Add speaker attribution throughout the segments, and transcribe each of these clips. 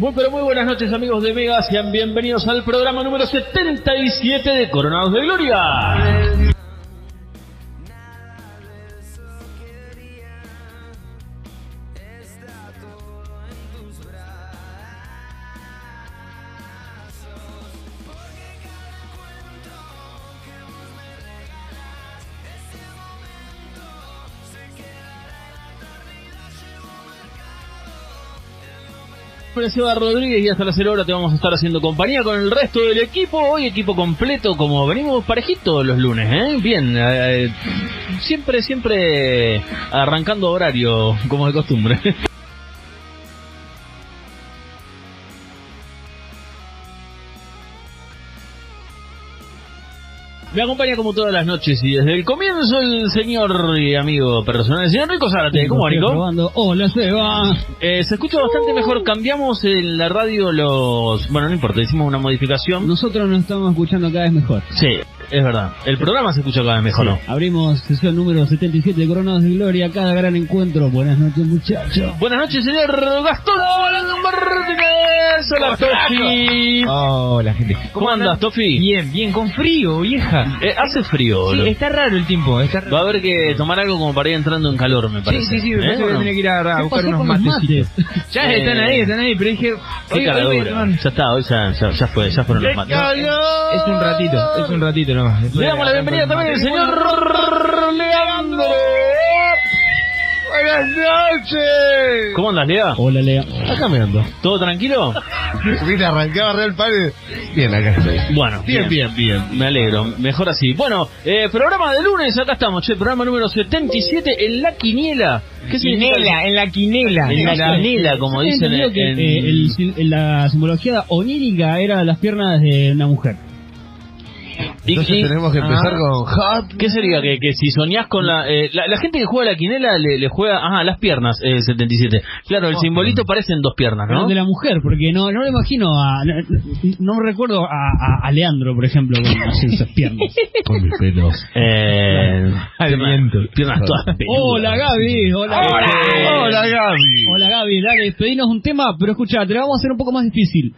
Speaker 1: Muy pero muy buenas noches amigos de Mega, sean bienvenidos al programa número 77 de Coronados de Gloria. Rodríguez y hasta la cero hora te vamos a estar haciendo compañía con el resto del equipo. Hoy equipo completo, como venimos parejitos los lunes, ¿eh? Bien, eh, siempre, siempre arrancando horario, como de costumbre. Me acompaña como todas las noches y desde el comienzo el señor y amigo personal, el señor Rico Zárate. ¿Cómo va, Rico?
Speaker 2: Hola, Seba.
Speaker 1: Eh, se escucha bastante mejor. Cambiamos en la radio los... Bueno, no importa, hicimos una modificación.
Speaker 2: Nosotros nos estamos escuchando cada vez mejor.
Speaker 1: Sí, es verdad. El programa se escucha cada vez mejor, ¿no?
Speaker 2: Abrimos sesión número 77 de Coronados de Gloria, cada gran encuentro. Buenas noches, muchachos.
Speaker 1: Buenas noches, señor Gastón Martínez. Hola, Tofi.
Speaker 3: Hola, gente.
Speaker 1: ¿Cómo, andas, Tofi?
Speaker 3: Bien, bien, con frío, vieja.
Speaker 1: Eh, hace frío,
Speaker 3: Sí, está raro el tiempo. Está raro.
Speaker 1: Va a haber que tomar algo como para ir entrando en calor, me
Speaker 3: Sí,
Speaker 1: parece.
Speaker 3: sí, sí, me
Speaker 1: ¿Eh?
Speaker 3: parece que
Speaker 1: ¿O
Speaker 3: voy a
Speaker 1: no?
Speaker 3: tener que ir a, a
Speaker 2: ¿Qué
Speaker 3: buscar unos matecitos.
Speaker 2: mates?
Speaker 3: Ya
Speaker 1: Eh,
Speaker 3: están ahí, están ahí, pero dije,
Speaker 1: Qué
Speaker 3: hoy,
Speaker 1: Ya está, hoy ya, ya, ya fue, ya fueron los mates.
Speaker 3: Es un ratito, es un ratito nomás. Después
Speaker 1: Le damos la bienvenida también al señor Leandro.
Speaker 4: Buenas noches.
Speaker 1: ¿Cómo andas, Lea?
Speaker 2: Hola, Lea.
Speaker 4: Acá me ando.
Speaker 1: ¿Todo tranquilo?
Speaker 4: Viste, arrancaba Real Padre. Bien, acá estoy.
Speaker 1: Bueno,
Speaker 4: Bien, bien, bien.
Speaker 1: Me alegro, mejor así. Bueno, eh, programa de lunes, acá estamos, che, programa número 77 en la quiniela. ¿Qué significa?
Speaker 3: Quinela, en la quinela.
Speaker 1: En la quinela, como dicen en...
Speaker 2: que
Speaker 1: en-
Speaker 2: eh, el la simbología onírica era las piernas de una mujer.
Speaker 1: Y-
Speaker 4: Entonces
Speaker 1: y-
Speaker 4: tenemos que empezar
Speaker 3: Ah.
Speaker 4: con Hot.
Speaker 1: ¿Qué sería? Que, que si soñás con la, eh, la... la gente que juega la quinela le, le juega... Ajá, las piernas, eh, 77. Claro, el simbolito parecen dos piernas, ¿no?
Speaker 2: de la mujer, porque no no lo imagino a. No, no me recuerdo a, a- a Leandro, por ejemplo, con esas piernas.
Speaker 4: Con mis pelos.
Speaker 1: Eh. Piernas todas.
Speaker 2: Hola, Gaby. Hola,
Speaker 4: Hola, Gaby.
Speaker 2: Hola, Gaby. Dale, pedinos un tema, pero escucha, te lo vamos a hacer un poco más difícil.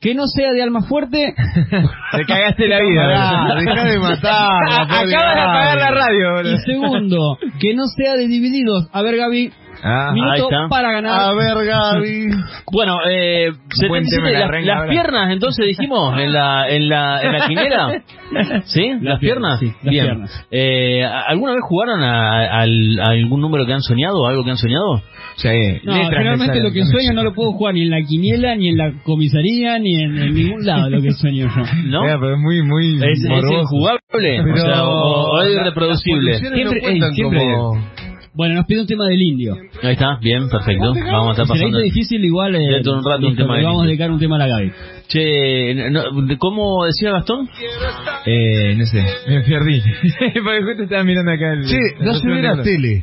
Speaker 2: Que no sea de alma fuerte.
Speaker 3: Te cagaste la vida.
Speaker 4: Dejá de matar.
Speaker 3: Acabas de apagar la radio.
Speaker 2: Y segundo, que no sea de divididos. A ver, Gaby,
Speaker 3: Ah,
Speaker 1: ahí
Speaker 2: minuto
Speaker 1: está.
Speaker 2: para ganar.
Speaker 4: A ver, Gaby.
Speaker 1: Bueno, eh,
Speaker 3: Buen
Speaker 1: 77,
Speaker 3: tema de la
Speaker 1: las,
Speaker 3: renga
Speaker 1: las piernas, entonces dijimos, en la, en la, en la quinela. ¿Sí? ¿Las piernas?
Speaker 2: sí, las
Speaker 1: Bien.
Speaker 2: piernas.
Speaker 1: Eh, ¿Alguna vez jugaron a, al- a algún número que han soñado o algo que han soñado?
Speaker 3: sí,
Speaker 2: No,
Speaker 3: letras me
Speaker 2: generalmente lo que sueño no lo puedo jugar ni en la quiniela, ni en la comisaría, ni en, en ningún lado lo que sueño yo.
Speaker 1: ¿No?
Speaker 3: Mira, pero es muy, muy
Speaker 1: ¿Es, es injugable? o, sea, o, o es
Speaker 4: las poluciones
Speaker 3: Siempre-
Speaker 4: no cuentan
Speaker 3: ey, siempre-
Speaker 4: como-
Speaker 2: Bueno, nos pide un tema del indio.
Speaker 1: Ahí está, bien, perfecto. Vamos a estar pasando.
Speaker 2: difícil igual. eh,
Speaker 1: Dentro de un rato un
Speaker 2: listo,
Speaker 1: tema
Speaker 2: le
Speaker 1: del
Speaker 2: vamos a dedicar un tema a la Gaby.
Speaker 1: Che, no, ¿cómo decía Gastón?
Speaker 3: Eh, no sé, me perdí. Porque justo estaba mirando acá el...
Speaker 4: Che, no se ve la tele.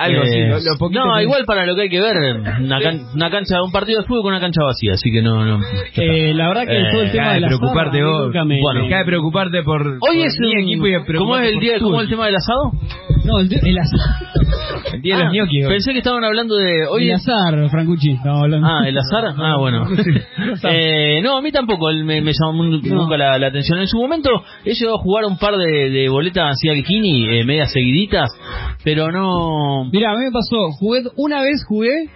Speaker 3: Algo así,
Speaker 1: Eh,
Speaker 3: lo, lo poquito
Speaker 1: no,
Speaker 3: que-
Speaker 1: igual para lo que hay que ver, una, can- una cancha, un partido de fútbol con una cancha vacía, así que no, no.
Speaker 2: Eh, la verdad que
Speaker 1: Eh,
Speaker 2: todo el tema de
Speaker 3: de
Speaker 2: la
Speaker 3: preocuparte
Speaker 2: sábana,
Speaker 3: vos.
Speaker 2: nunca me-
Speaker 1: Bueno.
Speaker 3: Deja de preocuparte por,
Speaker 1: Hoy
Speaker 3: por
Speaker 1: es
Speaker 3: mi
Speaker 1: un,
Speaker 3: equipo y
Speaker 1: ¿Cómo es el día, cómo es el tema del asado?
Speaker 2: No, el, el azar.
Speaker 3: El día de
Speaker 1: Ah,
Speaker 3: los ñoquis. hoy.
Speaker 1: Pensé que estaban hablando de hoy.
Speaker 2: el
Speaker 1: es-
Speaker 2: azar, Francucci. estamos hablando.
Speaker 1: Ah, el azar. Ah, bueno. Eh, no, a mí tampoco él me, me llamó
Speaker 2: No.
Speaker 1: nunca la, la atención. En su momento he llegado a jugar un par de, de boletas así al Kini, eh, medias seguiditas, pero no.
Speaker 2: Mira, a mí me pasó, jugué, una vez jugué,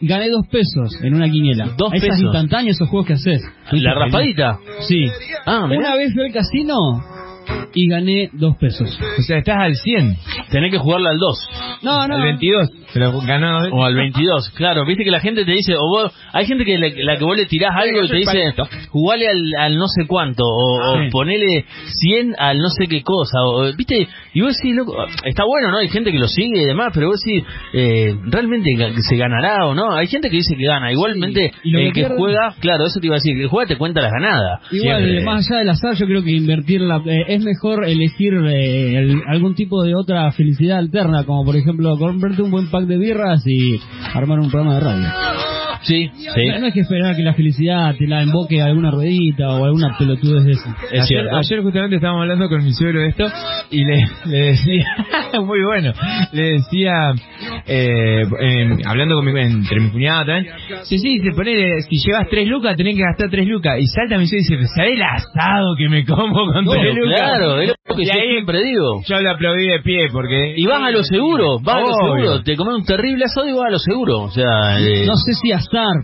Speaker 2: gané dos pesos en una quiniela.
Speaker 1: Dos
Speaker 2: Esas
Speaker 1: pesos.
Speaker 2: instantáneas, esos juegos que haces.
Speaker 1: La raspadita.
Speaker 2: Sí.
Speaker 1: Ah, mirá.
Speaker 2: Una vez fui al casino y gané dos pesos.
Speaker 3: O sea, estás al 100,
Speaker 1: Tenés que jugarla al 2
Speaker 2: No, no.
Speaker 3: al 22. Pero ganó dos
Speaker 1: o al 22. Claro, viste que la gente te dice, o vos, hay gente que le- la que vos le tirás algo y te dice, jugale al, al no sé cuánto, o, ponele 100 al no sé qué cosa, o, viste, y vos decís, loco, está bueno, ¿no? Hay gente que lo sigue y demás, pero vos decís, eh, ¿realmente se ganará o no? Hay gente que dice que gana, igualmente
Speaker 2: Y
Speaker 1: el
Speaker 2: que
Speaker 1: que
Speaker 2: pierde-
Speaker 1: juega, claro, eso te iba a decir, el que juega te cuenta las ganadas.
Speaker 2: Igual,
Speaker 1: Siempre.
Speaker 2: más allá del azar, yo creo que invertir la, eh, es mejor elegir eh, el- algún tipo de otra felicidad alterna, como por ejemplo comprarte un buen de birras y armar un programa de radio.
Speaker 1: Sí, sí.
Speaker 2: No, no hay que esperar que la felicidad te la emboque alguna ruedita o alguna pelotudez de eso.
Speaker 1: Es
Speaker 3: ayer,
Speaker 1: cierto.
Speaker 3: ayer justamente estábamos hablando con mi suegro de esto y le, le decía, muy bueno, le decía, eh, hablando con mi, entre mi cuñada también, sí, sí, dice, ponele, si llevas tres lucas, tenés que gastar tres lucas. Y salta mi y dice, ¿sabés el asado que me como con tres
Speaker 1: Bueno,
Speaker 3: lucas?
Speaker 1: claro, es lo que
Speaker 3: Y
Speaker 1: yo
Speaker 3: ahí
Speaker 1: siempre digo.
Speaker 3: yo le aplaudí de pie porque...
Speaker 1: Y vas a lo seguro, vas a lo seguro. Te comes un terrible asado y vas a lo seguro. O sea, eh,
Speaker 2: No sé si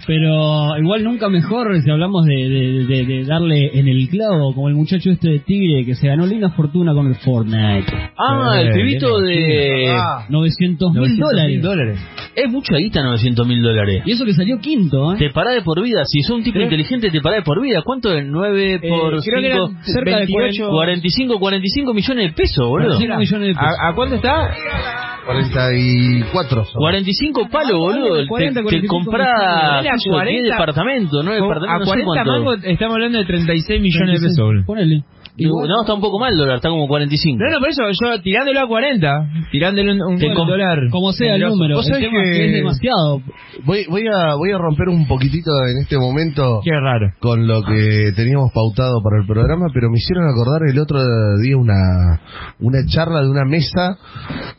Speaker 2: pero igual nunca mejor si hablamos de, de- de- de darle en el clavo, como el muchacho este de Tigre que se ganó linda fortuna con el Fortnite.
Speaker 1: Ah, el
Speaker 3: Eh,
Speaker 1: pibito de...
Speaker 4: Ah,
Speaker 2: 900 mil
Speaker 3: 900
Speaker 2: dólares.
Speaker 3: mil dólares.
Speaker 1: Es mucha guita 900 mil dólares.
Speaker 2: Y eso que salió quinto, ¿eh?
Speaker 1: Te pará de por vida. Si sos un tipo inteligente, te pará de por vida. ¿Cuánto es? 9
Speaker 3: Eh,
Speaker 1: por
Speaker 3: creo que
Speaker 1: 5...
Speaker 3: eran
Speaker 2: cerca de
Speaker 3: 28...
Speaker 1: 45, 45 millones de pesos, boludo.
Speaker 2: 45 millones de pesos.
Speaker 3: ¿A, a cuánto está?
Speaker 4: 44 son.
Speaker 1: 45 palos, boludo.
Speaker 2: 40,
Speaker 1: te, te
Speaker 2: 45
Speaker 1: comprás
Speaker 3: millones.
Speaker 1: qué sé yo, 10
Speaker 3: 40.
Speaker 1: departamentos, 9
Speaker 3: a
Speaker 1: no sé
Speaker 3: 40
Speaker 1: cuánto.
Speaker 3: mangos estamos hablando de 36 millones de pesos.
Speaker 2: Ponele. Igual-
Speaker 1: No, está un poco mal el dólar, está como 45.
Speaker 3: No, no, por eso, yo tirándolo a 40, tirándole un, un
Speaker 1: com-
Speaker 3: dólar.
Speaker 2: Como sea el número,
Speaker 4: Vos
Speaker 2: el
Speaker 4: sabés
Speaker 2: tema
Speaker 4: que
Speaker 2: es demasiado.
Speaker 4: Voy, voy, a, voy a romper un poquitito en este momento
Speaker 3: Qué raro.
Speaker 4: con lo que teníamos pautado para el programa, pero me hicieron acordar el otro día una, una charla de una mesa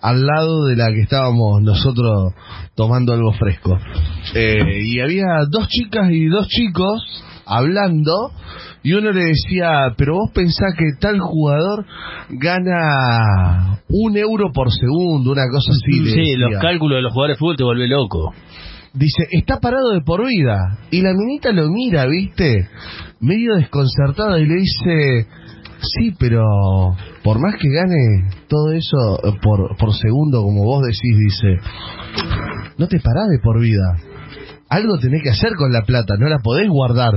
Speaker 4: al lado de la que estábamos nosotros tomando algo fresco. Eh, y había dos chicas y dos chicos hablando y uno le decía, pero vos pensás que tal jugador gana un euro por segundo, una cosa así.
Speaker 1: Sí,
Speaker 4: decía.
Speaker 1: los cálculos de los jugadores de fútbol te vuelve loco.
Speaker 4: Dice, está parado de por vida. Y la minita lo mira, ¿viste? Medio desconcertada y le dice, sí, pero por más que gane todo eso por, por segundo, como vos decís, dice, no te parás de por vida. Algo tenés que hacer con la plata, no la podés guardar.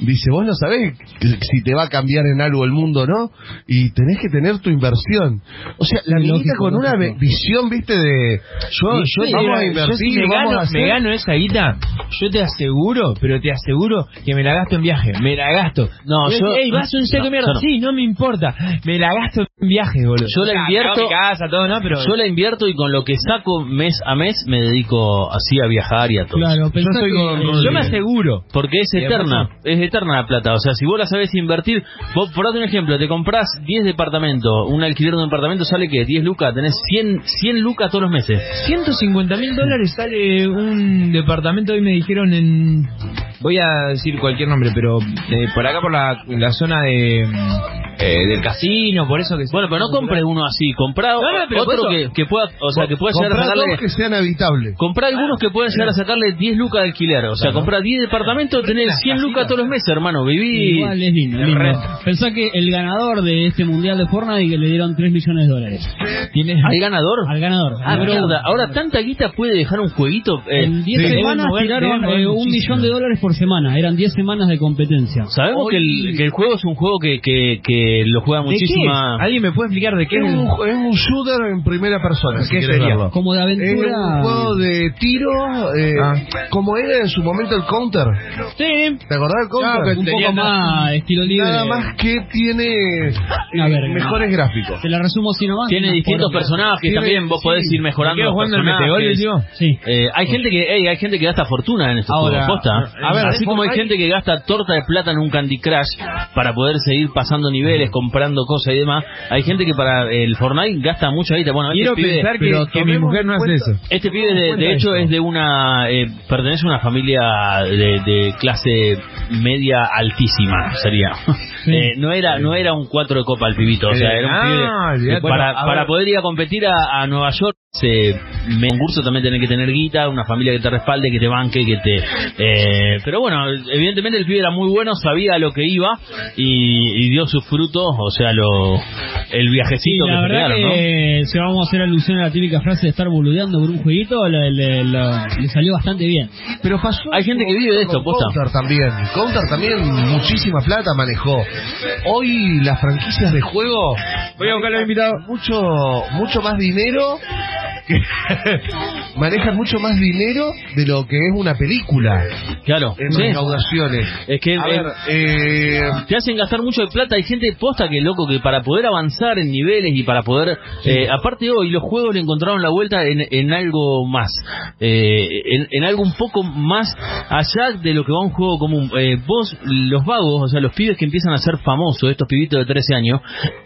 Speaker 4: Dice, vos no sabés si te va a cambiar en algo el mundo, ¿no? Y tenés que tener tu inversión. O sea, la minita con una
Speaker 2: lógico.
Speaker 4: visión, ¿viste? De,
Speaker 3: Yo, yo,
Speaker 4: sí, vamos a
Speaker 3: yo
Speaker 4: invertir,
Speaker 3: si me,
Speaker 4: vamos
Speaker 3: gano,
Speaker 4: a hacer-
Speaker 3: me gano esa guita, yo te aseguro, pero te aseguro que me la gasto en viaje, me la gasto.
Speaker 1: No, yo-
Speaker 3: Ey, vas a un seco
Speaker 1: no,
Speaker 3: de mierda,
Speaker 1: yo no.
Speaker 3: sí, no me importa, me la gasto en viajes, boludo.
Speaker 1: Yo la invierto-
Speaker 3: hago mi casa, todo, ¿no? Pero
Speaker 1: Yo la invierto y con lo que saco mes a mes me dedico así a viajar y a todo.
Speaker 2: Claro,
Speaker 4: estoy
Speaker 2: que-
Speaker 4: con
Speaker 3: yo me aseguro.
Speaker 1: Porque es eterna, es eterna la plata. O sea, si vos la sabés invertir, vos, por darte un ejemplo, te comprás 10 departamentos, un alquiler de un departamento sale que 10 lucas, tenés 100, 100 lucas todos los meses.
Speaker 3: 150 mil dólares sale un departamento, hoy me dijeron en... Voy a decir cualquier nombre, pero eh, por acá, por la, la zona de eh, del casino, por eso que...
Speaker 1: Bueno, pero no compres uno así, comprá
Speaker 3: No, no, pero
Speaker 1: otro que, que pueda, o sea, que pueda llegar a
Speaker 4: Comprá
Speaker 1: sacarle...
Speaker 4: dos que sean habitables.
Speaker 1: Comprá algunos que pueden llegar a sacarle 10 lucas de alquiler. O sea,
Speaker 3: Claro.
Speaker 1: comprá 10 departamentos, tenés 100 lucas todos los meses, hermano. Viví...
Speaker 2: Igual es lindo, lindo. Pensá que el ganador de este mundial de Fortnite que le dieron 3 millones de dólares.
Speaker 3: Tienes...
Speaker 1: ¿Hay ganador?
Speaker 2: Al ganador.
Speaker 1: Ah, mierda. Ahora tanta guita puede dejar un jueguito. Eh,
Speaker 2: En 10
Speaker 3: Sí.
Speaker 2: semanas
Speaker 3: mover-
Speaker 2: tiraron eh, un millón de dólares por semana. Eran 10 semanas de competencia.
Speaker 1: Sabemos
Speaker 4: Hoy-
Speaker 1: que, el, que el juego es un juego que, que, que lo juega
Speaker 3: ¿De qué
Speaker 1: muchísima...
Speaker 3: es? ¿Alguien me puede explicar de qué
Speaker 4: Es
Speaker 3: es?
Speaker 4: un, es un shooter en primera persona. si
Speaker 3: ¿Qué
Speaker 4: querés
Speaker 3: sería?
Speaker 4: verlo.
Speaker 2: Como de
Speaker 4: Es
Speaker 2: aventura.
Speaker 4: un juego de tiro, eh,
Speaker 3: Ah.
Speaker 4: Como era en su momento el Counter.
Speaker 3: Sí.
Speaker 4: ¿Te acordás del Counter?
Speaker 3: Claro, que
Speaker 2: un
Speaker 3: tenía
Speaker 2: poco más estilo libre.
Speaker 4: Nada más que tiene
Speaker 2: A ver,
Speaker 4: eh, mejores gráficos.
Speaker 2: Te la resumo así nomás.
Speaker 1: Tiene distintos personajes
Speaker 4: Tiene-
Speaker 1: también, vos
Speaker 4: sí.
Speaker 1: podés ir mejorando
Speaker 3: ¿Me quedo
Speaker 1: los personajes.
Speaker 3: tío?
Speaker 2: Sí.
Speaker 1: Eh, hay gente que hay gente que gasta fortuna en estos
Speaker 4: Ahora,
Speaker 1: juegos, posta.
Speaker 4: a ver,
Speaker 1: así como hay
Speaker 4: hay-
Speaker 1: gente que gasta torta de plata en un Candy Crush para poder seguir pasando niveles, comprando cosas y demás, hay gente que para el Fortnite gasta mucha guita. Bueno,
Speaker 3: Quiero
Speaker 1: este pibe,
Speaker 3: pensar que,
Speaker 4: pero
Speaker 3: que mi mujer no hace eso.
Speaker 1: este pibe de, hecho
Speaker 4: esto.
Speaker 1: es de una eh, pertenece a una familia de, de clase media altísima, sería.
Speaker 2: Sí.
Speaker 1: Eh, no era no era un cuatro de copa el pibito, o sea, era un
Speaker 3: Ah,
Speaker 1: pibe
Speaker 3: olvidate.
Speaker 1: que para, para poder ir a competir a, a Nueva York se me concurso también tenés que tener guita, una familia que te respalde, que te banque, que te eh, pero bueno, evidentemente el pibe era muy bueno, sabía a lo que iba y, y dio sus frutos, o sea, lo el
Speaker 2: Sí,
Speaker 1: viajecito
Speaker 2: la
Speaker 1: que se
Speaker 2: verdad
Speaker 1: ¿no?
Speaker 2: que si vamos a hacer alusión a la típica frase de estar boludeando por un jueguito, le, le- lo- le salió bastante bien.
Speaker 4: Pero pasó
Speaker 1: Hay gente que vive de esto, posta.
Speaker 4: Counter también. Counter también muchísima plata manejó. Hoy las franquicias de juego
Speaker 3: Voy a buscar a los invitados.
Speaker 4: mucho mucho más dinero que manejan mucho más dinero de lo que es una película
Speaker 1: Claro,
Speaker 4: en
Speaker 1: sí.
Speaker 4: recaudaciones.
Speaker 1: Es que
Speaker 4: A ver, eh,
Speaker 1: te hacen gastar mucho de plata. Hay gente posta que loco que para poder avanzar en niveles y para poder. eh, aparte, hoy los juegos le encontraron la vuelta en, en algo más. eh, en, en algo un poco más allá de lo que va un juego común. Eh, vos, los vagos, o sea, los pibes que empiezan a ser famosos, estos pibitos de 13 años,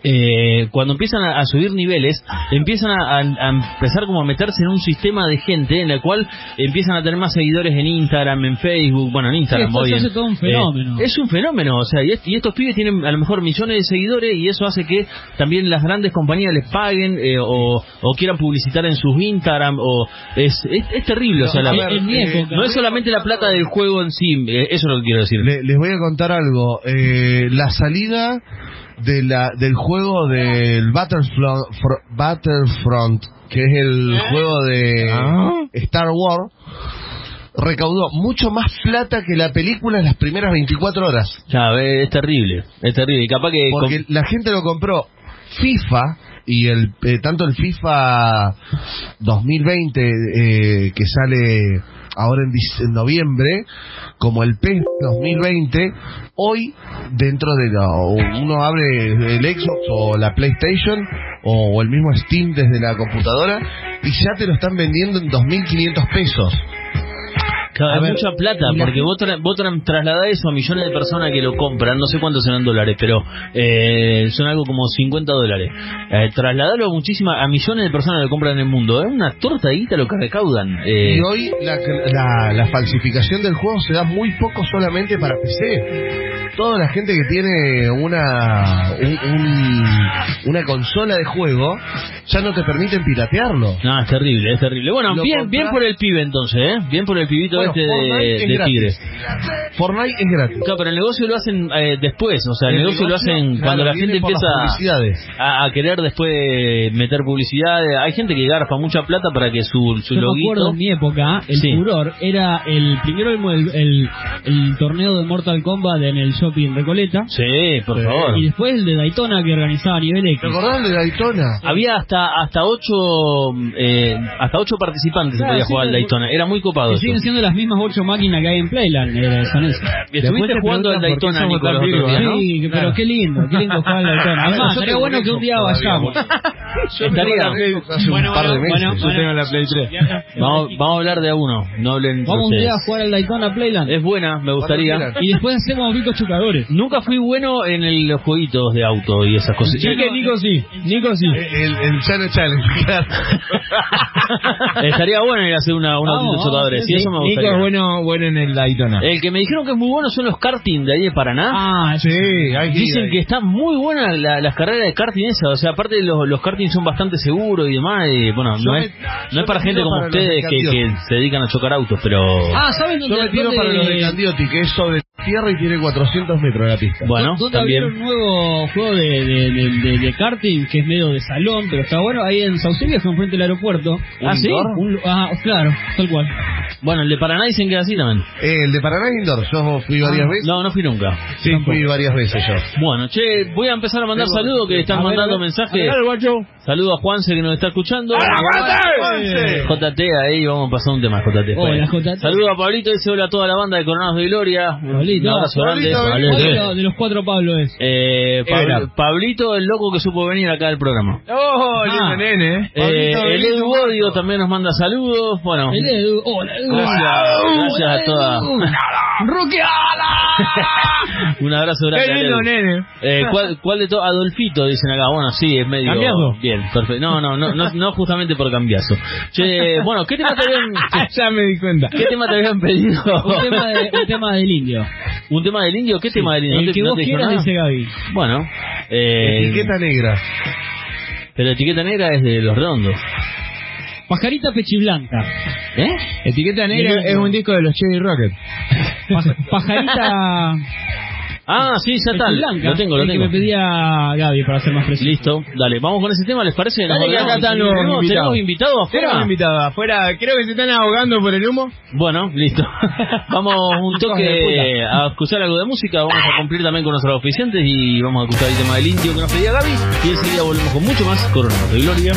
Speaker 1: eh, cuando empiezan a, a subir niveles, empiezan a, a- a empezar como a meterse en un sistema de gente en el cual empiezan a tener más seguidores en Instagram, en Facebook, bueno, en Instagram.
Speaker 2: Sí, esto
Speaker 1: muy
Speaker 2: se
Speaker 1: bien.
Speaker 2: hace todo un fenómeno.
Speaker 1: Eh, es un fenómeno, o sea, y, est- y estos pibes tienen a lo mejor millones de seguidores y eso hace que también las grandes compañías les paguen eh, o, o quieran publicitar en sus Instagram o es, es, es terrible, o sea, la-
Speaker 4: ver, eh,
Speaker 1: no es solamente la plata del juego en sí, eh, eso es lo que quiero decir.
Speaker 4: Le- les voy a contar algo. Eh, la salida de la, del juego del Battlefront, fro- Battlefront, que es el juego de
Speaker 3: Ah.
Speaker 4: Star Wars, recaudó mucho más plata que la película en las primeras 24 horas.
Speaker 1: Ya, es terrible, es terrible. Y capaz que...
Speaker 4: Porque la gente lo compró FIFA y el eh, tanto el FIFA 2020 eh, que sale ahora en, en noviembre como el PES 2020 hoy dentro de la, uno abre el Xbox o la PlayStation o, el mismo Steam desde la computadora y ya te lo están vendiendo en 2.500 pesos.
Speaker 1: Cada
Speaker 4: A
Speaker 1: vez
Speaker 4: ver,
Speaker 1: mucha plata, porque vos, tra- vos tra- trasladás eso a millones de personas que lo compran, no sé cuántos serán dólares, pero eh, son algo como 50 dólares. Eh, trasladarlo a muchísimas, a millones de personas que lo compran en el mundo, es una torta de guita lo que recaudan. Eh,
Speaker 4: Y hoy la, la, la falsificación del juego se da muy poco solamente para PC. Toda la gente que tiene una un- un- una consola de juego ya no te permiten piratearlo.
Speaker 1: no, es terrible, es terrible. Bueno,
Speaker 4: Lo
Speaker 1: bien, bien por el pibe entonces, ¿eh? Bien por el pibito
Speaker 4: Bueno,
Speaker 1: este
Speaker 4: Fortnite
Speaker 1: de,
Speaker 4: es
Speaker 1: de. Tigre.
Speaker 4: Fortnite es gratis.
Speaker 1: Claro, pero el negocio lo hacen eh, después, o sea, el, negocio, lo hacen
Speaker 4: claro,
Speaker 1: cuando la gente empieza a, a querer después meter publicidad. Hay gente que garfa mucha plata para que su, su
Speaker 2: Yo me
Speaker 1: loguito...
Speaker 2: acuerdo en mi época, el
Speaker 1: Sí.
Speaker 2: furor era el primero el, el, el torneo de Mortal Kombat en el shopping Recoleta
Speaker 1: Sí, por
Speaker 4: Sí.
Speaker 1: favor.
Speaker 2: y después el de Daytona que organizaba a nivel X.
Speaker 4: ¿Te acordás de Daytona?
Speaker 1: Había hasta hasta ocho eh, hasta ocho participantes se
Speaker 2: Claro,
Speaker 1: podía
Speaker 2: sí,
Speaker 1: jugar al Daytona. Era muy copado.
Speaker 2: Que siguen siendo las mismas ocho máquinas que hay en Playland, eh, son esas.
Speaker 1: Estuviste
Speaker 3: te
Speaker 1: jugando al Daytona,
Speaker 3: somos
Speaker 1: Nico,
Speaker 3: tan
Speaker 1: los otros
Speaker 3: virgos,
Speaker 1: días,
Speaker 3: ¿no?
Speaker 2: Sí, que- pero
Speaker 4: Claro.
Speaker 2: qué lindo, qué lindo jugar al Daytona. Además, sería bueno que un día vayamos.
Speaker 4: Yo
Speaker 1: Estaría.
Speaker 4: tengo la Xbox hace
Speaker 2: Bueno,
Speaker 4: un par de
Speaker 2: bueno,
Speaker 4: meses.
Speaker 2: bueno,
Speaker 3: Yo tengo la Play 3.
Speaker 1: Vamos, vamos a hablar de a uno, no hablen
Speaker 2: Vamos un día a
Speaker 1: ustedes.
Speaker 2: jugar al Daytona Playland
Speaker 1: Es buena, me gustaría.
Speaker 2: Y después hacemos ricos chucadores.
Speaker 1: Nunca fui bueno en el- los jueguitos de auto y esas cosas.
Speaker 2: Sí, que Nico sí, Nico sí.
Speaker 4: El, el Channel Challenge, claro.
Speaker 1: Estaría bueno ir a hacer una, una
Speaker 2: Vamos, vamos,
Speaker 1: sí, eso me
Speaker 3: Nico es bueno, bueno en el Daytona.
Speaker 1: El que me dijeron que es muy bueno son los karting de ahí de Paraná.
Speaker 2: Ah,
Speaker 4: Sí, hay que
Speaker 1: Dicen que están muy buenas la- las carreras de karting esas, o sea, aparte los, los karting son bastante seguros y demás, y bueno,
Speaker 4: Yo
Speaker 1: no
Speaker 4: me-
Speaker 1: es,
Speaker 4: yo
Speaker 1: no es para gente como
Speaker 4: para
Speaker 1: ustedes que, se dedican a chocar autos, pero
Speaker 2: Ah, ¿saben
Speaker 4: Yo
Speaker 2: dónde
Speaker 4: me tiro
Speaker 2: dónde-
Speaker 4: para los de Candiotti, que es sobre tierra y tiene 400 metros la pista.
Speaker 1: bueno,
Speaker 2: ¿Dónde
Speaker 1: también.
Speaker 2: un nuevo juego de, de, de, de- de karting que es medio de salón, pero está bueno? Ahí en Saucelia, que enfrente del aeropuerto.
Speaker 1: ¿Ah, sí?
Speaker 2: Un ah, claro, tal cual.
Speaker 1: Bueno, el de Paraná dicen que es así también.
Speaker 4: Eh, el de Paraná es indoor, yo fui varias veces.
Speaker 1: No, no fui nunca.
Speaker 4: Sí, fui varias veces yo.
Speaker 1: Bueno, che, voy a empezar a mandar
Speaker 4: Tengo-
Speaker 1: saludos que están mandando mensajes.
Speaker 2: A ver, guacho.
Speaker 1: Saludos a Juanse que nos está escuchando.
Speaker 4: ¡Juanse!
Speaker 1: JT ahí, vamos a pasar un tema, JT.
Speaker 2: Hola, JT.
Speaker 1: Saludos a Pablito, dice hola a toda la banda de Coronados de Gloria.
Speaker 2: Pablito.
Speaker 1: Un abrazo grande.
Speaker 4: Pablito,
Speaker 1: Vale,
Speaker 2: ¿Cuál de, los- cuatro Pablo es?
Speaker 1: Eh. Pablito, el loco que supo venir acá al programa.
Speaker 3: ¡Oh, lindo
Speaker 2: Ah.
Speaker 3: nene! eh.
Speaker 1: Eh,
Speaker 4: Pablito,
Speaker 1: el Edu Bodio también nos manda saludos. Bueno,
Speaker 2: El Edu. Hola, Edu.
Speaker 1: Gracias, gracias a todas.
Speaker 2: ¡Roque Ala!
Speaker 1: un abrazo grande.
Speaker 3: ¡Qué lindo nene!
Speaker 1: Eh, ¿cuál, ¿Cuál de todos? Adolfito, dicen acá. Bueno, sí, es medio.
Speaker 3: ¿Cambiazo?
Speaker 1: Bien, perfecto. No, no, no, no, no justamente por cambiazo. Che, bueno, ¿qué tema te habían,
Speaker 3: ya me di cuenta.
Speaker 1: qué tema te habían pedido?
Speaker 2: Un tema, de, un tema del indio.
Speaker 1: ¿Un tema del indio? ¿Qué tema del indio?
Speaker 2: El
Speaker 1: ¿No te-
Speaker 2: que
Speaker 1: no
Speaker 2: vos
Speaker 1: te dijo
Speaker 2: quieras, dice Gaby.
Speaker 1: Bueno, eh,
Speaker 4: Etiqueta negra.
Speaker 1: pero etiqueta negra es de los redondos.
Speaker 2: Pajarita Pechiblanca.
Speaker 1: ¿Eh?
Speaker 3: Etiqueta Negra es un disco de los Cherry Rocket.
Speaker 2: Paj- pajarita
Speaker 1: Ah, sí, ya está. Lo tengo, lo tengo.
Speaker 2: que me pedía Gaby para ser más preciso.
Speaker 1: Listo, dale, vamos con ese tema, ¿les parece?
Speaker 3: Dale, que acá están los
Speaker 1: ¿Tenemos,
Speaker 3: invitados.
Speaker 1: ¿Tenemos invitados afuera?
Speaker 3: Tenemos invitado afuera, creo que se están ahogando por el humo.
Speaker 1: Bueno, listo. vamos un toque a escuchar algo de música, vamos a cumplir también con nuestros oficiantes y vamos a escuchar el tema del indio que nos pedía Gaby y enseguida volvemos con mucho más Coronavirus de Gloria.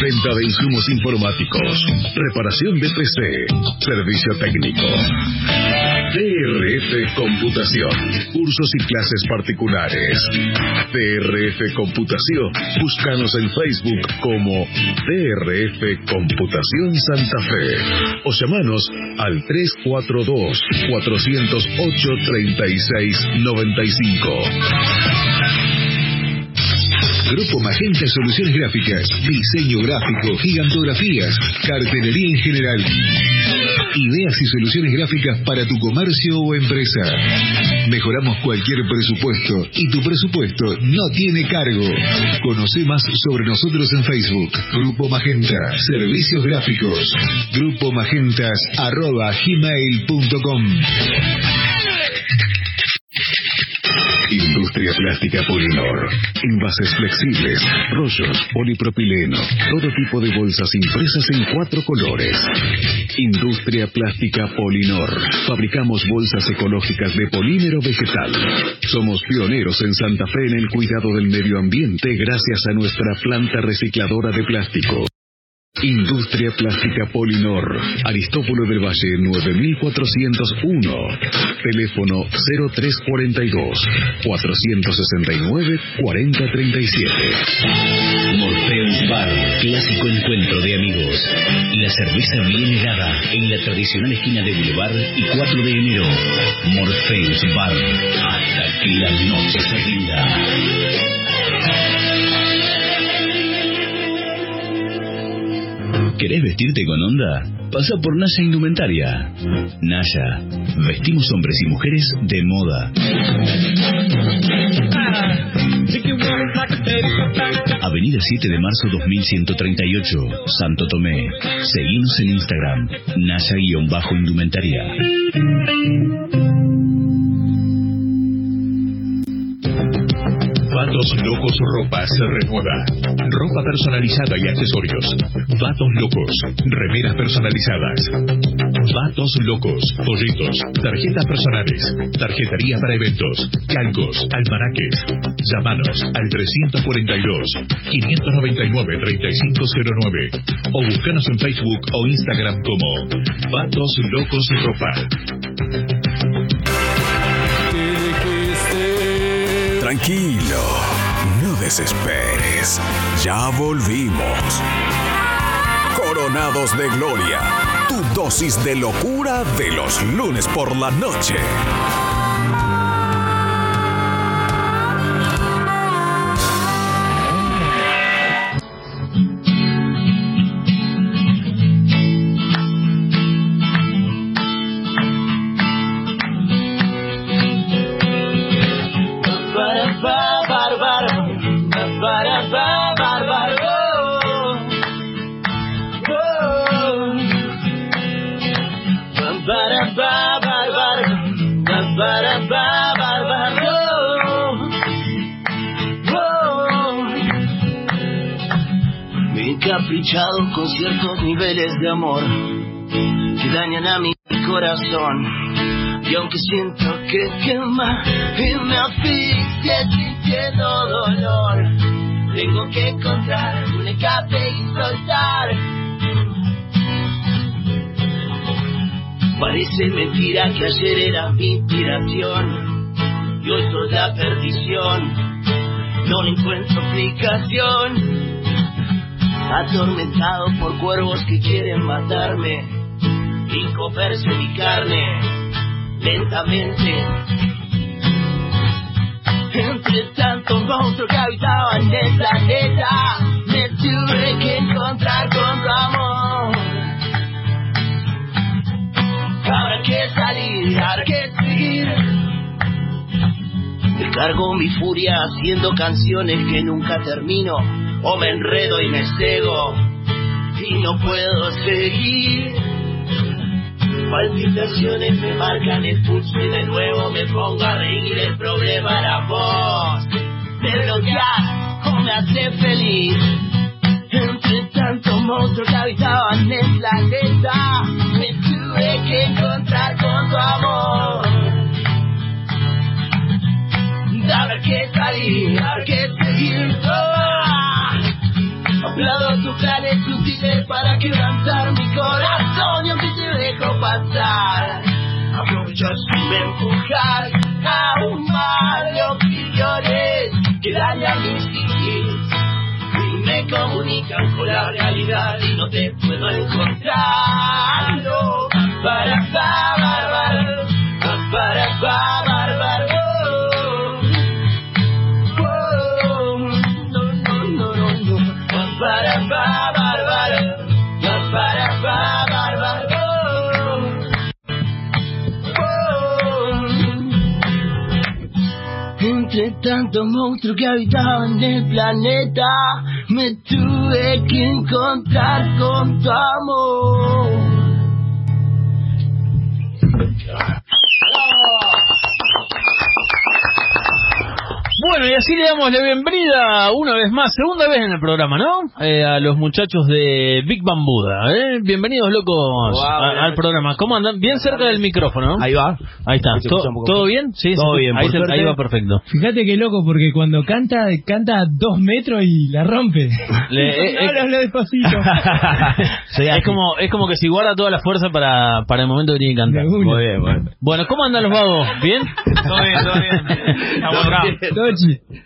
Speaker 5: Venta de insumos informáticos. Reparación de PC. Servicio técnico. DRF Computación. Cursos y clases particulares. DRF Computación. Búscanos en Facebook como DRF Computación Santa Fe. O llamanos al 342-408-3695.
Speaker 6: Grupo Magenta Soluciones Gráficas, diseño gráfico, gigantografías, cartelería en general. Ideas y soluciones gráficas para tu comercio o empresa. Mejoramos cualquier presupuesto y tu presupuesto no tiene cargo. Conoce más sobre nosotros en Facebook. Grupo Magenta, servicios gráficos. Grupo Magentas arroba gmail.com.
Speaker 5: Industria Plástica Polinor. Envases flexibles, rollos, polipropileno, todo tipo de bolsas impresas en cuatro colores. Industria Plástica Polinor. Fabricamos bolsas ecológicas de polímero vegetal. Somos pioneros en Santa Fe en el cuidado del medio ambiente gracias a nuestra planta recicladora de plástico. Industria Plástica Polinor, Aristóbulo del Valle 9401, teléfono 0342 469 4037.
Speaker 7: Morpheus Bar, clásico encuentro de amigos. La cerveza bien helada en la tradicional esquina de Boulevard y 4 de enero. Morpheus Bar, hasta que la noche se rinda. ¿Querés vestirte con onda? Pasa por Naya Indumentaria. Naya, vestimos hombres y mujeres de moda. Avenida 7 de marzo 2138, Santo Tomé. Seguimos en Instagram, Naya-Indumentaria.
Speaker 8: Vatos Locos Ropa se renueva. Ropa personalizada y accesorios. Vatos Locos. Remeras personalizadas. Vatos Locos. Pollitos. Tarjetas personales. Tarjetería para eventos. Calcos. Almanaques. Llámanos al 342 599 3509 o búscanos en Facebook o Instagram como Vatos Locos Ropa.
Speaker 5: Tranquilo, no desesperes. Ya volvimos. Coronados de Gloria, tu dosis de locura de los lunes por la noche.
Speaker 9: Con ciertos niveles de amor que dañan a mi corazón. Y aunque siento que quema y me asfixia sintiendo dolor, tengo que encontrar un escape y soltar. Parece mentira que ayer era mi inspiración y hoy soy la perdición. No le encuentro explicación. Atormentado por cuervos que quieren matarme y comerse mi carne lentamente. Entre tantos monstruos que habitaban el planeta, me tuve que encontrar con tu amor. Habrá que salir, habrá que seguir. Me cargo mi furia haciendo canciones que nunca termino, o me enredo y me cego y no puedo seguir. Palpitaciones me marcan el pulso y de nuevo me pongo a reír. El problema era vos. Me bloqueas o me hace feliz. Entre tantos monstruos que habitaban el planeta, me tuve que encontrar con tu amor. Habrá que salir, habrá que seguir. Toma. Aplaudo tus planes sutiles para quebrantar mi corazón y aunque te dejo pasar, aprovechar sin empujar a un mar de opiniones que dañan mis y me comunican con la realidad y no te puedo encontrar. Tantos monstruos que habitaban el planeta, me tuve que encontrar con tu amor.
Speaker 1: Bueno, y así le damos la bienvenida una vez más, segunda vez en el programa, ¿no? Eh, a los muchachos de Big Bambuda. ¿eh? Bienvenidos, locos, a- al programa. ¿Cómo andan? Bien cerca del micrófono.
Speaker 10: Ahí va.
Speaker 1: Ahí está.
Speaker 10: Ahí se
Speaker 1: ¿To-
Speaker 10: escucha un poco
Speaker 1: ¿Todo bien? Sí,
Speaker 10: Todo bien,
Speaker 1: Ahí, se- ahí va perfecto.
Speaker 3: Fíjate que loco, porque cuando canta, canta a dos metros y la rompe.
Speaker 1: Le- eh,
Speaker 3: no,
Speaker 1: eh,
Speaker 3: no, no, despacito.
Speaker 1: es como es como que si guarda toda la fuerza para, para el momento que tiene que cantar.
Speaker 10: Muy bien.
Speaker 1: Bueno, ¿cómo andan los vagos? ¿Bien?
Speaker 11: Todo bien, todo bien. Estamos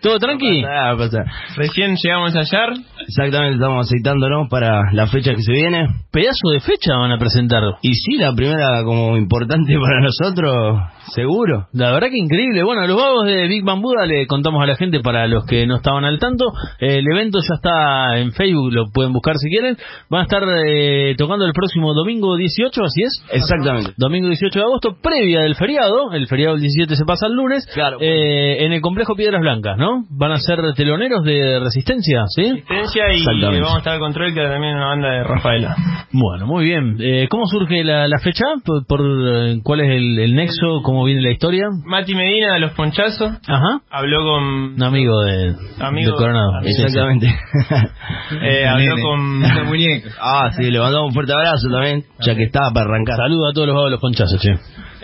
Speaker 1: ¿Todo tranqui?
Speaker 10: Ah, pasa.
Speaker 11: Recién llegamos ayer.
Speaker 10: Exactamente, estamos aceitándonos para la fecha que se viene.
Speaker 1: Pedazo de fecha van a presentar.
Speaker 10: Y sí, la primera como importante para nosotros, seguro.
Speaker 1: La verdad que increíble. Bueno, los vagos de Big Bang Buda le contamos a la gente para los que no estaban al tanto. Eh, el evento ya está en Facebook, lo pueden buscar si quieren. Van a estar eh, tocando el próximo domingo 18, así es.
Speaker 10: Exactamente.
Speaker 1: Domingo 18 de agosto, previa del feriado. El feriado del 17 se pasa el lunes.
Speaker 10: Claro.
Speaker 1: Eh, en el complejo Piedras Blancas, ¿no? Van a ser teloneros de resistencia, ¿sí?
Speaker 11: Resistencia y vamos a estar al control, que también es una banda de Rafaela.
Speaker 1: Bueno, muy bien. Eh, ¿Cómo surge la, la fecha? ¿Por, por, eh, ¿Cuál es el, el nexo? ¿Cómo viene la historia?
Speaker 11: Mati Medina de Los Ponchazos
Speaker 1: Ajá.
Speaker 11: habló con...
Speaker 1: Un amigo de,
Speaker 11: Amigo-
Speaker 1: de Coronado.
Speaker 10: Exactamente.
Speaker 11: eh, habló con...
Speaker 10: ah, sí, le mandamos un fuerte abrazo también, ya que estaba para arrancar.
Speaker 1: Saludos a todos los de los ponchazos, che.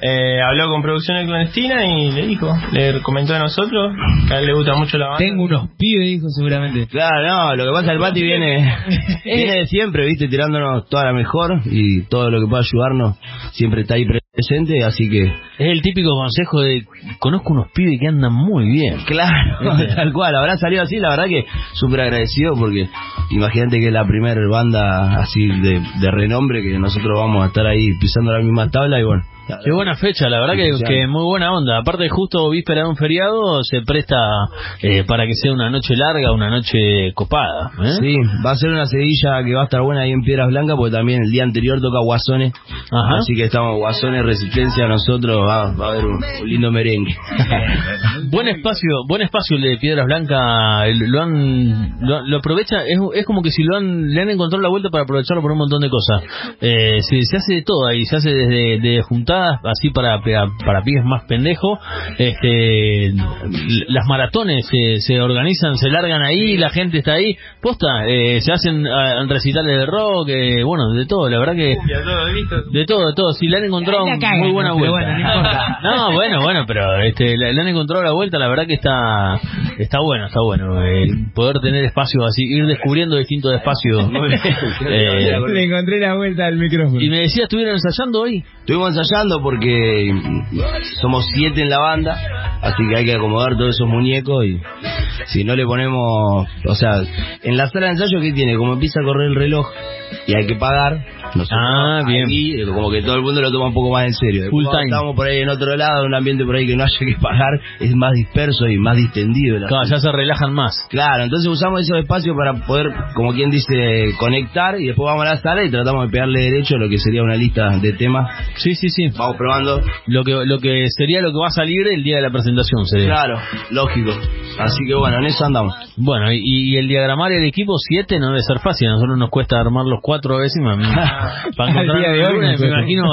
Speaker 11: Eh, habló con Producciones Clandestina y le dijo, le comentó a nosotros que a él le gusta mucho la banda.
Speaker 3: Tengo unos pibes, dijo seguramente.
Speaker 10: Claro, no, lo que pasa el Pati viene, viene de siempre, viste, tirándonos toda la mejor y todo lo que pueda ayudarnos siempre está ahí presente, así que,
Speaker 1: Es el típico consejo de conozco unos pibes que andan muy bien.
Speaker 10: claro, tal cual, habrá salido así, la verdad que súper agradecido porque imagínate que es la primera banda así de, de renombre que nosotros vamos a estar ahí pisando la misma tabla y bueno.
Speaker 1: Qué buena fecha, la verdad que, muy buena onda. Aparte, justo víspera de un feriado, se presta eh, para que sea una noche larga, una noche copada. ¿eh?
Speaker 10: Sí, va a ser una sedilla que va a estar buena ahí en Piedras Blancas porque también el día anterior toca Guasones.
Speaker 1: Ajá.
Speaker 10: Así que estamos Guasones, Resistencia, nosotros va, va a haber un, un lindo merengue.
Speaker 1: Buen espacio, buen espacio el de Piedras Blancas, lo han, lo, lo aprovecha, es, es como que si lo han, le han encontrado la vuelta para aprovecharlo por un montón de cosas. Eh, se, se hace de todo ahí, se hace desde de así para, para, para pibes más pendejos, este, las maratones se, se organizan, se largan ahí, la gente está ahí, posta, eh, se hacen ah, recitales de rock, eh, bueno, de todo, la verdad que... De todo, de todo. Si le han encontrado
Speaker 3: La cagan,
Speaker 1: muy buena vuelta.
Speaker 3: bueno, no
Speaker 1: bueno, bueno, pero este, le, le han encontrado la vuelta. La verdad que está está bueno, está bueno. eh, poder tener espacio así, ir descubriendo distintos espacios. Eh,
Speaker 3: Le encontré la vuelta al micrófono.
Speaker 1: y me decía, ¿estuvieron ensayando hoy?
Speaker 10: Estuvimos ensayando porque somos siete en la banda, así que hay que acomodar todos esos muñecos y si no le ponemos, o sea, en la sala de ensayo que tiene, como empieza a correr el reloj y hay que pagar, nosotros
Speaker 1: Ah, bien.
Speaker 10: ahí, como que todo el mundo lo toma un poco más en serio. Después,
Speaker 1: Full
Speaker 10: cuando
Speaker 1: time.
Speaker 10: Estamos por ahí en otro lado, en un ambiente por ahí que no haya que pagar, es más disperso y más distendido.
Speaker 1: Claro, ya se relajan más.
Speaker 10: Claro, entonces usamos esos espacios para poder, como quien dice, conectar y después vamos a la sala y tratamos de pegarle derecho a lo que sería una lista de temas.
Speaker 1: Sí, sí, sí.
Speaker 10: Vamos probando.
Speaker 1: Lo que lo que sería lo que va a salir el día de la presentación. Sería.
Speaker 10: Claro, lógico. Así que bueno, en eso andamos.
Speaker 1: Bueno, y, y el diagramar el equipo 7 no debe ser fácil. A nosotros nos cuesta armarlos cuatro veces. Para encontrar
Speaker 3: día de hoy
Speaker 1: me imagino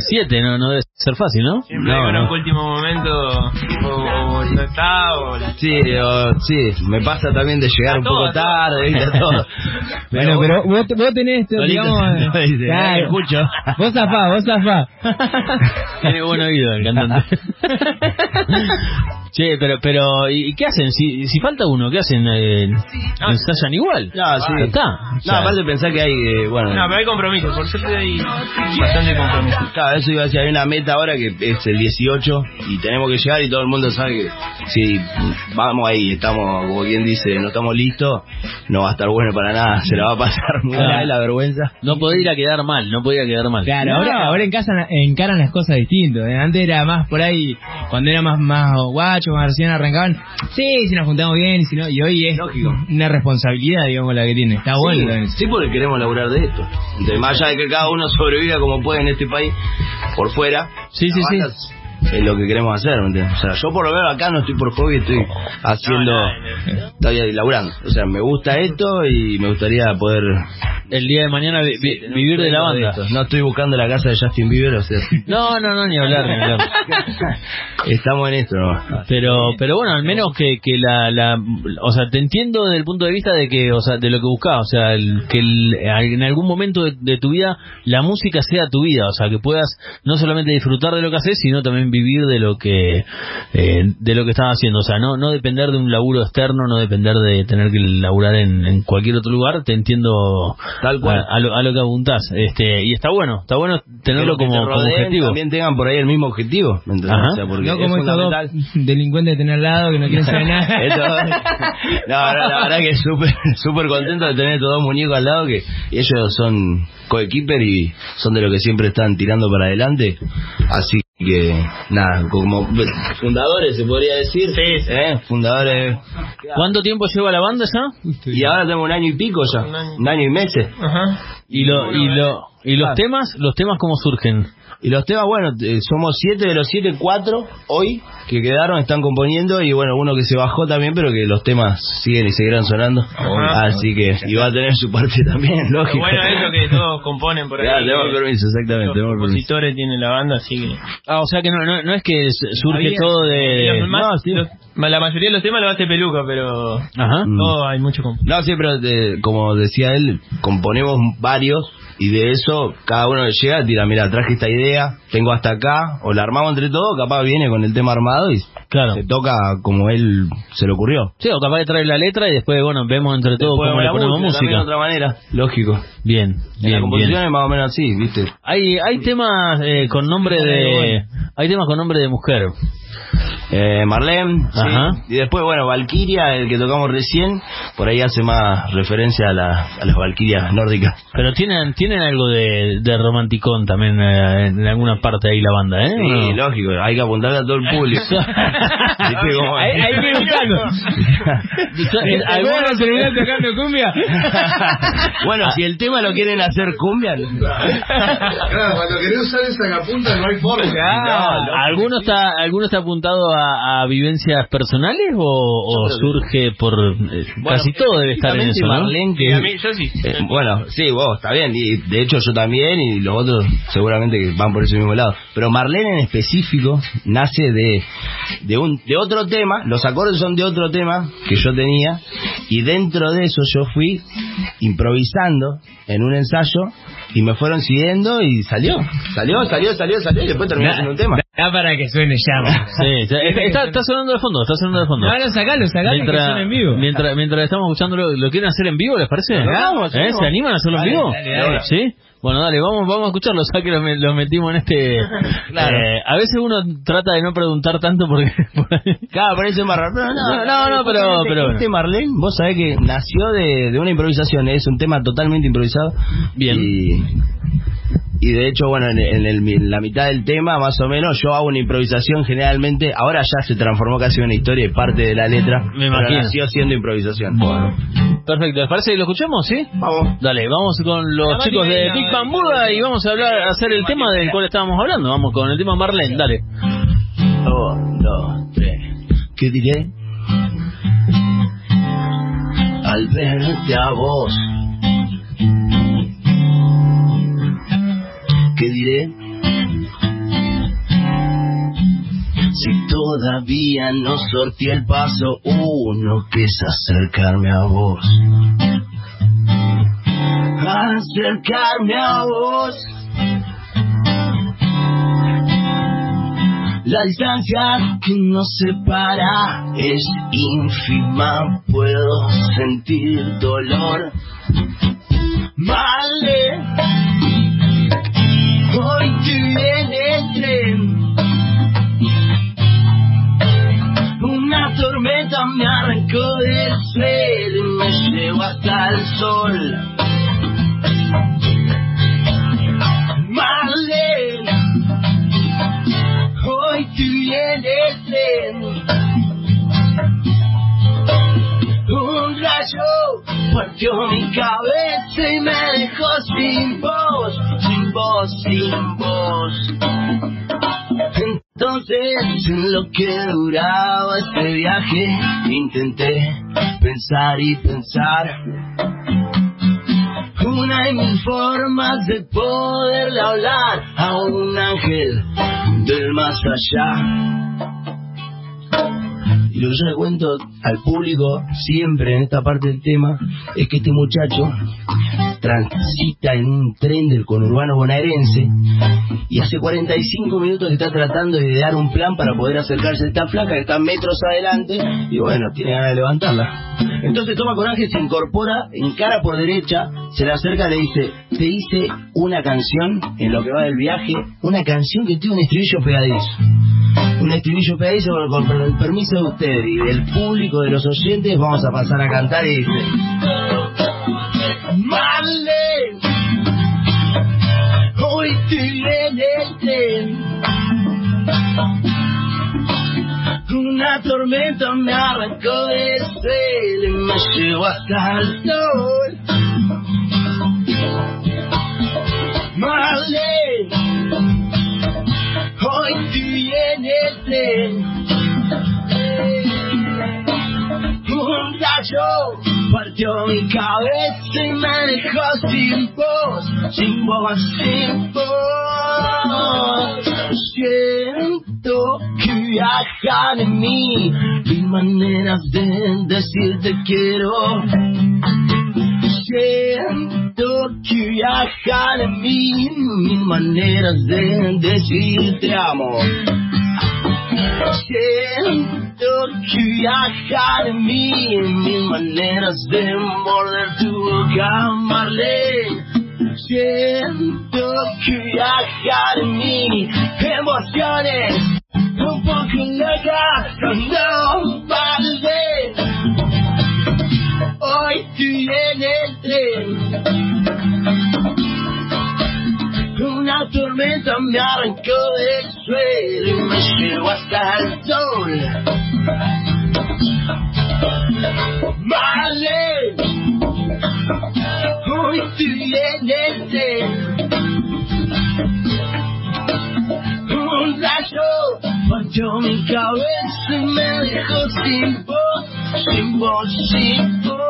Speaker 1: 7, no, no debe ser fácil, ¿no?
Speaker 11: Siempre
Speaker 10: No, no.
Speaker 11: último momento o, o no está o...
Speaker 10: Sí, o- sí, me pasa también de llegar
Speaker 11: A
Speaker 10: un
Speaker 11: todo,
Speaker 10: poco tarde, ¿viste? Todo.
Speaker 3: Bueno, pero vos, vos tenés esto, digamos...
Speaker 10: se lo dice,
Speaker 3: claro.
Speaker 10: escucho.
Speaker 3: Vos zafá, vos zafá.
Speaker 1: Tiene buen oído el cantante. che, pero, pero, ¿y qué hacen? Si, si falta uno, ¿qué hacen? Eh, ¿Ensayan igual?
Speaker 10: No, sí.
Speaker 1: Está.
Speaker 10: No,
Speaker 1: Ya.
Speaker 10: aparte pensar que hay, eh, bueno,
Speaker 11: No, pero hay compromiso, por suerte hay bastante compromiso.
Speaker 10: Claro, eso iba a decir, hay una meta ahora que es el 18 y tenemos que llegar y todo el mundo sabe que si vamos ahí, estamos, como quien dice, no estamos listos, no va a estar bueno para nada, se la va a pasar muy
Speaker 1: Claro.
Speaker 10: mal la vergüenza.
Speaker 1: No podía quedar mal, no podía quedar mal.
Speaker 3: Claro, ahora, ahora en casa encaran las cosas distinto. ¿eh? Antes era más por ahí, cuando era más más guacho, más recién arrancaban. Sí, si nos juntamos bien, y si no, y hoy es
Speaker 10: Lógico.
Speaker 3: una responsabilidad, digamos, la que tiene. Está bueno
Speaker 10: sí, porque queremos laburar de esto. Entonces, más allá de que cada uno sobreviva como puede en este país, por fuera,
Speaker 1: Sí, sí,
Speaker 10: la
Speaker 1: sí.
Speaker 10: banda es lo que queremos hacer, ¿me entiendes? O sea, yo por lo menos acá no estoy por hobby, estoy haciendo, estoy ahí laburando. O sea, me gusta esto y me gustaría poder
Speaker 1: El día de mañana vi- vi- vivir de la banda.
Speaker 10: No estoy buscando la casa de Justin Bieber, o sea,
Speaker 1: No, no, no, ni hablar, ni hablar.
Speaker 10: estamos en esto, ¿no?
Speaker 1: Pero, pero bueno, al menos que, que la, la, o sea, te entiendo desde el punto de vista de que, o sea, de lo que buscas, o sea, el- que el- en algún momento de, de tu vida la música sea tu vida, o sea, que puedas no solamente disfrutar de lo que haces, sino también vivir de lo que, eh, de lo que estás haciendo, o sea, no, no depender de un laburo externo, no depender de tener que laburar en, en cualquier otro lugar, te entiendo
Speaker 10: Tal cual.
Speaker 1: A, a lo, a lo que apuntás, este, y está bueno, está bueno tenerlo como,
Speaker 10: te
Speaker 1: como objetivo.
Speaker 10: También tengan por ahí el mismo objetivo, ¿me entendés?
Speaker 1: Ajá.
Speaker 10: O sea, porque
Speaker 3: No como
Speaker 10: es
Speaker 3: estos dos delincuentes de tener al lado que no quieren saber nada.
Speaker 10: Esto- no, no, la verdad que súper súper contento de tener estos dos muñecos al lado que ellos son coequiper y son de los que siempre están tirando para adelante. Así que, nada, como fundadores se podría decir.
Speaker 11: Sí, sí.
Speaker 10: ¿eh? Fundadores.
Speaker 1: ¿Cuánto tiempo lleva la banda ya?
Speaker 10: Y ahora tenemos un año y pico ya, un año y meses.
Speaker 11: Ajá.
Speaker 1: Y lo, y lo, ¿Y los
Speaker 10: Claro.
Speaker 1: temas, los temas cómo surgen?
Speaker 10: Y los temas, bueno, eh, somos siete de los siete, cuatro hoy que quedaron, están componiendo y bueno, uno que se bajó también, pero que los temas siguen y seguirán sonando.
Speaker 11: Ajá.
Speaker 10: Así que, y va a tener su parte también, lógico.
Speaker 11: bueno es lo que todos componen por ahí.
Speaker 10: Ya, tenemos
Speaker 11: eh,
Speaker 10: permiso, exactamente,
Speaker 11: Los compositores tienen la banda, así que...
Speaker 1: Ah, o sea que no, no, no es que surge
Speaker 11: Había-
Speaker 1: todo de...
Speaker 11: los más-
Speaker 10: no, sí.
Speaker 11: los- la mayoría de los temas lo hace Peluca, pero...
Speaker 1: Ajá.
Speaker 11: Todo hay mucho
Speaker 10: No, sí, pero de- como decía él, componemos varios y de eso cada uno que llega tira, mira, traje esta idea, tengo hasta acá, o la armamos entre todos, capaz viene con el tema armado y
Speaker 1: Claro.
Speaker 10: se toca como él se le ocurrió.
Speaker 1: Sí, o capaz de traer la letra y después, bueno, vemos entre todos
Speaker 10: Después
Speaker 1: cómo le ponemos
Speaker 10: música también de
Speaker 1: música.
Speaker 10: otra manera, lógico.
Speaker 1: Bien,
Speaker 10: En la composición
Speaker 1: bien.
Speaker 10: es más o menos así, ¿viste?
Speaker 1: Hay, hay temas eh, con nombre de... Hay temas con nombre de mujer.
Speaker 10: Eh, Marlene, sí. Y después, bueno, Valkyria, el que tocamos recién, por ahí hace más referencia a, la- a las Valkyrias nórdicas.
Speaker 1: Pero tienen tienen algo de, de romanticón también eh, en alguna parte ahí la banda, ¿eh?
Speaker 10: Sí, lógico, hay que apuntarle a todo el público.
Speaker 2: Ahí, ahí que
Speaker 1: Algunos
Speaker 2: terminan tocando cumbia.
Speaker 10: bueno, si el tema lo quieren hacer cumbia,
Speaker 4: Claro, cuando querés usar esa capunta no hay forma.
Speaker 10: no,
Speaker 1: ¿Alguno está alguno está apuntado a, a vivencias personales o, surge por eh, casi todo debe estar en eso, ¿no?
Speaker 10: Marlene, que
Speaker 11: Y a mí, yo sí.
Speaker 10: Eh, bueno, sí, vos, está bien, y de hecho yo también, y los otros seguramente que van por ese mismo lado. Pero Marlene en específico nace de, de, un, de otro tema, los acordes son de otro tema que yo tenía, y dentro de eso yo fui improvisando en un ensayo, y me fueron siguiendo, y salió, salió, salió, salió, salió, y después terminó siendo un tema.
Speaker 2: Da para que suene llama.
Speaker 1: Sí, sí, está, está- sonando de fondo, está sonando de fondo.
Speaker 2: No, sacalo, sacalo que suene en vivo.
Speaker 1: mientras, mientras estamos escuchando, ¿lo, lo quieren hacer en vivo, les parece? ¿Eh? ¿Se animan a hacerlo en vivo?
Speaker 2: dale, dale.
Speaker 1: ¿Sí? Bueno, dale, vamos, vamos a escucharlo, ya que lo, me- lo metimos en este...
Speaker 10: Claro.
Speaker 1: Eh, a veces uno trata de no preguntar tanto porque...
Speaker 10: Claro, parece raro. pero
Speaker 1: No, no, no, pero- pero bueno.
Speaker 10: Este Marlene, vos sabés que nació de, de una improvisación, es un tema totalmente improvisado.
Speaker 1: Bien.
Speaker 10: Y, y de hecho, bueno, en, en el- en la mitad del tema, más o menos, yo hago una improvisación generalmente. Ahora ya se transformó casi en una historia y parte de la letra.
Speaker 1: Me
Speaker 10: pero
Speaker 1: imagino.
Speaker 10: nació siendo improvisación.
Speaker 1: Perfecto, ¿les parece que lo escuchamos, sí?
Speaker 10: Vamos.
Speaker 1: Dale, vamos con los
Speaker 11: La
Speaker 1: chicos de Big Bang Buda y vamos a hablar, a hacer el tema del cual estábamos hablando. Vamos con el tema Marlene, dale.
Speaker 10: Un, dos, tres. ¿Qué diré? Al verte a vos. ¿Qué diré? Si todavía no sortí el paso uno que es acercarme a vos. Acercarme a vos. La distancia que nos separa es ínfima, puedo sentir dolor. Vale, sol. Hoy te. Un rayo partió mi cabeza y me dejó sin voz, sin voz, sin voz. Entonces, en lo que duraba este viaje, intenté pensar y pensar. Una y mil formas de poderle hablar a un ángel del más allá. Lo que yo le cuento al público siempre en esta parte del tema es que este muchacho transita en un tren del conurbano bonaerense y hace 45 minutos está tratando de idear un plan para poder acercarse a esta flaca que está metros adelante y bueno, tiene ganas de levantarla. Entonces toma coraje, se incorpora, encara por derecha, se le acerca y le dice, te hice una canción en lo que va del viaje, una canción que tiene un estribillo pegadizo. Un estribillo pegadizo con, con el permiso de ustedes y del público, de los oyentes, vamos a pasar a cantar y dice... Marlene, hoy tren. Una tormenta me arrancó del suelo y me llevó hasta el sol. Marlene. Un rayo partió mi cabeza y me dejó sin voz, sin voz, sin voz. Siento que viajan en mí mil maneras de decirte quiero. Siento que viajan en mí mil maneras de decirte amo. Siento que viajan en mí mil maneras de morder tu boca, Marlene. Siento que viajan en mí emociones un poco locas cuando paré. Hoy estoy en el tren. Una tormenta me arrancó del suelo y me llevó hasta el sol. Vale, hoy estoy en el tren. Un rayo partió mi cabeza y me dejó sin voz, sin voz, sin voz.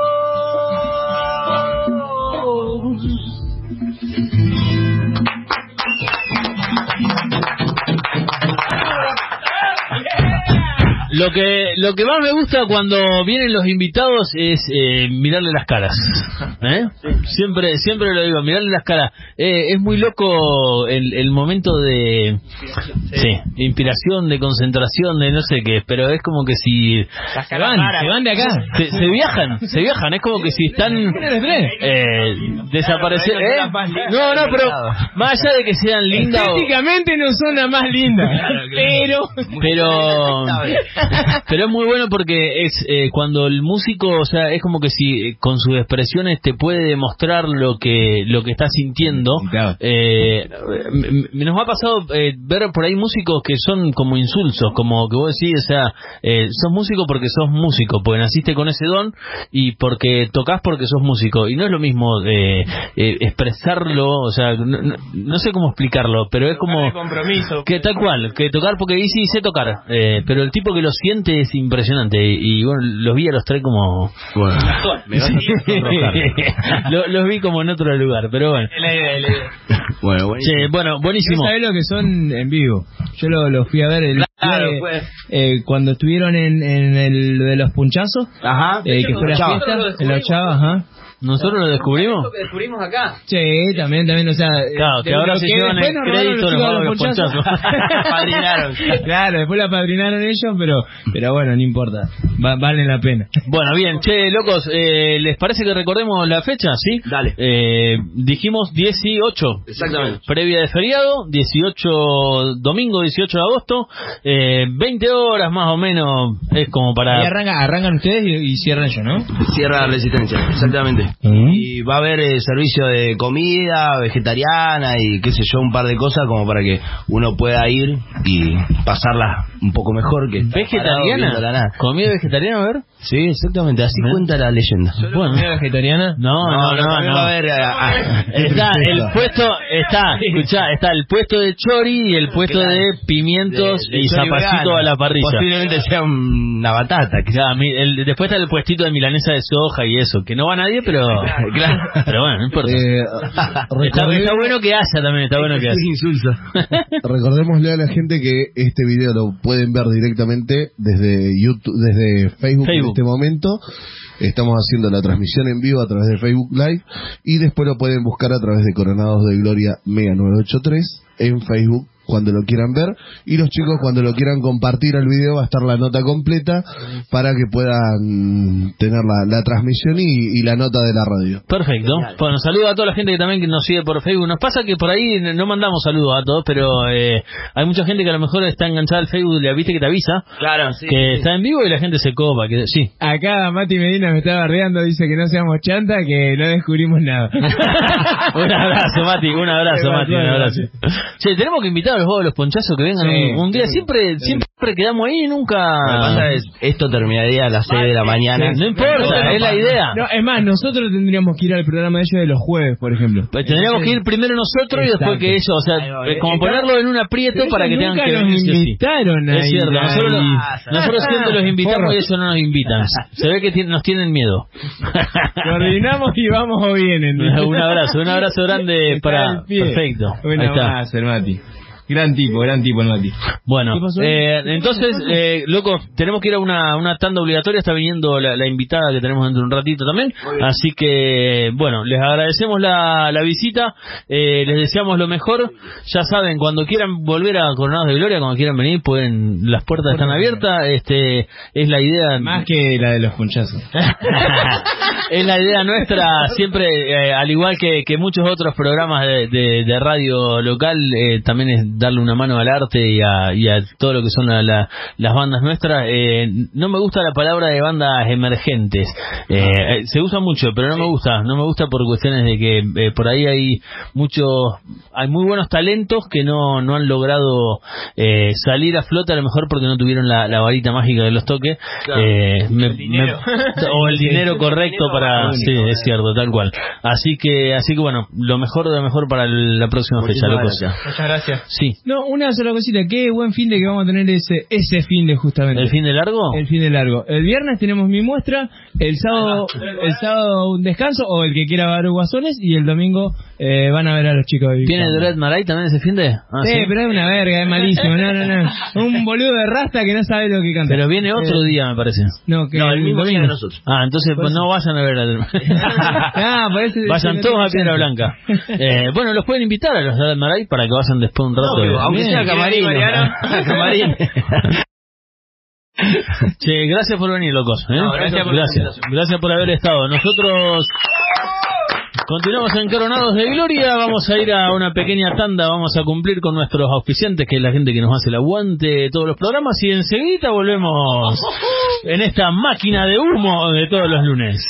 Speaker 1: Lo que, lo que más me gusta cuando vienen los invitados es eh, mirarle las caras. ¿eh? Siempre, siempre lo digo, mirarle las caras. Eh, es muy loco el, el momento de sí, inspiración, de concentración, de no sé qué, pero es como que si
Speaker 3: Se van, se van de acá.
Speaker 1: se, se viajan, se viajan, es como que si están eh, desaparecer. ¿eh? No, no, pero más allá de que sean lindas o-
Speaker 3: Estéticamente no son las más lindas, pero
Speaker 1: pero pero es muy bueno porque es eh, cuando el músico o sea es como que si eh, con sus expresiones te puede demostrar lo que lo que está sintiendo. Eh, m- m- nos ha pasado eh, ver por ahí músicos que son como insulsos como que vos decís o sea eh, sos músico porque sos músico porque naciste con ese don y porque tocas porque sos músico. Y no es lo mismo eh, eh, expresarlo o sea no, no- no sé cómo explicarlo pero es como
Speaker 11: compromiso.
Speaker 1: que tal cual, que tocar porque sí sé tocar, eh, pero el tipo que lo siente es impresionante y, bueno, los vi a los tres como...
Speaker 12: Bueno, me vas a
Speaker 1: Lo- los vi como en otro lugar, pero bueno.
Speaker 12: Bueno, buenísimo.
Speaker 1: Che, bueno, buenísimo.
Speaker 3: sabés lo que son en vivo. Yo lo, lo fui a ver el
Speaker 12: Claro, pues.
Speaker 3: eh, cuando estuvieron en, en el de los punchazos,
Speaker 12: Ajá.
Speaker 3: eh, que fue la
Speaker 12: Chava.
Speaker 3: fiesta, en la Ochava, ajá.
Speaker 1: ¿Nosotros lo descubrimos?
Speaker 13: que descubrimos acá.
Speaker 3: Sí, también, también, o sea...
Speaker 1: Claro,
Speaker 3: de
Speaker 1: que ahora
Speaker 3: lo
Speaker 1: se llevan el crédito,
Speaker 3: los
Speaker 1: robaron
Speaker 3: los ponchazos.
Speaker 12: Padrinaron.
Speaker 3: claro, después la padrinaron ellos, pero pero bueno, no importa. Va, vale la pena.
Speaker 1: Bueno, bien, che, locos, eh, ¿les parece que recordemos la fecha? ¿Sí?
Speaker 12: Dale.
Speaker 1: Eh, dijimos 18.
Speaker 12: Exactamente.
Speaker 1: Previa de feriado, 18, domingo 18 de agosto, eh, 20 horas más o menos, es como para...
Speaker 3: Y arranca, arrancan ustedes y, y cierran ellos, ¿no?
Speaker 12: Cierra Resistencia, exactamente. Y va a haber eh, servicio de comida vegetariana y qué sé yo, un par de cosas como para que uno pueda ir y pasarla un poco mejor que
Speaker 1: ¿Vegetariana? ¿Comida vegetariana, a ver?
Speaker 12: Sí, exactamente, así
Speaker 1: ¿Eh?
Speaker 12: cuenta la leyenda.
Speaker 1: Bueno.
Speaker 3: vegetariana?
Speaker 1: No, no, no, no.
Speaker 12: a ah, ah,
Speaker 1: Está el puesto, está, escuchá, está el puesto de chori y el puesto
Speaker 12: Claro.
Speaker 1: de pimientos
Speaker 12: de- de
Speaker 1: y
Speaker 12: vegano.
Speaker 1: a la parrilla.
Speaker 12: Posiblemente sea una batata. que-
Speaker 1: Ya, mi- el- después está el puestito de milanesa de soja y eso, que no va nadie, pero
Speaker 12: Claro.
Speaker 1: pero bueno, no importa.
Speaker 4: Eh,
Speaker 1: está, bueno que haya también, está bueno que haya.
Speaker 12: insulso.
Speaker 4: Recordémosle a la gente que este video lo pueden ver directamente desde YouTube, desde Facebook,
Speaker 1: Facebook.
Speaker 4: Este momento. Estamos haciendo la transmisión en vivo a través de Facebook Live y después lo pueden buscar a través de Coronados de Gloria Mega 983 en Facebook cuando lo quieran ver y los chicos cuando lo quieran compartir al video va a estar la nota completa para que puedan tener la, la transmisión y, y la nota de la radio.
Speaker 1: Perfecto. Bueno, saludo a toda la gente que también que nos sigue por Facebook. Nos pasa que por ahí no mandamos saludos a todos, pero eh, hay mucha gente que a lo mejor está enganchada al Facebook, ya viste que te avisa
Speaker 12: Claro, sí.
Speaker 1: que
Speaker 12: sí.
Speaker 1: está en vivo y la gente se copa, que sí.
Speaker 3: Acá Mati Medina me está bardeando, dice que no seamos chanta, que no descubrimos nada.
Speaker 1: un abrazo, Mati, un abrazo, Mati, un abrazo. Che, tenemos que invitar los juegos de los ponchazos, que vengan
Speaker 3: Sí.
Speaker 1: un, un día. Siempre siempre quedamos ahí y nunca...
Speaker 10: Lo que pasa es, esto terminaría a las 6 de la mañana.
Speaker 1: No importa, es la idea.
Speaker 3: No, es más, nosotros tendríamos que ir al programa de ellos de los jueves, por ejemplo.
Speaker 1: Pues tendríamos que ir primero nosotros y después que ellos, o sea, eh, como ponerlo en un aprieto para que tengan
Speaker 3: nunca
Speaker 1: que
Speaker 3: nos
Speaker 1: venir sí.
Speaker 3: invitaron
Speaker 1: Es
Speaker 3: ahí,
Speaker 1: cierto, nosotros,
Speaker 3: ahí.
Speaker 1: nosotros siempre los invitamos
Speaker 3: Porro.
Speaker 1: y ellos no nos invitan. Se ve que nos tienen miedo.
Speaker 3: Coordinamos y vamos o vienen.
Speaker 1: un abrazo, un abrazo grande
Speaker 3: Está
Speaker 1: para... Perfecto.
Speaker 3: Un abrazo, el Mati. Gran tipo, gran tipo el Mati.
Speaker 1: Bueno, eh, entonces, eh, loco, tenemos que ir a una, una tanda obligatoria. Está viniendo la, la invitada que tenemos dentro de un ratito también. Así que, bueno, les agradecemos la, la visita. eh, les deseamos lo mejor. Ya saben, cuando quieran volver a Coronados de Gloria, cuando quieran venir, pueden las puertas están abiertas. Este Es la idea.
Speaker 3: Más que la de los punchazos.
Speaker 1: es la idea nuestra, siempre, eh, al igual que, que muchos otros programas de, de- de radio local, eh, también es darle una mano al arte y a, y a todo lo que son la- la- las bandas nuestras. Eh, no me gusta la palabra de bandas emergentes. Eh, eh, se usa mucho, pero no me gusta. No me gusta por cuestiones de que eh, por ahí hay muchos, hay muy buenos talentos que no, no han logrado eh, salir a flote, a lo mejor porque no tuvieron la, la varita mágica que los toque. Eh, me- me- o el dinero correcto para sí es cierto tal cual así que así que bueno lo mejor de lo mejor para el- la próxima fecha
Speaker 10: Muchísimas
Speaker 1: locos
Speaker 11: Muchas gracias.
Speaker 1: Sí
Speaker 3: No, una sola cosita. Qué buen fin de que vamos a tener ese ese fin de justamente.
Speaker 1: el fin de largo
Speaker 3: El fin de largo. El viernes tenemos mi muestra, el sábado el sábado un descanso o el que quiera ver guasones y el domingo eh, van a ver a los chicos de
Speaker 1: tiene. Dread Marai también ese fin de Ah,
Speaker 3: Sí,
Speaker 1: ¿sí?
Speaker 3: pero es una verga, es malísimo. No, no, no. Un boludo de rasta que no sabe lo que canta.
Speaker 1: pero viene otro
Speaker 3: Eh,
Speaker 1: día me parece
Speaker 3: No, que
Speaker 10: No, el mismo día
Speaker 3: domingo.
Speaker 10: de nosotros.
Speaker 1: ah entonces pues no vayan a ver a
Speaker 3: Ah, parece-
Speaker 1: vayan todos a Piedra. Blanca eh, bueno los pueden invitar a los Dread Marai para que vayan después un rato
Speaker 10: No, aunque sea camarín.
Speaker 1: Che, gracias por venir, locos. ¿eh?
Speaker 11: No, gracias por la
Speaker 1: gracias. Gracias por haber estado. Nosotros continuamos en Coronados de Gloria. Vamos a ir a una pequeña tanda. Vamos a cumplir con nuestros auspiciantes, que es la gente que nos hace el aguante de todos los programas. Y enseguida volvemos en esta máquina de humo de todos los lunes.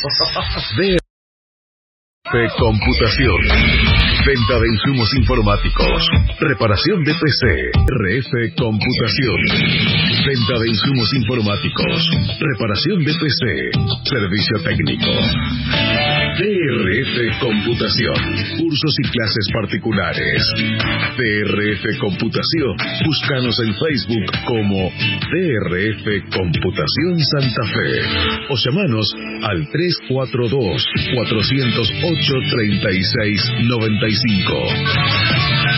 Speaker 5: DRF Computación. Venta de insumos informáticos. Reparación de PC. RF Computación. Venta de insumos informáticos. Reparación de PC. Servicio técnico. DRF Computación. Cursos y clases particulares. DRF Computación. Búscanos en Facebook como DRF Computación Santa Fe. O llamanos al 342 408 3695.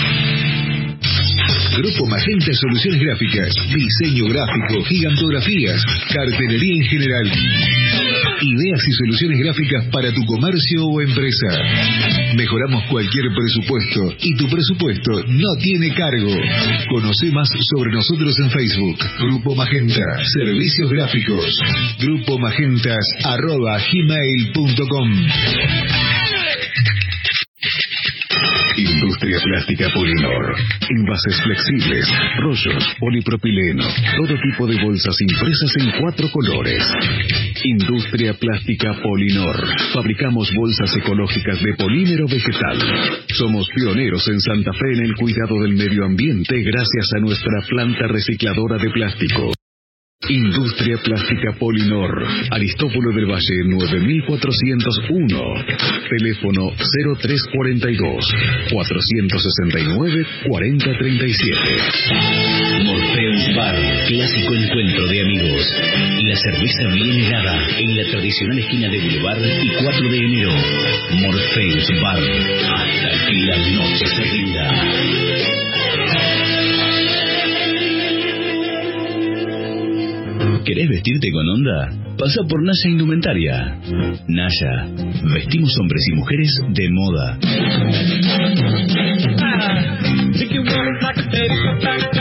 Speaker 5: Grupo Magenta Soluciones Gráficas, diseño gráfico, gigantografías, cartelería en general. Ideas y soluciones gráficas para tu comercio o empresa. Mejoramos cualquier presupuesto y tu presupuesto no tiene cargo. Conoce más sobre nosotros en Facebook. Grupo Magenta, servicios gráficos. Grupo Magentas arroba gmail.com. Industria Plástica Polinor. Envases flexibles, rollos, polipropileno, todo tipo de bolsas impresas en cuatro colores. Industria Plástica Polinor. Fabricamos bolsas ecológicas de polímero vegetal. Somos pioneros en Santa Fe en el cuidado del medio ambiente gracias a nuestra planta recicladora de plástico. Industria Plástica Polinor, Aristóbulo del Valle 9401, teléfono 0342 469 4037.
Speaker 7: Morpheus Bar, clásico encuentro de amigos. La cerveza bien helada en la tradicional esquina de Boulevard y 4 de enero. Morpheus Bar, hasta que la noche se rinda. ¿Querés vestirte con onda? Pasa por Naya Indumentaria. Naya, vestimos hombres y mujeres de moda.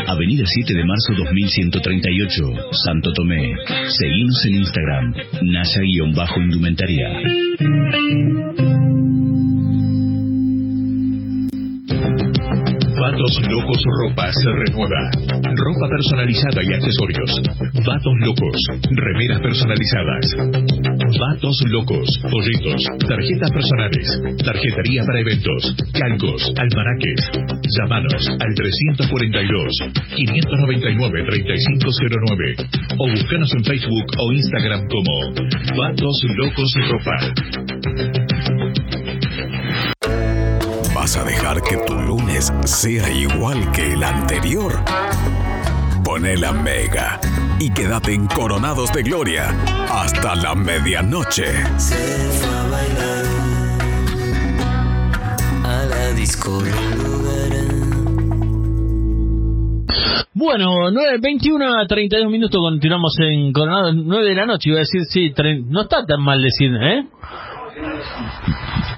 Speaker 7: Avenida 7 de marzo 2138, Santo Tomé. Seguimos en Instagram, Naya-Indumentaria.
Speaker 5: Vatos Locos Ropa se renueva. Ropa personalizada y accesorios. Vatos Locos. Remeras personalizadas. Vatos Locos. Folletos. Tarjetas personales. Tarjetería para eventos. Calcos. Almanaques. Llámanos al 342 599 3509 o búscanos en Facebook o Instagram como Vatos Locos Ropa.
Speaker 14: ¿Vas a dejar que tu lunes sea igual que el anterior? Pone la mega y quédate en Coronados de Gloria hasta la medianoche.
Speaker 15: Se fue a bailar a la disco.
Speaker 1: Bueno, 9, 21 a 32 minutos continuamos en Coronado, 9 de la noche, iba a decir, sí, tre- no está tan mal decir, ¿eh?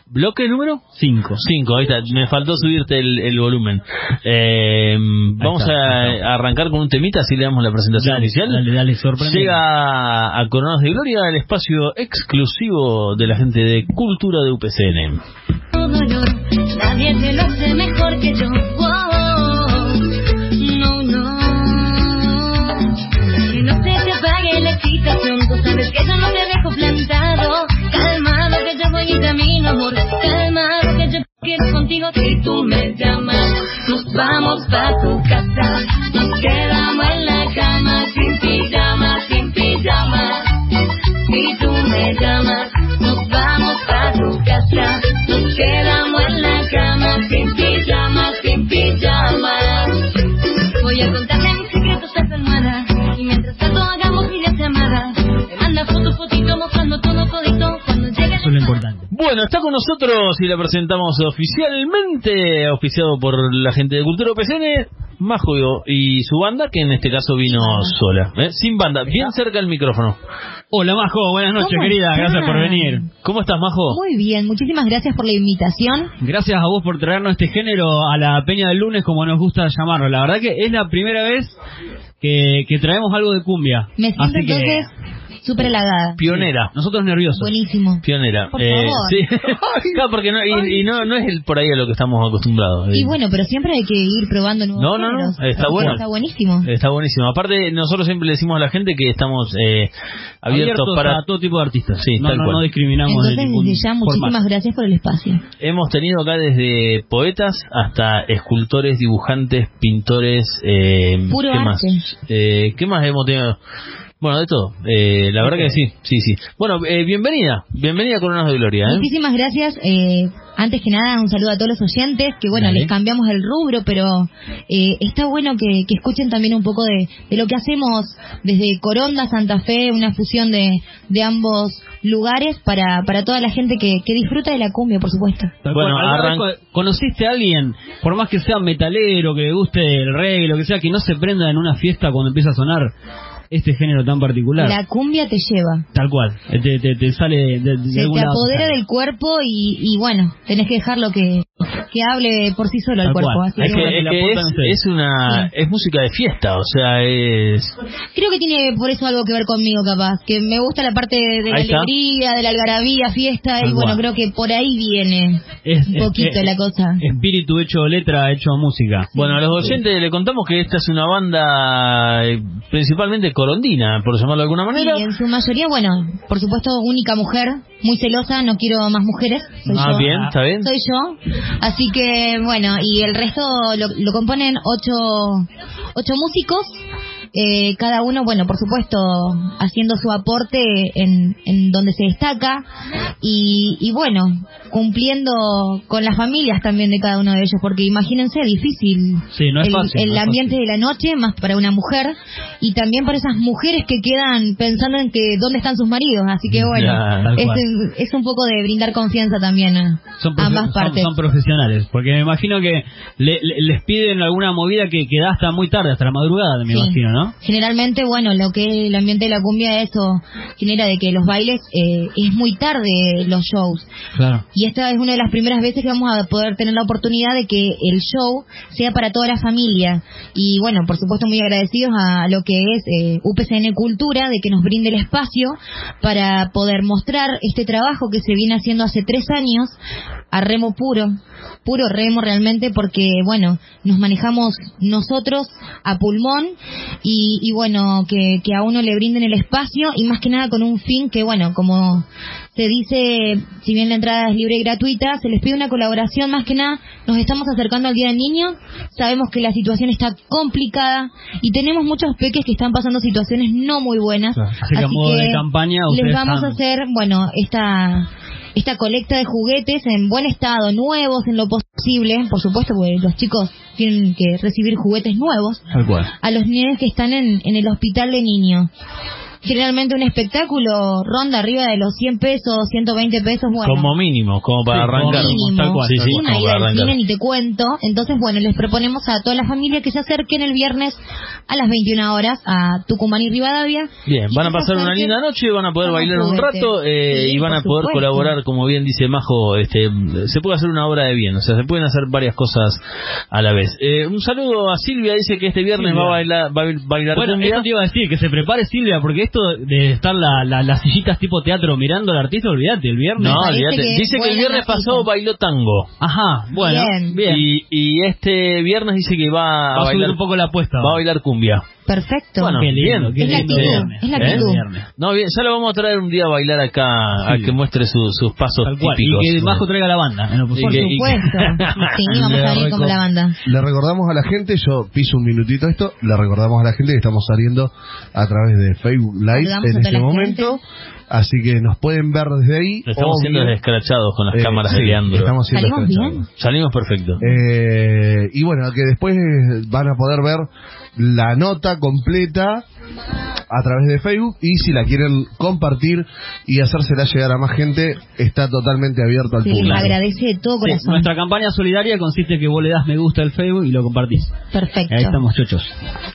Speaker 1: ¿Bloque número?
Speaker 2: 5.
Speaker 1: 5, ahí está, me faltó subirte el, el volumen. Eh, vamos
Speaker 2: está,
Speaker 1: a, a arrancar con un temita, así le damos la presentación inicial.
Speaker 2: Dale, dale, sorprende.
Speaker 1: Llega a Coronados de Gloria el espacio exclusivo de la gente de Cultura de UPCN.
Speaker 16: nadie te lo hace mejor que yo. Oh, no, no. Que no se te apague la excitación, tú sabes que yo no te dejo plantado. En camino, amor. Calmado que yo quiero contigo. Si tú me llamas, nos vamos pa' tu casa. Nos quedamos en la cama, sin pijama, sin pijama. Si tú me llamas, nos vamos pa' tu casa. Nos quedamos en la cama, sin pijama, sin pijama. Voy a contarle mis secretos a tu almohada. Y mientras tanto hagamos videollamadas. Me manda foto, fotito, mostrando todo todito.
Speaker 2: Lo importante.
Speaker 1: Bueno, está con nosotros y la presentamos oficialmente, auspiciado por la gente de Cultura UPCN, Majo y su banda, que en este caso vino sola, ¿eh? sin banda, bien cerca del micrófono.
Speaker 2: Hola Majo, buenas noches
Speaker 17: ¿Cómo
Speaker 2: querida, gracias por venir.
Speaker 1: ¿Cómo estás, Majo?
Speaker 17: Muy bien, muchísimas gracias por la invitación.
Speaker 2: Gracias a vos por traernos este género a la Peña del Lunes, como nos gusta llamarlo. La verdad que es la primera vez que, que traemos algo de cumbia.
Speaker 17: Me siento
Speaker 2: Así que,
Speaker 17: entonces súper halagada.
Speaker 1: Pionera.
Speaker 2: nosotros nerviosos.
Speaker 17: Buenísimo.
Speaker 1: Pionera.
Speaker 17: Por
Speaker 1: Eh,
Speaker 17: favor.
Speaker 1: sí. Claro, porque no, y, y no, no es el por ahí a lo que estamos acostumbrados.
Speaker 17: Y
Speaker 1: Eh,
Speaker 17: bueno, pero siempre hay que ir probando nuevos
Speaker 1: No, no, no, está bueno.
Speaker 17: Está buenísimo.
Speaker 1: Está buenísimo. Aparte, nosotros siempre le decimos a la gente que estamos eh, abiertos,
Speaker 2: Abiertos
Speaker 1: para...
Speaker 2: a todo tipo de artistas.
Speaker 1: Sí,
Speaker 2: no,
Speaker 1: tal
Speaker 2: no,
Speaker 1: cual.
Speaker 2: no discriminamos
Speaker 17: Entonces,
Speaker 2: de
Speaker 17: desde ya, muchísimas
Speaker 2: formato.
Speaker 17: gracias por el espacio.
Speaker 1: Hemos tenido acá desde poetas hasta escultores, dibujantes, pintores. Eh,
Speaker 17: Puro
Speaker 1: ¿Qué
Speaker 17: arte.
Speaker 1: más? Eh, ¿Qué más hemos tenido? Bueno, de todo. Eh, la verdad que sí, sí, sí. Bueno, eh, bienvenida, bienvenida a Coronas de Gloria. ¿eh?
Speaker 17: Muchísimas gracias. eh, antes que nada, un saludo a todos los oyentes, que bueno,
Speaker 1: Dale.
Speaker 17: les cambiamos el rubro, pero eh, está bueno que, que escuchen también un poco de, de lo que hacemos desde Coronda, Santa Fe, una fusión de, de ambos lugares para, para toda la gente que, que disfruta de la cumbia, por supuesto.
Speaker 1: Bueno,
Speaker 2: cual. ¿Alguna
Speaker 1: arran-
Speaker 2: co- ¿Conociste a alguien, por más que sea metalero, que le guste el reggae, lo que sea, que no se prenda en una fiesta cuando empieza a sonar este género tan particular?
Speaker 17: La cumbia te lleva.
Speaker 2: Tal cual. Te, te, te sale de, de-
Speaker 17: se te
Speaker 2: lado.
Speaker 17: apodera del cuerpo y, y bueno, tenés que dejarlo que, que hable por sí solo el cuerpo. Así
Speaker 1: Es
Speaker 17: que,
Speaker 1: que,
Speaker 17: bueno.
Speaker 1: es, que es, es una es música de fiesta, o sea, es
Speaker 17: Creo que tiene por eso algo que ver conmigo, capaz. Que me gusta la parte de, la alegría, de la algarabía, fiesta, y bueno,
Speaker 2: cual.
Speaker 17: creo que por ahí viene
Speaker 2: Es-
Speaker 17: un poquito la cosa.
Speaker 2: Espíritu hecho letra, hecho música.
Speaker 1: Bueno, a los oyentes le contamos que esta es una banda eh, principalmente corondina, por llamarlo de alguna
Speaker 17: Sí,
Speaker 1: manera.
Speaker 17: en su mayoría, bueno, por supuesto, única mujer, muy celosa, no quiero más mujeres. Soy
Speaker 1: Ah,
Speaker 17: yo.
Speaker 1: bien, está bien.
Speaker 17: Soy yo. Así que, bueno, y el resto lo, lo componen ocho, ocho músicos. Eh, cada uno, bueno, por supuesto, haciendo su aporte en, en donde se destaca y, y bueno, cumpliendo con las familias también de cada uno de ellos, porque imagínense, difícil
Speaker 2: Sí, no es
Speaker 17: el,
Speaker 2: fácil,
Speaker 17: el
Speaker 2: no es
Speaker 17: ambiente de la noche, más para una mujer, y también para esas mujeres que quedan pensando en que dónde están sus maridos, así que bueno,
Speaker 2: Ya,
Speaker 17: es, es un poco de brindar confianza también a
Speaker 2: Son,
Speaker 17: ambas
Speaker 2: son-
Speaker 17: partes.
Speaker 2: son profesionales, porque me imagino que le- le- les piden alguna movida que, que da hasta muy tarde, hasta la madrugada, me
Speaker 17: Sí.
Speaker 2: imagino, ¿no?
Speaker 17: Generalmente, bueno, lo que es el ambiente de la cumbia, eso genera de que los bailes eh, es muy tarde los shows.
Speaker 2: Claro.
Speaker 17: Y esta es una de las primeras veces que vamos a poder tener la oportunidad de que el show sea para toda la familia. Y bueno, por supuesto muy agradecidos a lo que es eh, UPCN Cultura, de que nos brinde el espacio para poder mostrar este trabajo que se viene haciendo hace tres años a remo puro, puro remo realmente, porque bueno, nos manejamos nosotros a pulmón y, y bueno, que, que a uno le brinden el espacio y más que nada con un fin que bueno, como se dice, si bien la entrada es libre y gratuita, se les pide una colaboración más que nada. Nos estamos acercando al Día del Niño, sabemos que la situación está complicada y tenemos muchos peques que están pasando situaciones no muy buenas.
Speaker 2: Así que a modo de campaña
Speaker 17: les vamos a hacer, bueno, esta esta colecta de juguetes en buen estado, nuevos en lo posible, por supuesto, porque los chicos tienen que recibir juguetes nuevos
Speaker 2: Tal cual.
Speaker 17: a los niños que están en, en el hospital de niños. Generalmente un espectáculo ronda arriba de los 100 pesos, 120 pesos, bueno.
Speaker 1: Como mínimo, como para
Speaker 2: Sí, como
Speaker 1: arrancar.
Speaker 17: mínimo.
Speaker 1: Tal cual, sí, sí,
Speaker 17: una
Speaker 1: como para
Speaker 17: al
Speaker 1: arrancar.
Speaker 17: cine ni te cuento. Entonces, bueno, les proponemos a toda la familia que se acerquen el viernes a las 21 horas a Tucumán y Rivadavia.
Speaker 1: Bien, van a pasar una linda noche, van a poder bailar un rato eh, y van a poder colaborar, como bien dice Majo, este, se puede hacer una obra de bien, o sea, se pueden hacer varias cosas a la vez. Eh, un saludo a Silvia, dice que este viernes
Speaker 2: Silvia.
Speaker 1: va a bailar, va a bailar
Speaker 2: Bueno,
Speaker 1: cumbia.
Speaker 2: esto te iba a decir, que se prepare Silvia, porque esto de estar la, la- las sillitas tipo teatro mirando al artista, olvídate, el viernes.
Speaker 1: No, olvídate. Dice que el viernes pasado bailó tango.
Speaker 2: Ajá, bueno, bien.
Speaker 1: Y, y este viernes dice que va,
Speaker 2: Va a
Speaker 1: bailar
Speaker 2: subir un poco la apuesta.
Speaker 1: Va a bailar cumbia.
Speaker 17: Perfecto.
Speaker 1: Bueno,
Speaker 2: Qué lindo,
Speaker 1: bien.
Speaker 2: qué
Speaker 17: Es la
Speaker 2: lindo
Speaker 17: actitud, es la
Speaker 1: ¿Eh?
Speaker 17: actitud.
Speaker 1: No, bien, ya lo vamos a traer un día a bailar acá, a que muestre su- sus pasos típicos.
Speaker 2: Y que Majo traiga la banda. en lo
Speaker 1: Y
Speaker 2: posible.
Speaker 1: que- que-
Speaker 17: Sí, vamos a venir como la banda.
Speaker 4: Le recordamos a la gente, yo piso un minutito esto, le recordamos a la gente que estamos saliendo a través de Facebook Live en este momento. Así que nos pueden ver desde ahí.
Speaker 1: Estamos
Speaker 4: o
Speaker 1: siendo descrachados con las
Speaker 4: Eh,
Speaker 1: cámaras
Speaker 4: sí,
Speaker 1: de Leandro.
Speaker 4: estamos siendo
Speaker 17: ¿Salimos
Speaker 4: descrachados.
Speaker 17: bien?
Speaker 1: Salimos perfecto.
Speaker 4: Eh, y bueno, que después van a poder ver la nota completa a través de Facebook y si la quieren compartir y hacérsela llegar a más gente, está totalmente abierto al
Speaker 17: Se
Speaker 4: público.
Speaker 17: agradece de todo
Speaker 2: Sí,
Speaker 17: corazón.
Speaker 2: nuestra campaña solidaria consiste en que vos le das me gusta al Facebook y lo compartís.
Speaker 17: Perfecto.
Speaker 2: Ahí estamos, chochos.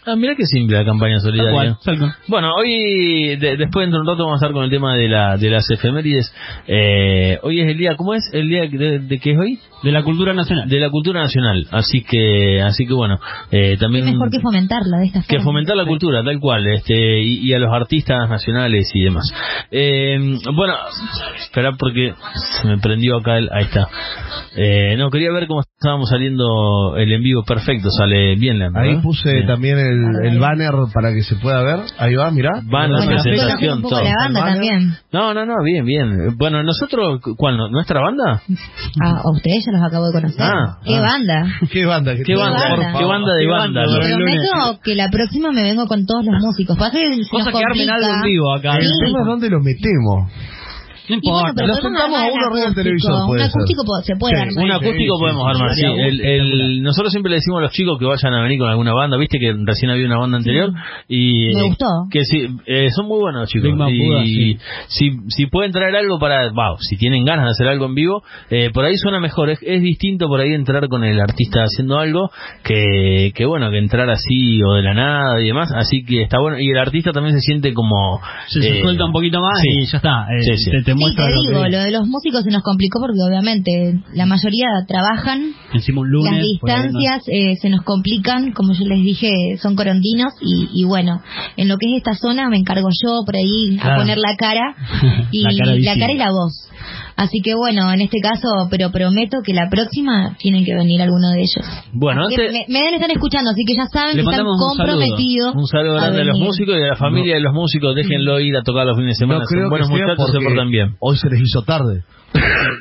Speaker 1: Ah, mira qué simple la campaña solidaria.
Speaker 2: Cual.
Speaker 1: Bueno, hoy, de- después dentro de un rato vamos a estar con el tema de, la, de las efemérides. Eh, hoy es el día, ¿cómo es? ¿El día de, de qué es hoy?
Speaker 2: De la cultura nacional.
Speaker 1: De la cultura nacional. Así que, así que bueno, eh, también...
Speaker 17: Es mejor que fomentarla de esta forma.
Speaker 1: que fomentar la cultura, tal cual, este, y, a los artistas nacionales y demás. Eh, bueno, espera porque se me prendió acá el, ahí está. Eh, no, quería ver cómo estábamos saliendo el en vivo, perfecto, sale bien la
Speaker 4: Ahí puse también el, el banner para que se pueda ver. Ahí va, mirá.
Speaker 1: Banner,
Speaker 17: Bueno,
Speaker 1: presentación,
Speaker 17: un poco
Speaker 1: todo.
Speaker 17: la banda también.
Speaker 1: No, no, no, bien, bien. Bueno, nosotros, ¿cuál? ¿Nuestra banda?
Speaker 17: Ah, a ustedes ya los acabo de conocer.
Speaker 1: Ah,
Speaker 17: ¿Qué
Speaker 1: ah.
Speaker 17: banda?
Speaker 4: ¿Qué banda?
Speaker 1: ¿Qué banda?
Speaker 17: banda?
Speaker 1: ¿Qué banda de
Speaker 2: ¿Qué
Speaker 1: banda?
Speaker 2: banda?
Speaker 17: Te prometo que la próxima me vengo con todos los músicos. Pasa que se
Speaker 2: Cosa
Speaker 17: nos complica.
Speaker 2: algo en vivo acá.
Speaker 4: El
Speaker 17: Sí.
Speaker 4: tema es dónde lo metemos.
Speaker 2: No
Speaker 17: bueno,
Speaker 2: importa.
Speaker 4: sentamos a uno
Speaker 17: un
Speaker 4: arriba del
Speaker 17: acústico.
Speaker 4: televisor, puede
Speaker 17: Un
Speaker 4: ser.
Speaker 17: acústico po- se puede
Speaker 4: Sí,
Speaker 17: armar.
Speaker 1: Un acústico
Speaker 4: sí,
Speaker 1: podemos
Speaker 4: sí,
Speaker 1: armar, sí. El, el- nosotros siempre le decimos a los chicos que vayan a venir con alguna banda, viste que recién había una banda anterior y
Speaker 17: Me gustó.
Speaker 1: que sí, eh, son muy buenos chicos
Speaker 2: Big
Speaker 1: y si, si pueden traer algo para, wow, si tienen ganas de hacer algo en vivo, eh, por ahí suena mejor, es, es distinto por ahí entrar con el artista haciendo algo que, que bueno, que entrar así o de la nada y demás, así que está bueno y el artista también se siente como
Speaker 2: Se, se
Speaker 1: eh,
Speaker 2: suelta un poquito más
Speaker 1: sí.
Speaker 2: y ya está. eh,
Speaker 1: Sí, sí.
Speaker 2: Te, te
Speaker 17: Te digo, lo de los músicos se nos complicó porque obviamente la mayoría trabajan,
Speaker 2: Encima un lunes.
Speaker 17: las distancias eh, se nos complican, como yo les dije, son corondinos y, y bueno, en lo que es esta zona me encargo yo por ahí a
Speaker 2: Claro.
Speaker 17: poner la cara y
Speaker 2: La cara
Speaker 17: y la voz. Así que bueno, en este caso, pero prometo que la próxima tienen que venir alguno de ellos.
Speaker 1: bueno,
Speaker 17: Así que
Speaker 1: antes,
Speaker 17: me, me deben estar escuchando, así que ya saben que están
Speaker 2: mandamos un saludo.
Speaker 17: comprometidos.
Speaker 1: Un saludo
Speaker 17: a
Speaker 1: grande a los músicos y a la familia de los músicos. Déjenlo ir a tocar los fines de semana.
Speaker 4: No creo que
Speaker 1: buenos
Speaker 4: sea
Speaker 1: muchachos, se portan bien.
Speaker 4: hoy se les hizo tarde.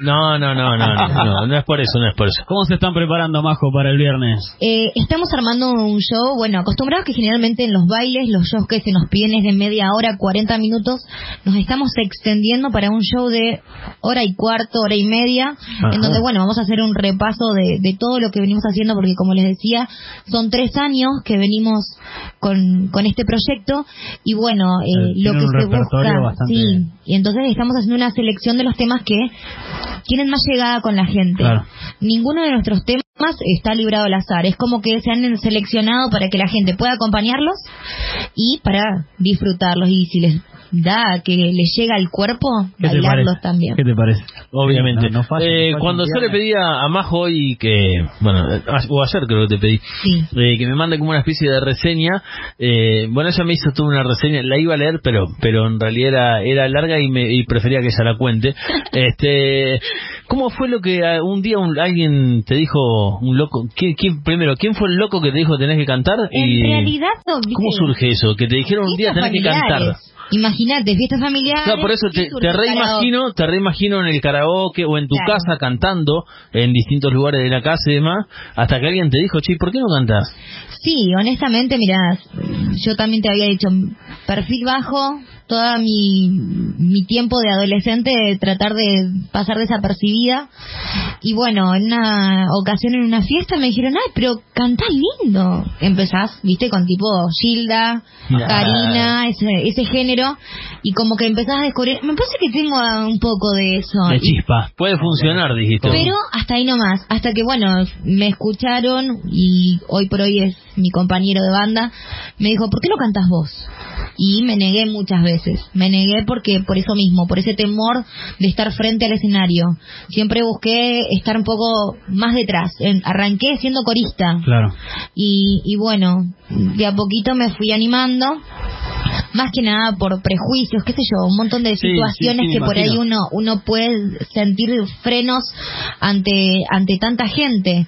Speaker 1: No, no, no, no, no, no, no es por eso, no es por eso.
Speaker 2: ¿Cómo se están preparando, Majo, para el viernes?
Speaker 17: Eh, estamos armando un show, bueno, acostumbrados que generalmente en los bailes, los shows que se nos piden es de media hora, 40 minutos, nos estamos extendiendo para un show de hora y cuarto, hora y media,
Speaker 1: Ajá.
Speaker 17: en donde, bueno, vamos a hacer un repaso de, de todo lo que venimos haciendo, porque como les decía, son tres años que venimos con, con este proyecto, y bueno, eh,
Speaker 2: Eh,
Speaker 17: lo que
Speaker 2: un
Speaker 17: se
Speaker 2: repertorio
Speaker 17: busca,
Speaker 2: bastante
Speaker 17: sí, Y entonces estamos haciendo una selección de los temas que tienen más llegada con la gente.
Speaker 2: Claro.
Speaker 17: Ninguno de nuestros temas está librado al azar. Es como que se han seleccionado para que la gente pueda acompañarlos y para disfrutarlos. Y si les da que les llega al cuerpo,
Speaker 2: ¿Qué te
Speaker 17: bailarlos
Speaker 2: parece?
Speaker 17: también.
Speaker 2: ¿Qué te parece?
Speaker 1: Obviamente.
Speaker 2: No, no falla,
Speaker 1: Eh, cuando yo le pedí a, Majo hoy que, bueno, o ayer creo que te pedí,
Speaker 17: Sí.
Speaker 1: eh, que me mande como una especie de reseña, eh, bueno, ella me hizo toda una reseña, la iba a leer, pero pero en realidad era, era larga y, me, y prefería que ella la cuente. este ¿Cómo fue lo que ah, un día un- alguien te dijo, un loco, ¿quién, quién- primero, quién fue el loco que te dijo tenés que cantar?
Speaker 17: En
Speaker 1: y
Speaker 17: realidad.
Speaker 1: ¿Cómo surge eso? Que te dijeron un día tenés que cantar.
Speaker 17: Imagínate, fiestas familiares.
Speaker 1: Claro, por eso te, reimagino, te reimagino en el karaoke o en tu
Speaker 17: Claro.
Speaker 1: casa cantando en distintos lugares de la casa y demás, hasta que alguien te dijo, che, ¿por qué no cantás?
Speaker 17: Sí, honestamente, mirá, yo también te había dicho, perfil bajo, toda mi, mi tiempo de adolescente de tratar de pasar desapercibida. Y bueno, en una ocasión en una fiesta me dijeron, ay, pero cantás lindo. Empezás, viste, con tipo Gilda. Karina, ese, ese género, y como que empezás a descubrir, me parece que tengo un poco de eso.
Speaker 1: De
Speaker 17: Y-
Speaker 1: chispa. Puede funcionar, dijiste.
Speaker 17: pero hasta ahí nomás, hasta que bueno, me escucharon y hoy por hoy es mi compañero de banda, me dijo, ¿por qué no cantas vos? Y me negué muchas veces, me negué porque por eso mismo, por ese temor de estar frente al escenario. Siempre busqué estar un poco más detrás, En- arranqué siendo corista
Speaker 2: Claro.
Speaker 17: y, y bueno, de a poquito me fui animando. Más que nada por prejuicios, qué sé yo, un montón de
Speaker 2: Sí,
Speaker 17: situaciones
Speaker 2: sí,
Speaker 17: que por ahí uno uno puede sentir frenos ante ante tanta gente.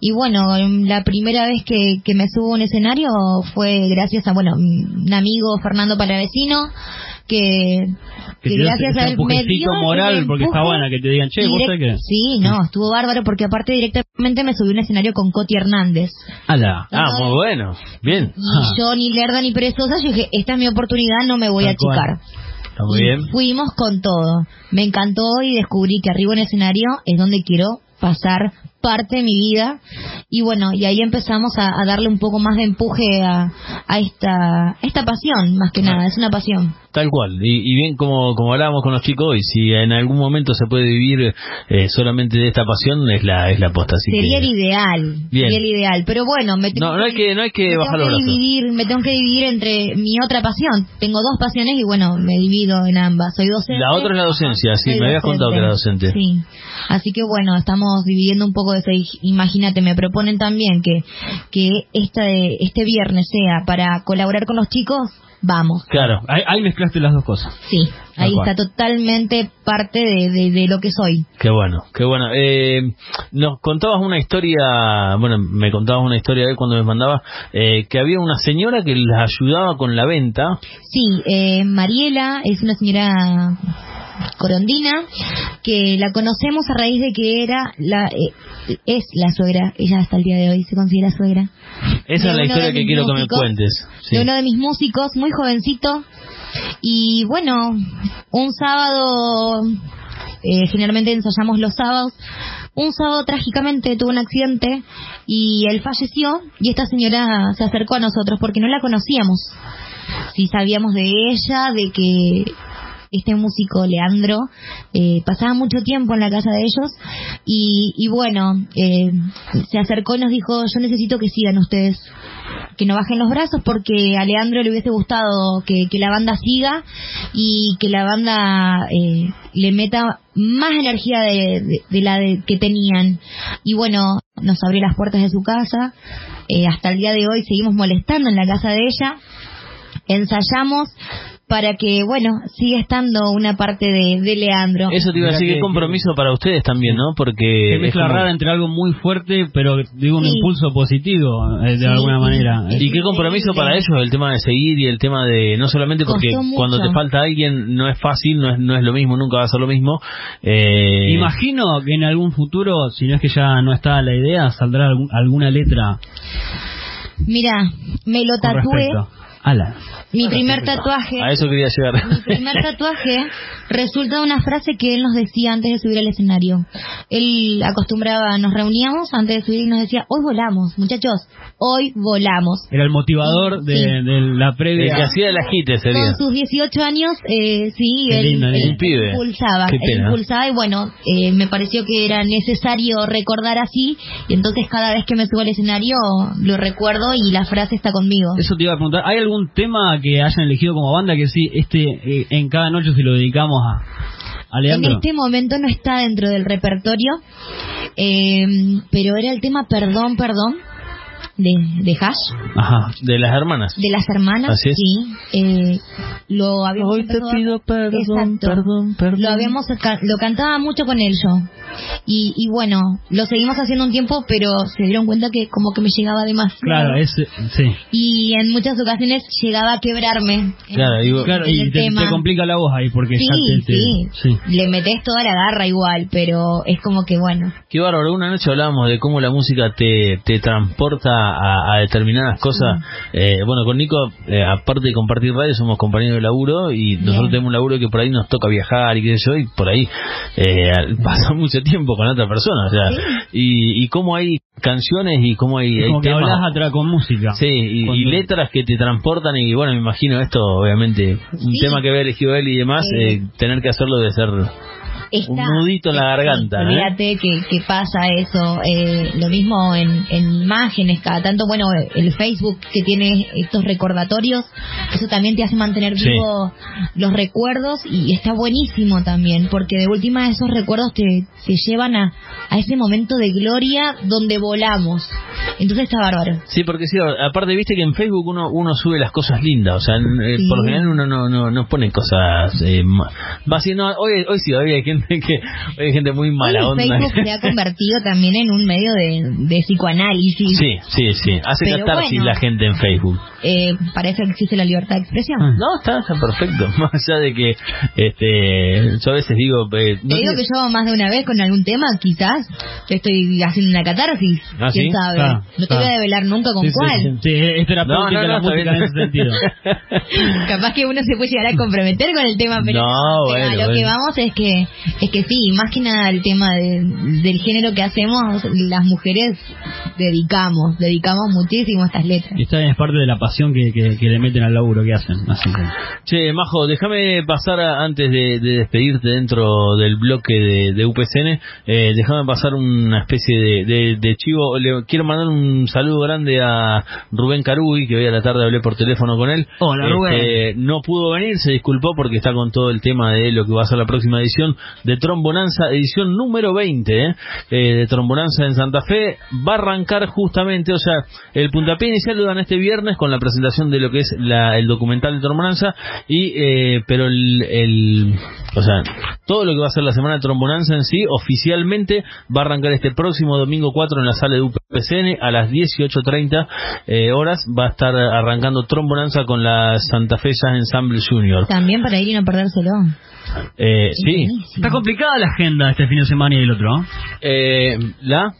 Speaker 17: Y bueno, la primera vez que, que me subo a un escenario fue gracias a, bueno, un amigo Fernando Palavecino, que,
Speaker 2: Que
Speaker 17: que gracias a él me dio
Speaker 2: moral, porque está buena que te digan, che, vos
Speaker 17: direct-
Speaker 2: que...
Speaker 17: Sí, no, estuvo bárbaro porque aparte directamente me subí a un escenario con Coti Hernández.
Speaker 2: Ala.
Speaker 1: Ah, muy bueno. Bien.
Speaker 17: Y yo ni lerda ni perezosa, yo dije, esta es mi oportunidad, no me voy
Speaker 2: Tal
Speaker 17: a achicar.
Speaker 1: Muy bien.
Speaker 17: Fuimos con todo. Me encantó y descubrí que arriba en el escenario es donde quiero pasar parte de mi vida. Y bueno, y ahí empezamos a, a darle un poco más de empuje a, a esta, esta pasión, más que nada, es una pasión.
Speaker 1: Tal cual. Y, y bien como, como hablábamos con los chicos hoy, si en algún momento se puede vivir eh, solamente de esta pasión, es la, es la posta. Así
Speaker 17: Sería
Speaker 1: que...
Speaker 17: el ideal,
Speaker 1: Bien.
Speaker 17: sería el ideal. Pero bueno, me tengo
Speaker 1: No, no hay que, no hay que
Speaker 17: me
Speaker 1: bajar
Speaker 17: tengo
Speaker 1: los
Speaker 17: que dividir, me tengo que dividir entre mi otra pasión. Tengo dos pasiones y bueno, me divido en ambas. Soy docente.
Speaker 1: La otra es la docencia, sí, me habías contado que era docente.
Speaker 17: Sí. Así que bueno, estamos dividiendo un poco de eso. Imagínate, me proponen también que, que este, este viernes sea para colaborar con los chicos. Vamos.
Speaker 1: Claro.
Speaker 2: Ahí, ahí mezclaste las dos cosas.
Speaker 17: Sí, ahí está totalmente parte de, de, de lo que soy.
Speaker 1: Qué bueno, qué bueno. Eh, nos contabas una historia, bueno, me contabas una historia de cuando me mandabas, eh, que había una señora que les ayudaba con la venta.
Speaker 17: Sí, eh, Mariela es una señora corondina que la conocemos a raíz de que era la eh, es la suegra, ella hasta el día de hoy se considera suegra.
Speaker 1: Esa es la historia que quiero que me
Speaker 17: músicos,
Speaker 1: cuentes. Sí.
Speaker 17: De uno de mis músicos, muy jovencito. Y bueno, un sábado, eh, generalmente ensayamos los sábados, un sábado trágicamente tuvo un accidente y él falleció y esta señora se acercó a nosotros porque no la conocíamos. Sí sabíamos de ella, de que este músico Leandro eh, pasaba mucho tiempo en la casa de ellos y, bueno, eh, se acercó y nos dijo, yo necesito que sigan ustedes, que no bajen los brazos porque a Leandro le hubiese gustado que, la banda siga y que la banda eh, le meta más energía de, de- de la de- que tenían. Y bueno, nos abrió las puertas de su casa, eh, hasta el día de hoy seguimos molestando en la casa de ella ensayamos para que, bueno, siga estando una parte de, de Leandro.
Speaker 1: Eso te iba a decir,
Speaker 2: que-
Speaker 1: qué compromiso para ustedes también, ¿no? Porque...
Speaker 2: Qué
Speaker 1: es
Speaker 2: mezcla
Speaker 1: como-
Speaker 2: rara entre algo muy fuerte, pero digo un
Speaker 17: Sí.
Speaker 2: impulso positivo, eh, de
Speaker 17: Sí,
Speaker 2: alguna manera.
Speaker 1: Y qué compromiso para ellos el tema de seguir y el tema de no solamente porque cuando te falta alguien no es fácil, no es no es lo mismo, nunca va a ser lo mismo. Eh,
Speaker 2: Imagino que en algún futuro, si no es que ya no está la idea, saldrá algún- alguna letra
Speaker 17: Mira, me lo tatué.
Speaker 2: Respecto. Ala.
Speaker 17: Mi primer tatuaje.
Speaker 1: a eso quería llegar.
Speaker 17: Mi primer tatuaje resulta de una frase que él nos decía antes de subir al escenario. Él acostumbraba, nos reuníamos antes de subir y nos decía, hoy volamos, muchachos, hoy volamos.
Speaker 2: Era el motivador de,
Speaker 17: Sí.
Speaker 2: de la previa.
Speaker 1: El que hacía el agite sería.
Speaker 17: Con sus 18 años, eh, sí,
Speaker 2: Qué
Speaker 17: él,
Speaker 2: lindo,
Speaker 17: él
Speaker 1: pibe.
Speaker 17: impulsaba,
Speaker 1: Qué
Speaker 17: él
Speaker 1: pena.
Speaker 17: impulsaba y bueno, eh, me pareció que era necesario recordar así y entonces cada vez que me subo al escenario lo recuerdo y la frase está conmigo.
Speaker 2: Eso te iba a preguntar. ¿Hay algún tema que hayan elegido como banda que sí, este eh, en cada noche se lo dedicamos
Speaker 17: En este momento no está dentro del repertorio, eh, pero era el tema Perdón, Perdón de, de Hash,
Speaker 1: Ajá, de las hermanas.
Speaker 17: de las hermanas.
Speaker 1: Así es.
Speaker 17: Sí, eh, lo habíamos
Speaker 1: Hoy te pido perdón, perdón, perdón.
Speaker 17: Lo habíamos lo cantaba mucho con él yo. Y, y bueno, lo seguimos haciendo un tiempo, pero se dieron cuenta que como que me llegaba demasiado.
Speaker 2: Claro, es, eh, sí.
Speaker 17: Y en muchas ocasiones llegaba a quebrarme.
Speaker 1: Claro, digo,
Speaker 2: Claro, y te, complica la voz ahí porque
Speaker 17: Sí,
Speaker 2: ya te, te-
Speaker 17: sí.
Speaker 2: sí.
Speaker 17: Le metes toda la garra igual, pero es como que bueno.
Speaker 1: Qué bárbaro, una noche hablábamos de cómo la música te, te transporta a, a determinadas cosas. Eh, bueno, con Nico, eh, aparte de compartir radio, somos compañeros de laburo y nosotros tenemos un laburo que por ahí nos toca viajar y qué sé yo, y por ahí eh, pasa mucho tiempo con otra persona. O sea, y, y cómo hay canciones y cómo hay,
Speaker 2: Es
Speaker 1: hay
Speaker 2: como que
Speaker 1: temas.
Speaker 2: hablas atrás con música.
Speaker 1: Sí, y, letras que te transportan y bueno, me imagino esto, obviamente, un
Speaker 17: Sí.
Speaker 1: tema que había elegido él y demás,
Speaker 17: Sí.
Speaker 1: eh, tener que hacerlo de ser
Speaker 17: Está,
Speaker 1: un nudito en la garganta. ¿eh?
Speaker 17: Olvídate que, que pasa eso. Eh, lo mismo en, en imágenes, cada tanto, bueno, el Facebook que tiene estos recordatorios, eso también te hace mantener
Speaker 1: Sí.
Speaker 17: vivo los recuerdos y está buenísimo también, porque de última esos recuerdos te, te llevan a, a ese momento de gloria donde volamos. Entonces está bárbaro.
Speaker 1: Sí, porque sí, aparte viste que en Facebook uno uno sube las cosas lindas, o sea, en- eh,
Speaker 17: Sí.
Speaker 1: por lo general uno no no, no pone cosas eh, va así, no, hoy hoy sí, hoy hay gente que hoy hay gente muy mala onda.
Speaker 17: Facebook se ha convertido también en un medio de, de psicoanálisis.
Speaker 1: Sí, sí, sí, hace
Speaker 17: Pero
Speaker 1: catarsis
Speaker 17: bueno.
Speaker 1: la gente en Facebook.
Speaker 17: Eh, para eso existe la libertad de expresión.
Speaker 1: No, está, está perfecto. Más allá de que este yo a veces digo, eh, no
Speaker 17: Te digo
Speaker 1: tiene-
Speaker 17: que yo más de una vez con algún tema, quizás, yo estoy haciendo una catarsis.
Speaker 1: ¿Ah,
Speaker 17: ¿Quién
Speaker 1: sí?
Speaker 17: sabe?
Speaker 2: Claro,
Speaker 17: no te
Speaker 2: claro.
Speaker 17: voy a develar nunca con
Speaker 2: Sí,
Speaker 17: cuál.
Speaker 2: sí, sí, es terapéutica
Speaker 1: No, no, no,
Speaker 2: la música en ese sentido.
Speaker 17: Capaz que uno se puede llegar a comprometer con el tema, pero,
Speaker 1: No, bueno,
Speaker 17: a lo que
Speaker 1: bueno.
Speaker 17: vamos es que es que sí, más que nada el tema de- del género que hacemos, las mujeres dedicamos, dedicamos muchísimo a estas letras.
Speaker 2: Y esta es parte de la pasión que, que, que le meten al laburo que hacen. Así que.
Speaker 1: Che, Majo, déjame pasar a- antes de, de despedirte dentro del bloque de, de UPCN, eh, déjame pasar una especie de, de- de chivo. Le quiero mandar un saludo grande a Rubén Carugi, que hoy a la tarde hablé por teléfono con él.
Speaker 2: Hola, Rubén.
Speaker 1: Este, No pudo venir, se disculpó porque está con todo el tema de lo que va a ser la próxima edición de Trombonanza, edición número 20 eh, eh, de Trombonanza en Santa Fe. Va a arrancar justamente, o sea, el puntapié inicial lo dan este viernes con la presentación de lo que es la- el documental de Trombonanza, y eh, pero el, o sea, todo lo que va a ser la semana de Trombonanza en sí, oficialmente va a arrancar este próximo domingo 4 en la sala de UPCN a las 18.30 eh, horas. Va a estar arrancando Trombonanza con la Santa Fe Jazz Ensemble Junior.
Speaker 17: También para ir y no perdérselo.
Speaker 1: Eh, sí,
Speaker 2: Está complicada la agenda este fin de semana y el otro. ¿no?
Speaker 1: eh, la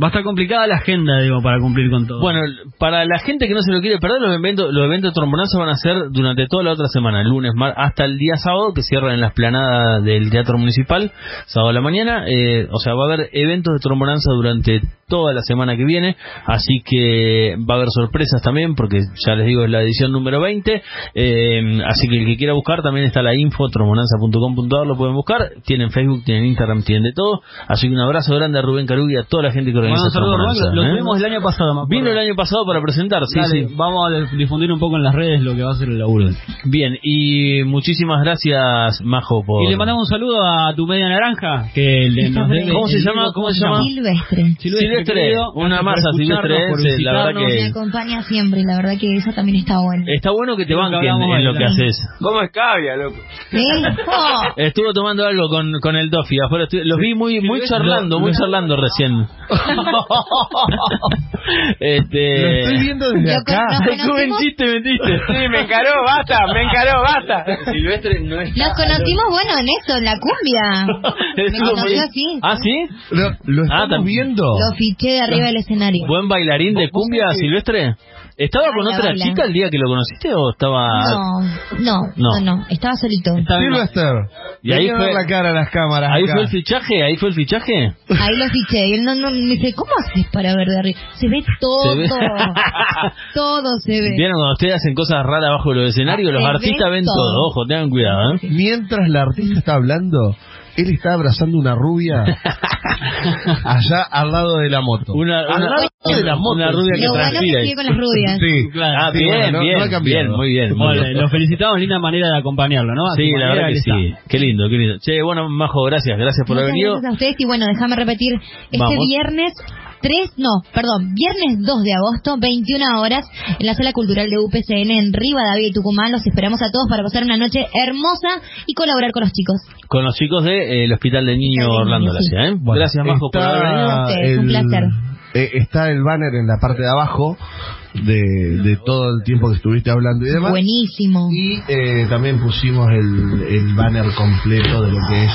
Speaker 2: Va a estar complicada la agenda, digo, para cumplir con todo.
Speaker 1: Bueno, para la gente que no se lo quiere perder, los eventos, los eventos de trombonanza van a ser durante toda la otra semana, el lunes mar- hasta el día sábado, que cierran en la esplanada del Teatro Municipal, sábado a la mañana. eh, o sea, va a haber eventos de trombonanza durante toda la semana que viene, así que va a haber sorpresas también, porque ya les digo, es la edición número 20. eh, así que el que quiera buscar, también está la info, trombonanza.com.ar, lo pueden buscar. Tienen Facebook, tienen Instagram, tienen de todo. Así que un abrazo grande a Rubén Carugi y a toda la gente que organiza
Speaker 2: Bueno, saludos,
Speaker 1: Trombonanza,
Speaker 2: Rubén, lo,
Speaker 1: ¿eh?
Speaker 2: lo tuvimos el año pasado.
Speaker 1: Vino el año pasado para presentar, sí,
Speaker 2: Dale,
Speaker 1: sí.
Speaker 2: Vamos a difundir un poco en las redes lo que va a ser el laburo.
Speaker 1: Bien, y muchísimas gracias, Majo, por...
Speaker 2: Y le mandamos un saludo a tu media naranja, que le, nos debe-.
Speaker 1: ¿Cómo se llama? ¿Cómo se llama?
Speaker 17: Silvestre.
Speaker 1: Silvestre,
Speaker 2: querido,
Speaker 1: una masa Silvestre, la verdad que-
Speaker 17: Me acompaña siempre y la verdad que eso también está bueno.
Speaker 1: Está bueno que te banquen en
Speaker 2: de
Speaker 1: lo que haces.
Speaker 3: ¿Cómo es cabia, loco?
Speaker 1: Estuvo tomando algo con, con el Dofi afuera. Los vi muy muy
Speaker 2: Silvestre,
Speaker 1: charlando, muy charlando recién. este...
Speaker 4: Lo estoy viendo desde acá.
Speaker 1: ¿cómo mentiste, mentiste?
Speaker 3: Sí, me encaró, basta, me encaró, basta.
Speaker 1: Silvestre no es...
Speaker 17: Nos conocimos, bueno, en eso, en la cumbia. Me
Speaker 1: Estuvo muy-
Speaker 17: conoció así.
Speaker 1: ¿Ah, sí?
Speaker 4: Lo, lo
Speaker 1: Ah,
Speaker 4: estamos viendo.
Speaker 17: Lo fiché de arriba del escenario.
Speaker 1: ¿Buen bailarín de cumbia, Silvestre? ¿Estaba con
Speaker 17: Baila,
Speaker 1: otra
Speaker 17: baila.
Speaker 1: chica el día que lo conociste o estaba...?
Speaker 17: No, no,
Speaker 1: No.
Speaker 17: no, no, estaba solito.
Speaker 4: Silvester.
Speaker 1: Y ahí fue-
Speaker 4: la cara a las cámaras.
Speaker 1: ¿Ahí
Speaker 4: acá.
Speaker 1: fue el fichaje? ¿Ahí fue el fichaje?
Speaker 17: Ahí lo fiché. Y él no, no, me dice, ¿cómo haces para ver de arriba? Se ve todo.
Speaker 1: Se ve.
Speaker 17: todo se ve.
Speaker 1: ¿Vieron cuando ustedes hacen cosas raras bajo los escenarios? Los artistas
Speaker 17: ve
Speaker 1: ven
Speaker 17: todo.
Speaker 1: todo. Ojo, tengan cuidado, ¿eh?
Speaker 4: Mientras la artista está hablando, él está abrazando una rubia allá al lado de la moto.
Speaker 1: Una,
Speaker 4: al
Speaker 1: una,
Speaker 4: lado de la moto.
Speaker 1: una rubia que
Speaker 17: Lo bueno que
Speaker 1: transpira.
Speaker 17: sigue con las rubias.
Speaker 4: Sí,
Speaker 1: Ah,
Speaker 4: sí,
Speaker 1: bien,
Speaker 4: bueno,
Speaker 1: bien,
Speaker 4: no
Speaker 1: bien, muy bien. muy
Speaker 2: Bueno,
Speaker 1: bien.
Speaker 2: lo felicitamos, linda manera de acompañarlo, ¿no? A
Speaker 1: Sí, la verdad que sí.
Speaker 2: está.
Speaker 1: Qué lindo, qué lindo. Che, bueno, Majo, gracias, gracias por
Speaker 17: Muchas
Speaker 1: haber venido.
Speaker 17: gracias a ustedes y bueno, déjame repetir, este
Speaker 1: Vamos.
Speaker 17: viernes 3, no, perdón, viernes 2 de agosto, 21 horas, en la Sala Cultural de UPCN en Rivadavia y Tucumán. Los esperamos a todos para pasar una noche hermosa y colaborar con los chicos.
Speaker 1: Con los chicos del Hospital del Niño
Speaker 17: Hospital
Speaker 1: Orlando
Speaker 17: Niño, sí.
Speaker 1: Lacia, ¿eh?
Speaker 4: Bueno,
Speaker 1: gracias, Majo, por haber venido.
Speaker 17: Un placer.
Speaker 4: eh, está el banner en la parte de abajo de, de todo el tiempo que estuviste hablando y demás.
Speaker 17: Buenísimo.
Speaker 4: Y eh, también pusimos el, el banner completo de lo que es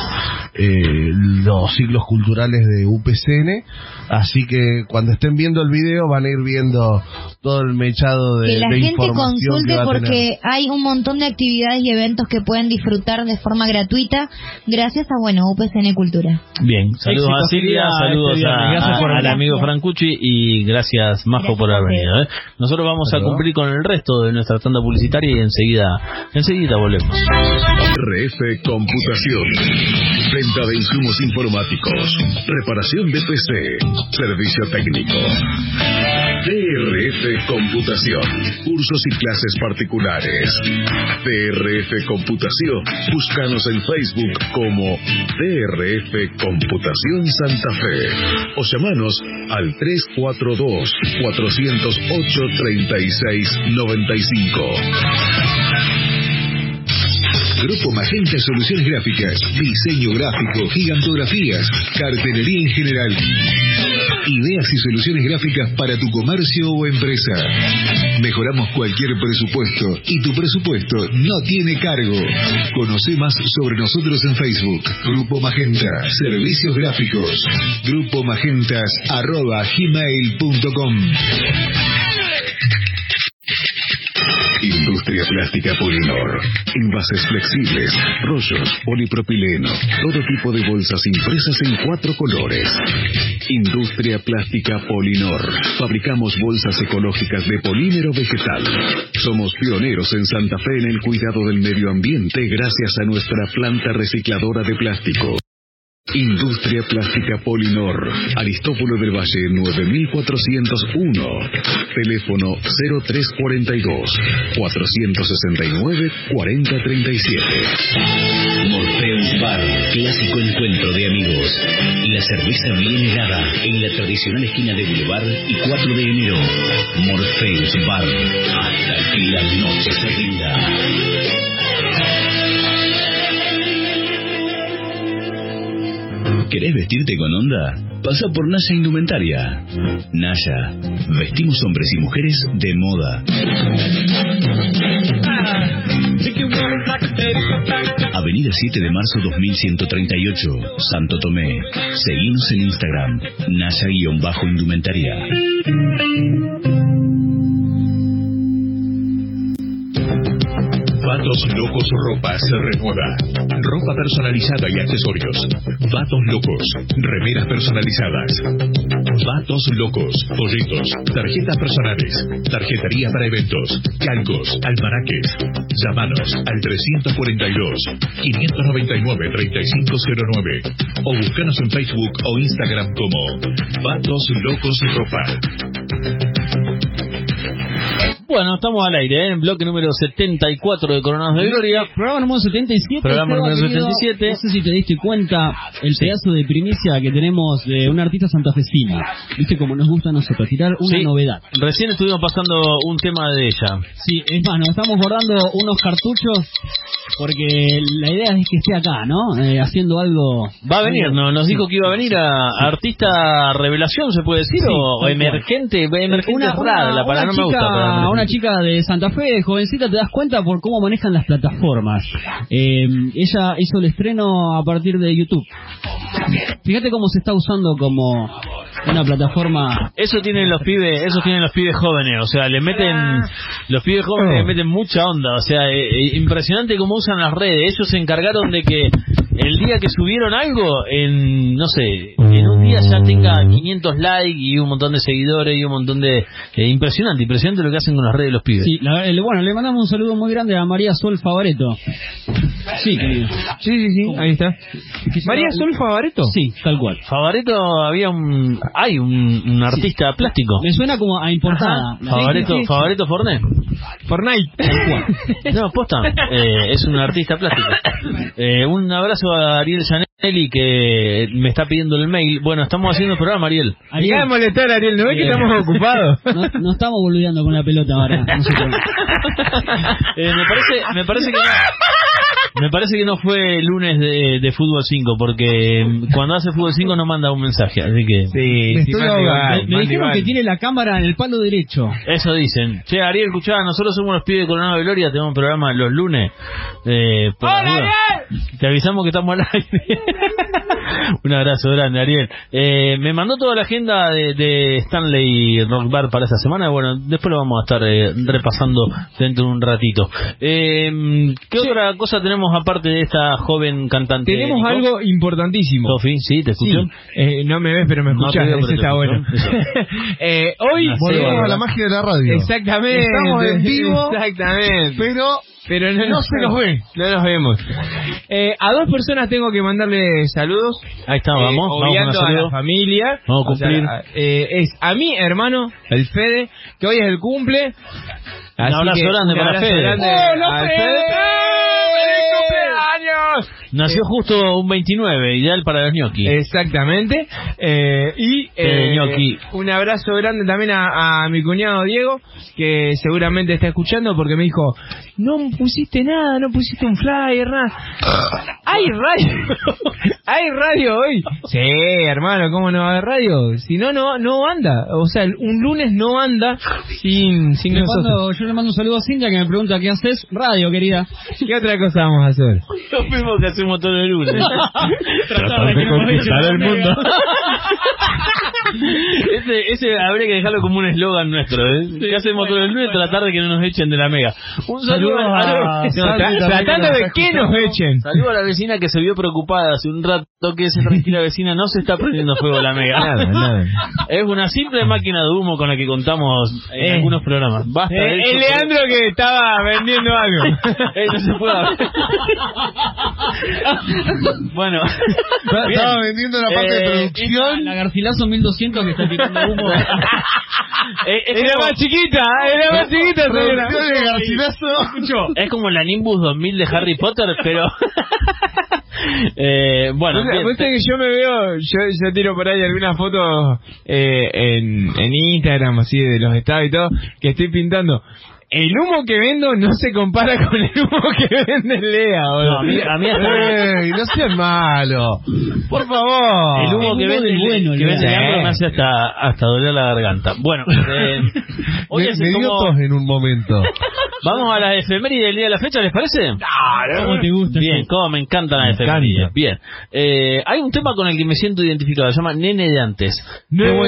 Speaker 4: eh, los ciclos culturales de UPCN. Así que cuando estén viendo el video van a ir viendo todo el mechado de,
Speaker 17: que la
Speaker 4: de
Speaker 17: gente
Speaker 4: información
Speaker 17: consulte
Speaker 4: que va a tener.
Speaker 17: porque hay un montón de actividades y eventos que pueden disfrutar de forma gratuita gracias a, bueno, UPCN Cultura.
Speaker 1: Bien, saludos a Silvia, saludos
Speaker 2: este
Speaker 1: a- a- al amigo Francucci y gracias, Majo,
Speaker 17: Gracias
Speaker 1: por haber venido. ¿eh? Nosotros vamos a cumplir con el resto de nuestra tanda publicitaria y enseguida, enseguida volvemos.
Speaker 5: RF Computación. Venta de insumos informáticos. Reparación de PC. Servicio técnico. DRF Computación. Cursos y clases particulares. DRF Computación. Búscanos en Facebook como DRF Computación Santa Fe. O llamanos al 342-408-3695. Grupo Magenta Soluciones Gráficas, diseño gráfico, gigantografías, cartelería en general. Ideas y soluciones gráficas para tu comercio o empresa. Mejoramos cualquier presupuesto y tu presupuesto no tiene cargo. Conoce más sobre nosotros en Facebook. Grupo Magenta, servicios gráficos. Grupo Magentas arroba gmail.com. Industria Plástica Polinor. Envases flexibles, rollos, polipropileno, todo tipo de bolsas impresas en cuatro colores. Industria Plástica Polinor. Fabricamos bolsas ecológicas de polímero vegetal. Somos pioneros en Santa Fe en el cuidado del medio ambiente gracias a nuestra planta recicladora de plástico. Industria Plástica Polinor, Aristóbulo del Valle 9401, teléfono 0342 469 4037.
Speaker 7: Morpheus Bar, clásico encuentro de amigos. La cerveza bien helada en la tradicional esquina de Boulevard y 4 de enero. Morpheus Bar, hasta que la noche se rinda. ¿Querés vestirte con onda? Pasa por Naya Indumentaria. Naya, vestimos hombres y mujeres de moda. Avenida 7 de marzo 2138, Santo Tomé. Seguimos en Instagram, Naya-Indumentaria.
Speaker 5: Vatos Locos Ropa se renueva. Ropa personalizada y accesorios. Vatos Locos. Remeras personalizadas. Vatos Locos. Folletos. Tarjetas personales. Tarjetería para eventos. Calcos. Almanaques. Llámanos al 342-599-3509. O búscanos en Facebook o Instagram como Vatos Locos Ropa.
Speaker 1: Bueno, estamos al aire, ¿eh? en bloque número 74 de Coronados de Gloria.
Speaker 2: Programa número 77.
Speaker 1: Programa número
Speaker 2: querido.
Speaker 1: 77.
Speaker 2: No sé si te diste cuenta el pedazo de primicia que tenemos de una artista santafesina. Viste como nos gusta a nosotros, tirar una
Speaker 1: Sí.
Speaker 2: novedad.
Speaker 1: Recién estuvimos pasando un tema de ella.
Speaker 2: Sí, es más, nos estamos guardando unos cartuchos porque la idea es que esté acá, ¿no? Eh, haciendo algo...
Speaker 1: Va a venir, ¿no? Nos dijo que iba a venir a artista revelación, ¿se puede decir? O emergente, emergente
Speaker 2: Una-
Speaker 1: es rara,
Speaker 2: una-
Speaker 1: la palabra no
Speaker 2: una
Speaker 1: me gusta.
Speaker 2: chica-
Speaker 1: para-
Speaker 2: una chica de Santa Fe, jovencita, te das cuenta por cómo manejan las plataformas. Eh, ella hizo el estreno a partir de YouTube. Fíjate cómo se está usando como una plataforma.
Speaker 1: Eso tienen los pibes, eso tienen los pibes jóvenes, o sea, le meten, los pibes jóvenes le meten mucha onda, o sea, eh, eh, impresionante cómo usan las redes. Ellos se encargaron de que el día que subieron algo, en, no sé, en un día ya tenga 500 likes y un montón de seguidores y un montón de... eh, impresionante, impresionante lo que hacen con las redes los pibes.
Speaker 2: Sí, la- le- bueno, le mandamos un saludo muy grande a María Sol Favareto. Sí, querido.
Speaker 3: Sí, sí, sí, ahí está. María Sol Favareto.
Speaker 2: Sí, tal cual.
Speaker 1: Favareto había un... hay un, un artista plástico.
Speaker 2: Me suena como a importada.
Speaker 1: Favareto,
Speaker 2: Sí, sí,
Speaker 1: Forné.
Speaker 3: Fortnite.
Speaker 1: No, posta. Eh, es un artista plástico. Eh, un abrazo a Ariel Janelli que me está pidiendo el mail. Bueno, estamos haciendo el programa, Ariel.
Speaker 3: Deja de molestar, Ariel, ¿no ves que estamos ocupados?
Speaker 2: No, no estamos boludeando con la pelota ahora. No sé.
Speaker 1: Eh, me parece, me parece que no, me parece que no fue lunes de, de fútbol 5 porque mm, cuando hace fútbol 5 no manda un mensaje, así que
Speaker 3: Sí,
Speaker 2: Me
Speaker 3: sí,
Speaker 2: Me- dijeron que tiene la cámara en el palo derecho.
Speaker 1: eso dicen. Che, Ariel, escuchá, nosotros somos los pibes de Coronado de Gloria, tenemos un programa los lunes. Eh, por la duda. Te avisamos que estamos al aire. Un abrazo grande, Ariel. Eh, me mandó toda la agenda de, de Stanley Rock Bar para esta semana. Bueno, después lo vamos a estar eh, repasando dentro de un ratito. Eh, ¿Qué otra cosa tenemos aparte de esta joven cantante?
Speaker 3: Tenemos
Speaker 1: Nico?
Speaker 3: algo importantísimo.
Speaker 1: Sofi, sí, te escucho.
Speaker 3: Sí, eh, no me ves, pero me
Speaker 1: No
Speaker 3: escuchas.
Speaker 1: te
Speaker 3: está bueno. Eh, hoy
Speaker 4: Volvemos a la magia de la radio.
Speaker 3: Exactamente.
Speaker 4: Estamos en vivo,
Speaker 3: Exactamente.
Speaker 4: pero
Speaker 3: Pero no,
Speaker 4: no se nos ve.
Speaker 3: No nos vemos. Eh, a dos personas tengo que mandarle saludos.
Speaker 1: Ahí está,
Speaker 3: Eh,
Speaker 1: vamos. vamos con
Speaker 3: obviando
Speaker 1: el
Speaker 3: a
Speaker 1: saludo.
Speaker 3: la familia.
Speaker 1: Vamos a
Speaker 3: O sea,
Speaker 1: cumplir.
Speaker 3: eh, es a mi hermano, el Fede, que hoy es el cumple. Así
Speaker 1: abrazo
Speaker 3: que
Speaker 1: grande
Speaker 3: un
Speaker 1: para
Speaker 3: abrazo
Speaker 1: Fede.
Speaker 3: grande
Speaker 1: ¡Hola,
Speaker 3: al
Speaker 1: Fede!
Speaker 3: ¡Feliz cumpleaños!
Speaker 1: Nació justo un 29, ideal para los ñoquis.
Speaker 3: Exactamente. Eh, y
Speaker 1: Eh,
Speaker 3: eh,
Speaker 1: ñoqui.
Speaker 3: un abrazo grande también a, a mi cuñado Diego, que seguramente está escuchando porque me dijo, no pusiste nada, no pusiste un flyer, nada. ¿Hay radio? ¿Hay radio hoy? Sí, hermano, ¿cómo no va a haber radio? Si no, no, no anda. O sea, un lunes no anda sin, sin
Speaker 2: Le
Speaker 3: nosotros.
Speaker 2: mando- yo le mando un saludo a Cintia que me pregunta qué haces. Radio, querida.
Speaker 3: ¿Qué otra cosa vamos a hacer?
Speaker 1: Lo mismo que hacemos todo el lunes.
Speaker 2: Tratar de conquistar el mundo.
Speaker 1: ese, ese habría que dejarlo como un eslogan nuestro. ¿eh? ¿Qué hacemos todo el lunes? Tratar de que no nos echen de la mega. Un saludo
Speaker 2: Saludos
Speaker 1: a,
Speaker 2: a
Speaker 3: Tratando de que nos echen.
Speaker 1: Saludo a la vecina que se vio preocupada hace un rato que esa tranquila vecina no se está prendiendo fuego la mega.
Speaker 3: Nada, nada.
Speaker 1: Es una simple máquina de humo con la que contamos en
Speaker 3: Eh.
Speaker 1: algunos programas. Basta de
Speaker 3: Eh, el Leandro que estaba vendiendo algo.
Speaker 1: Eh, no se puede. bueno.
Speaker 4: Estaba vendiendo la parte de
Speaker 1: Eh,
Speaker 4: producción.
Speaker 2: La Garcilaso 1200 que está tirando humo.
Speaker 1: Eh, es
Speaker 3: Era
Speaker 1: como-
Speaker 3: más chiquita, era más chiquita, señora.
Speaker 4: Producción de Garcilaso.
Speaker 1: Es como la Nimbus 2000 de Harry Potter, pero... eh, bueno,
Speaker 3: Vos- que yo me veo, yo, yo tiro por ahí algunas fotos eh, en, en Instagram, así de los estados y todo, que estoy pintando. El humo que vendo no se compara con el humo que vende Lea,
Speaker 1: no,
Speaker 3: boludo.
Speaker 1: a mí, a mí hasta-
Speaker 4: Ey, no seas malo. Por favor.
Speaker 1: el humo
Speaker 2: el
Speaker 1: que vende,
Speaker 2: bueno,
Speaker 1: que
Speaker 2: Lea.
Speaker 1: vende. Leandro me hace hasta, hasta doler la garganta. Bueno, eh, hoy
Speaker 4: Me,
Speaker 1: es
Speaker 4: me dio
Speaker 1: como-
Speaker 4: tos en un momento.
Speaker 1: Vamos a la efeméride del día de la fecha, ¿les parece?
Speaker 2: ¿Cómo te gusta?
Speaker 1: Bien, cómo me encantan las
Speaker 3: Me
Speaker 1: efemérides.
Speaker 3: encanta.
Speaker 1: Bien. Eh, hay un tema con el que me siento identificado, se llama Nene de antes. Tema.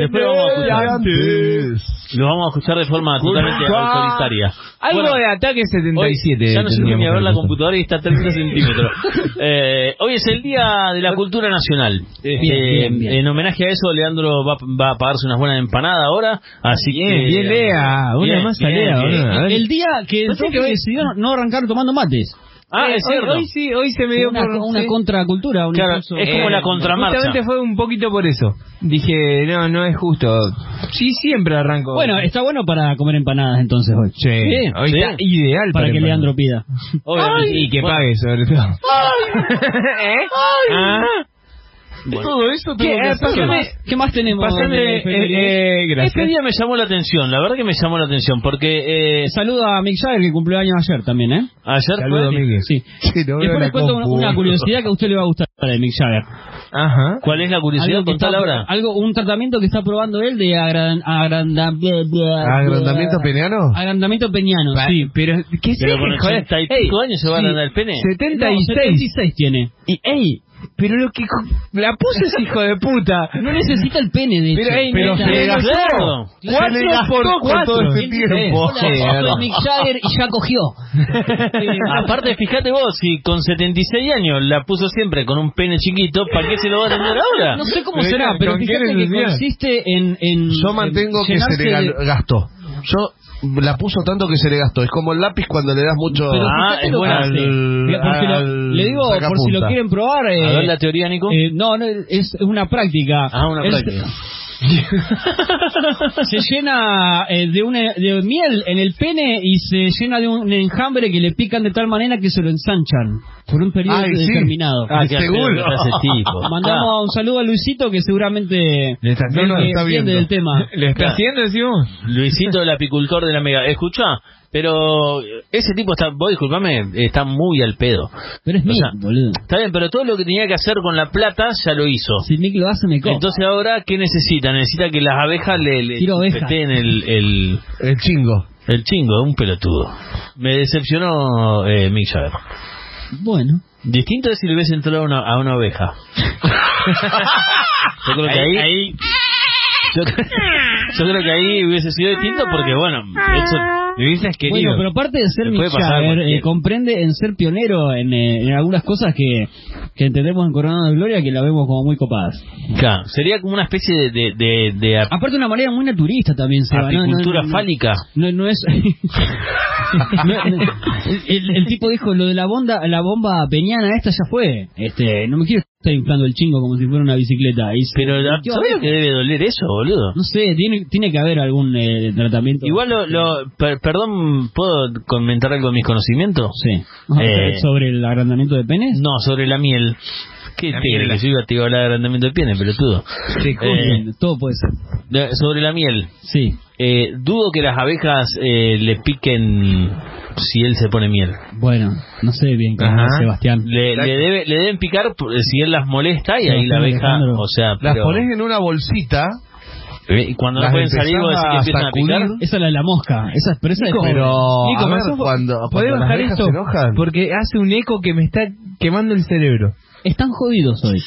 Speaker 1: Después lo vamos a escuchar.
Speaker 4: Antes.
Speaker 1: Lo vamos a escuchar de forma totalmente autoritaria.
Speaker 3: Algo
Speaker 1: Bueno,
Speaker 3: de ataque
Speaker 1: Hoy,
Speaker 3: 77.
Speaker 1: ya no sirve ni a ver la computadora y está a 30 centímetros. Eh, hoy es el Día de la Cultura Nacional.
Speaker 2: Bien,
Speaker 1: Eh,
Speaker 2: bien, bien.
Speaker 1: En homenaje a eso, Leandro va, va a pagarse unas buenas empanadas ahora. Así
Speaker 3: Bien,
Speaker 1: que,
Speaker 3: bien, Lea. Una
Speaker 1: Bien,
Speaker 3: más a Lea.
Speaker 2: El día que el
Speaker 3: que
Speaker 2: decidió no arrancar tomando mates.
Speaker 1: Ah,
Speaker 3: Eh,
Speaker 1: es
Speaker 3: hoy-
Speaker 1: cierto.
Speaker 3: Hoy, sí, hoy se me dio
Speaker 2: Una,
Speaker 3: por...
Speaker 2: una
Speaker 3: sí.
Speaker 2: contracultura. Un
Speaker 1: Claro,
Speaker 2: impulso.
Speaker 1: es como la contramarcha.
Speaker 3: Justamente fue un poquito por eso. Dije, no, no es justo. Sí, siempre arranco.
Speaker 2: Bueno, está bueno para comer empanadas entonces hoy.
Speaker 3: Sí, hoy
Speaker 1: sí.
Speaker 3: está ideal
Speaker 2: Para que
Speaker 3: empanadas.
Speaker 2: Leandro pida.
Speaker 1: Obviamente.
Speaker 3: Y que
Speaker 1: Bueno,
Speaker 3: pague, sobre todo. ¿Eh? Ah,
Speaker 4: Todo eso
Speaker 3: ¿Qué?
Speaker 4: que
Speaker 3: Eh,
Speaker 4: hacer.
Speaker 3: pásame-
Speaker 2: ¿Qué más tenemos?
Speaker 3: Eh,
Speaker 2: efemérides?
Speaker 3: eh, gracias.
Speaker 1: Este día me llamó la atención, la verdad que me llamó la atención, porque eh,
Speaker 2: Saludo a Mick Jagger que cumplió años ayer también, ¿eh?
Speaker 1: ayer
Speaker 3: Saludo,
Speaker 1: fue-
Speaker 3: Miguel.
Speaker 2: Sí.
Speaker 4: Sí, no
Speaker 2: Después
Speaker 4: la
Speaker 2: les cuento
Speaker 4: compu.
Speaker 2: una curiosidad que a usted le va a gustar de Mick Jagger.
Speaker 3: Ajá.
Speaker 1: ¿Cuál es la curiosidad? Contala
Speaker 2: está-
Speaker 1: ahora.
Speaker 2: Algo, un tratamiento que está probando él de agran- agranda-
Speaker 4: ¿Agrandamiento peneano?
Speaker 2: Agrandamiento peñano,
Speaker 3: Pa-
Speaker 2: sí.
Speaker 3: Pero, ¿qué
Speaker 1: Pero
Speaker 3: sé,
Speaker 1: con
Speaker 3: joder?
Speaker 1: 80 y
Speaker 3: Ey,
Speaker 1: pico años se va a agrandar el pene.
Speaker 3: 76.
Speaker 2: No, 76 tiene.
Speaker 3: Y, ey, pero lo que la puso ese hijo de puta.
Speaker 2: No necesita el pene, de hecho.
Speaker 3: Pero, ey,
Speaker 4: Pero se le
Speaker 3: claro.
Speaker 4: gastó.
Speaker 3: Cuatro
Speaker 4: Se le gastó
Speaker 3: por
Speaker 4: con
Speaker 3: cuatro.
Speaker 4: todo ese tiempo.
Speaker 2: Soy Mick Jagger y ya cogió.
Speaker 1: Aparte, fíjate vos, si con 76 años la puso siempre con un pene chiquito, ¿para qué se lo va a atender ahora?
Speaker 2: No sé cómo será, pero
Speaker 3: ¿con qué
Speaker 2: fíjate que consiste en... en
Speaker 4: Yo mantengo
Speaker 2: en
Speaker 4: que se le gastó. Yo la puso tanto que se le gastó. Es como el lápiz cuando le das mucho
Speaker 2: Pero
Speaker 1: Ah, es buena.
Speaker 4: al-
Speaker 2: Porque lo-
Speaker 4: al
Speaker 2: le digo, por si lo quieren probar...
Speaker 1: A
Speaker 2: eh,
Speaker 1: ver la teoría, Nico.
Speaker 2: eh, no, no, es una práctica.
Speaker 1: Ah, una
Speaker 2: Es-
Speaker 1: práctica.
Speaker 2: se llena eh, de, una, de miel en el pene y se llena de un enjambre que le pican de tal manera que se lo ensanchan por un periodo
Speaker 4: Ay, sí.
Speaker 2: determinado.
Speaker 1: Ah,
Speaker 4: seguro.
Speaker 1: que está ese tipo.
Speaker 2: Mandamos un saludo a Luisito que seguramente
Speaker 3: Le está
Speaker 4: No, no,
Speaker 2: eh,
Speaker 4: está viendo.
Speaker 2: del tema.
Speaker 3: ¿Le está
Speaker 1: Claro.
Speaker 3: haciendo, decimos?
Speaker 1: Luisito, el apicultor de la mega. Escucha, pero ese tipo está, vos disculpame, está muy al pedo.
Speaker 2: Pero es
Speaker 1: O
Speaker 2: mío,
Speaker 1: sea,
Speaker 2: boludo.
Speaker 1: Está bien, pero todo lo que tenía que hacer con la plata ya lo hizo.
Speaker 2: Si Nick lo hace, me copa.
Speaker 1: Entonces ahora, ¿qué necesita? Necesita que las abejas le, le el, el,
Speaker 4: El chingo.
Speaker 1: el chingo, un pelotudo. Me decepcionó eh, Mick Jagger.
Speaker 2: Bueno.
Speaker 1: Distinto es si le hubiese entrado a una, a una oveja. Yo creo que ahí, Yo, creo- yo creo que ahí hubiese sido distinto porque, bueno, eso
Speaker 3: Le hubieses querido.
Speaker 2: Bueno, pero aparte de ser Mick Jagger, eh, comprende en ser pionero en, eh, en algunas cosas que, que entendemos en Coronado de Gloria que la vemos como muy copadas.
Speaker 1: Claro, sería como una especie de, de, de, de ap-
Speaker 2: Aparte de una manera muy naturista también, Seba.
Speaker 1: apicultura
Speaker 2: no, no,
Speaker 1: fálica.
Speaker 2: No, no es... El, el tipo dijo, lo de la bomba, la bomba peñana esta ya fue. Este, no me quiero estar inflando el chingo como si fuera una bicicleta. Y se
Speaker 1: Pero, ¿sabes lo que debe doler eso, boludo?
Speaker 2: No sé, tiene, tiene que haber algún eh, tratamiento.
Speaker 1: Igual lo, lo- per- perdón, ¿puedo comentar algo de mis conocimientos?
Speaker 2: Sí.
Speaker 1: Eh,
Speaker 2: ¿Sobre el agrandamiento de penes?
Speaker 1: No, sobre la miel. ¿Qué
Speaker 3: La
Speaker 1: te
Speaker 3: miel.
Speaker 1: crees que yo iba a te iba a hablar de agrandamiento de pieles, pelotudo?
Speaker 3: Sí,
Speaker 1: Eh,
Speaker 2: Todo puede ser.
Speaker 1: de- sobre la miel.
Speaker 2: Sí.
Speaker 1: Eh, dudo que las abejas eh, le piquen si él se pone miel.
Speaker 2: Bueno, no sé bien cómo
Speaker 3: Ajá.
Speaker 2: es Sebastián.
Speaker 1: Le, le, debe, le deben picar por- si él las molesta y ahí la abeja,
Speaker 2: Alejandro.
Speaker 1: o sea,
Speaker 4: Las pones en una bolsita.
Speaker 1: eh, y cuando no
Speaker 4: las
Speaker 1: pueden salir vos decís que
Speaker 4: empezás
Speaker 1: empiezan a picar.
Speaker 4: sacudir,
Speaker 2: Esa es la de la mosca. Esa es, pero esa es
Speaker 4: Nico, pero
Speaker 3: Nico,
Speaker 4: a
Speaker 3: ¿me
Speaker 4: ver, cuando,
Speaker 3: ¿Podés
Speaker 4: cuando las
Speaker 3: bajar esto?
Speaker 4: se enojan.
Speaker 3: Porque hace un eco que me está quemando el cerebro.
Speaker 2: Están jodidos hoy.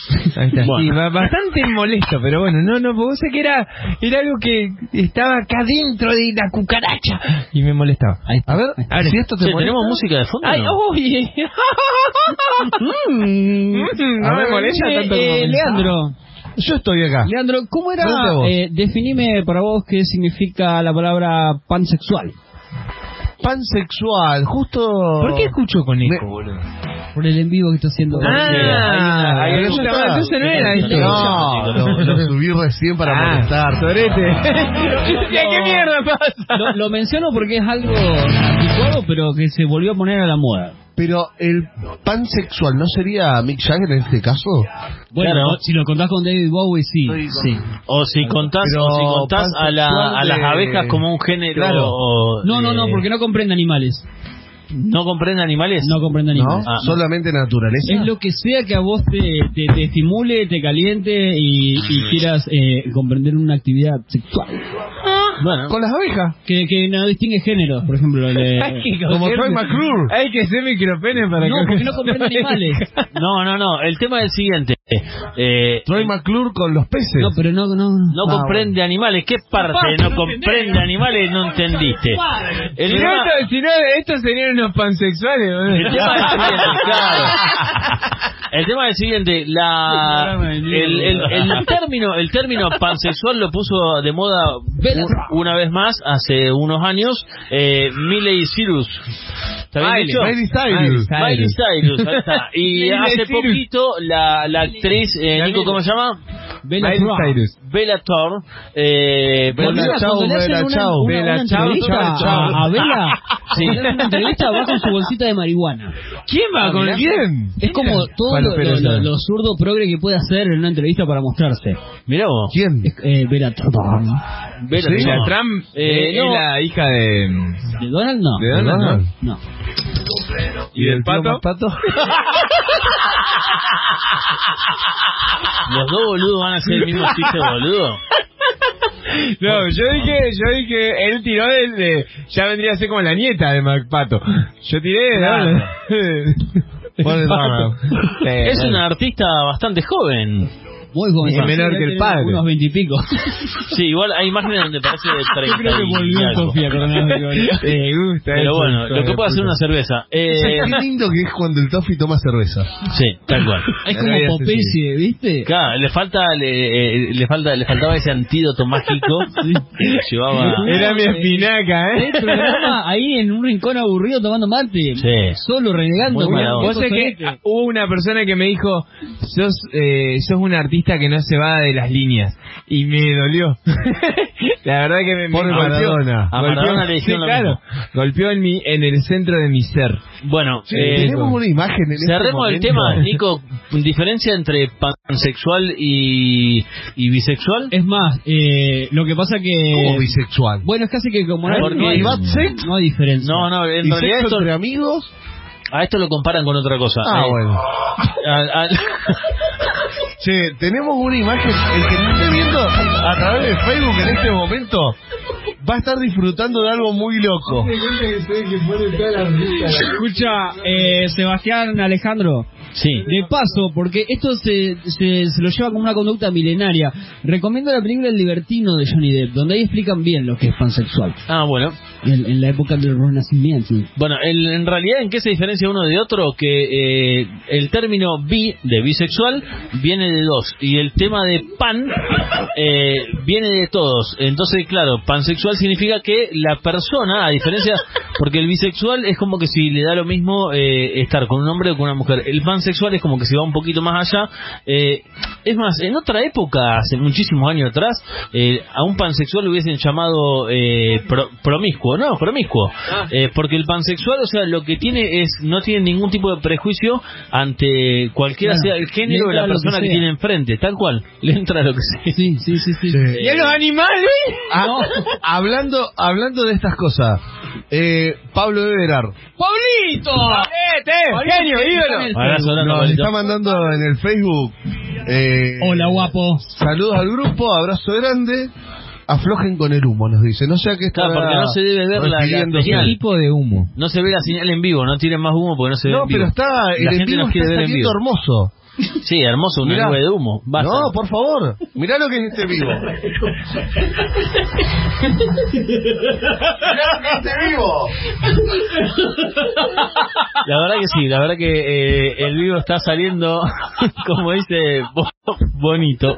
Speaker 1: Bueno.
Speaker 3: Bastante molesto, pero bueno, no, no, porque sé que era, era algo que estaba acá dentro de la cucaracha y me molestaba.
Speaker 2: Ahí está.
Speaker 4: A ver,
Speaker 3: A ver,
Speaker 4: si esto te
Speaker 1: Che,
Speaker 4: molesta,
Speaker 1: ¿Tenemos música de fondo?
Speaker 3: ¡Ay,
Speaker 1: no?
Speaker 3: uy! Mm, no
Speaker 4: A
Speaker 3: me
Speaker 4: ver,
Speaker 3: molesta
Speaker 2: Eh,
Speaker 3: tanto
Speaker 2: eh. Leandro,
Speaker 4: yo estoy acá.
Speaker 2: Leandro, ¿cómo era? Eh, definime para vos qué significa la palabra pansexual.
Speaker 4: Pansexual, justo...
Speaker 3: ¿Por qué escucho con eco,
Speaker 4: Me-
Speaker 3: boludo?
Speaker 2: Por el en vivo que está haciendo.
Speaker 3: Ah, entonces no era esto.
Speaker 4: No, lo, lo subí recién para
Speaker 3: Ah,
Speaker 4: molestar.
Speaker 3: Sorete. ¿Qué mierda pasa?
Speaker 2: Lo, lo menciono porque es algo anticuado, pero que se volvió a poner a la moda.
Speaker 4: Pero el pansexual, ¿no sería Mick Jagger en este caso?
Speaker 2: Bueno,
Speaker 1: Claro.
Speaker 2: si lo contás con David Bowie, sí. sí.
Speaker 1: O si contás,
Speaker 4: Pero
Speaker 1: o si contás a, la, a las abejas como un género...
Speaker 4: Claro.
Speaker 2: No, no, no, porque no comprende animales.
Speaker 1: ¿No comprende animales?
Speaker 2: No comprende
Speaker 4: ¿No?
Speaker 2: animales.
Speaker 1: Ah, no.
Speaker 4: Solamente naturaleza.
Speaker 2: Es lo que sea que a vos te, te, te estimule, te caliente y, y quieras eh, comprender una actividad sexual.
Speaker 1: Bueno,
Speaker 4: Con las abejas.
Speaker 2: Que, que no distingue géneros, por ejemplo. el de-
Speaker 3: Hay que
Speaker 4: Como Troy McClure.
Speaker 3: Hay que ser micropene para
Speaker 2: no,
Speaker 3: coger-
Speaker 2: porque no comprende animales.
Speaker 1: no, no, no. El tema es el siguiente. Eh,
Speaker 4: Troy McClure con los peces.
Speaker 2: No, pero no, no.
Speaker 1: no
Speaker 4: Ah,
Speaker 1: comprende animales. ¿Qué parte no comprende animales no entendiste? El
Speaker 3: Si no,
Speaker 1: tema,
Speaker 3: si no, estos serían unos pansexuales,
Speaker 1: el tema es el siguiente, claro. El tema es el siguiente, la, el, el, el término, el término pansexual lo puso de moda una vez más hace unos años eh, Miley Cyrus. ¿Está bien
Speaker 3: Miley,
Speaker 1: dicho?
Speaker 4: Miley Cyrus.
Speaker 1: Miley Cyrus, ahí está. Y
Speaker 3: Miley
Speaker 1: hace
Speaker 3: Cyrus.
Speaker 1: poquito la, la actriz, eh, Nico. ¿cómo se llama?
Speaker 2: Bella.
Speaker 3: Cyrus.
Speaker 1: Bella Thorne. Eh,
Speaker 4: Bella chao, Bella chao.
Speaker 3: Bella chao,
Speaker 2: a, Bella,
Speaker 1: Sí.
Speaker 2: una entrevista va con su bolsita de marihuana.
Speaker 3: ¿Quién va
Speaker 2: Ah,
Speaker 3: con quién?
Speaker 2: Es como todo lo, lo- lo- lo zurdo progre que puede hacer en una entrevista para mostrarse.
Speaker 1: Mirá vos.
Speaker 4: ¿Quién?
Speaker 2: Es, eh, Bella Thorne.
Speaker 1: Bella
Speaker 3: La Trump
Speaker 1: Eh,
Speaker 3: es
Speaker 1: no.
Speaker 3: la hija de...
Speaker 2: ¿De Donald? No.
Speaker 3: ¿De Donald?
Speaker 2: No.
Speaker 3: ¿Y del pato?
Speaker 1: ¿Los dos boludos van a hacer el mismo chiste boludo?
Speaker 3: No, yo dije, yo dije, él tiró de, de- ya vendría a ser como la nieta de MacPato. Yo tiré, no, Sí,
Speaker 1: Es una artista bastante joven.
Speaker 2: Muy joven.
Speaker 3: Es menor que el padre.
Speaker 2: Unos veintipico.
Speaker 1: Sí, igual hay imágenes donde parece de 30
Speaker 2: Yo creo que
Speaker 1: y
Speaker 2: volvió. Sofía Gloria.
Speaker 3: Me gusta
Speaker 1: Pero
Speaker 3: eso,
Speaker 1: bueno, lo que puede hacer una cerveza. Eh,
Speaker 4: Qué lindo que es cuando el Toffee toma cerveza.
Speaker 1: sí, tal cual.
Speaker 2: Es como Popeye, ¿viste?
Speaker 1: Claro, le falta, le, eh, le falta, le faltaba ese antídoto mágico que le llevaba.
Speaker 3: Era mi espinaca, ¿eh?
Speaker 2: programa ahí en un rincón aburrido tomando mate.
Speaker 1: Sí.
Speaker 2: Solo renegando. Con.
Speaker 3: Vos sabés que hubo una persona que me dijo, sos, eh, sos un artista que no se va de las líneas. Y me dolió. la verdad que me, me
Speaker 4: Pobre
Speaker 3: golpeó.
Speaker 4: Maradona.
Speaker 1: A
Speaker 3: Golpeó-
Speaker 1: Maradona le dijeron
Speaker 3: sí,
Speaker 1: lo
Speaker 3: claro.
Speaker 1: mismo.
Speaker 3: Golpeó en, mi, en el centro de mi ser.
Speaker 1: Bueno,
Speaker 4: Che,
Speaker 1: eh,
Speaker 4: tenemos una imagen en este
Speaker 1: cerremos el
Speaker 4: momento.
Speaker 1: tema, Nico. Diferencia entre pansexual y, y bisexual.
Speaker 2: Es más, eh, lo que pasa que...
Speaker 4: Como bisexual.
Speaker 2: Bueno, es casi que como no no hay,
Speaker 1: ¿Y
Speaker 4: bad sex?
Speaker 2: no hay diferencia.
Speaker 1: No, no, en
Speaker 4: ¿Y
Speaker 1: realidad esto,
Speaker 4: entre amigos?
Speaker 1: a esto lo comparan con otra cosa.
Speaker 4: Ah,
Speaker 1: Eh,
Speaker 4: bueno.
Speaker 1: a- a-
Speaker 4: Che, tenemos una imagen. El que esté viendo a través de Facebook en este momento va a estar disfrutando de algo muy loco.
Speaker 2: Escucha, eh, Sebastián Alejandro,
Speaker 1: sí.
Speaker 2: de paso, porque esto se, se, se lo lleva como una conducta milenaria, recomiendo la película El Libertino de Johnny Depp, donde ahí explican bien lo que es pansexual,
Speaker 1: Ah, bueno.
Speaker 2: En, la época del Renacimiento.
Speaker 1: Bueno, el- en realidad, ¿en qué se diferencia uno de otro? Que eh, el término bi, de bisexual, viene de dos. Y el tema de pan eh, viene de todos. Entonces, claro, pansexual significa que la persona, a diferencia... Porque el bisexual es como que si le da lo mismo eh, estar con un hombre o con una mujer. El pansexual es como que se va un poquito más allá. Eh, es más, en otra época, hace muchísimos años atrás, eh, a un pansexual lo hubiesen llamado eh, pro- promiscuo. No, promiscuo. Eh, porque el pansexual, o sea, lo que tiene es, no tiene ningún tipo de prejuicio ante cualquiera
Speaker 2: Claro,
Speaker 1: sea el género de la
Speaker 2: que
Speaker 1: persona que, tiene enfrente, tal cual. Le entra lo que sea.
Speaker 2: Sí, sí, sí, sí.
Speaker 4: Sí.
Speaker 3: ¿Y a los animales?
Speaker 4: Ah, hablando, hablando de estas cosas, eh, Pablo Everard
Speaker 3: ¡Pablito! ¡Eh, genio, ídolo!
Speaker 4: Nos
Speaker 1: Pablito.
Speaker 4: está mandando en el Facebook. eh,
Speaker 2: Hola, guapo.
Speaker 4: Saludos al grupo, abrazo grande. Aflojen con el humo, nos dice. No sé a qué está.
Speaker 1: Claro, porque no se debe ver la- la señal.
Speaker 3: tipo de humo?
Speaker 1: No se ve la señal en vivo, no tienen más humo porque no se ve
Speaker 4: No,
Speaker 1: en vivo.
Speaker 4: pero está. El
Speaker 1: La
Speaker 4: en
Speaker 1: gente
Speaker 4: vivo
Speaker 1: nos
Speaker 4: está
Speaker 1: quiere ver en vivo.
Speaker 4: hermoso.
Speaker 1: Sí, hermoso, una
Speaker 4: Mirá.
Speaker 1: nube de humo. Basta.
Speaker 4: No, por favor. Mirá lo que es este vivo. Mirá lo que es este vivo.
Speaker 1: La verdad que sí, la verdad que eh, el vivo está saliendo, como dice, bo- bonito.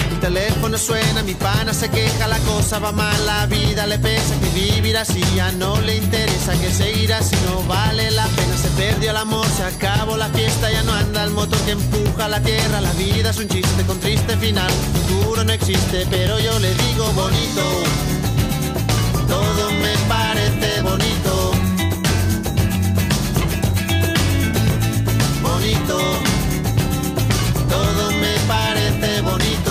Speaker 15: Mi teléfono suena, mi pana se queja, la cosa va mal, la vida le pesa, que vivir así ya no le interesa, que seguir así no vale la pena. Se perdió el amor, se acabó la fiesta, ya no anda el motor que empuja la tierra. La vida es un chiste con triste final, futuro no existe, pero yo le digo bonito. Todo me parece bonito. Bonito. Todo me parece bonito.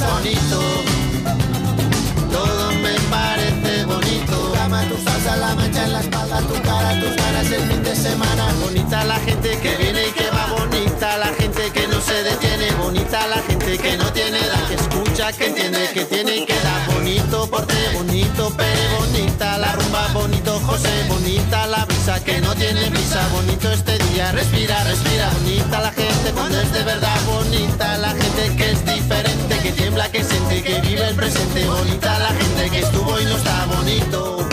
Speaker 15: Bonito. Todo me parece bonito. Tu cama, tu salsa, la mancha en la espalda, tu cara, tus ganas el fin de semana. Bonita la gente que viene y que va, bonita la gente que no se detiene, bonita la gente que no tiene edad, que escucha, que entiende, que tiene y que da. Bonito porte, bonito pere, bonita la rumba, bonito José, bonita la que no tiene prisa, bonito este día, respira, respira. Bonita la gente cuando es de verdad, bonita la gente que es diferente, que tiembla, que siente, que vive el presente, bonita la gente que estuvo y no está bonito.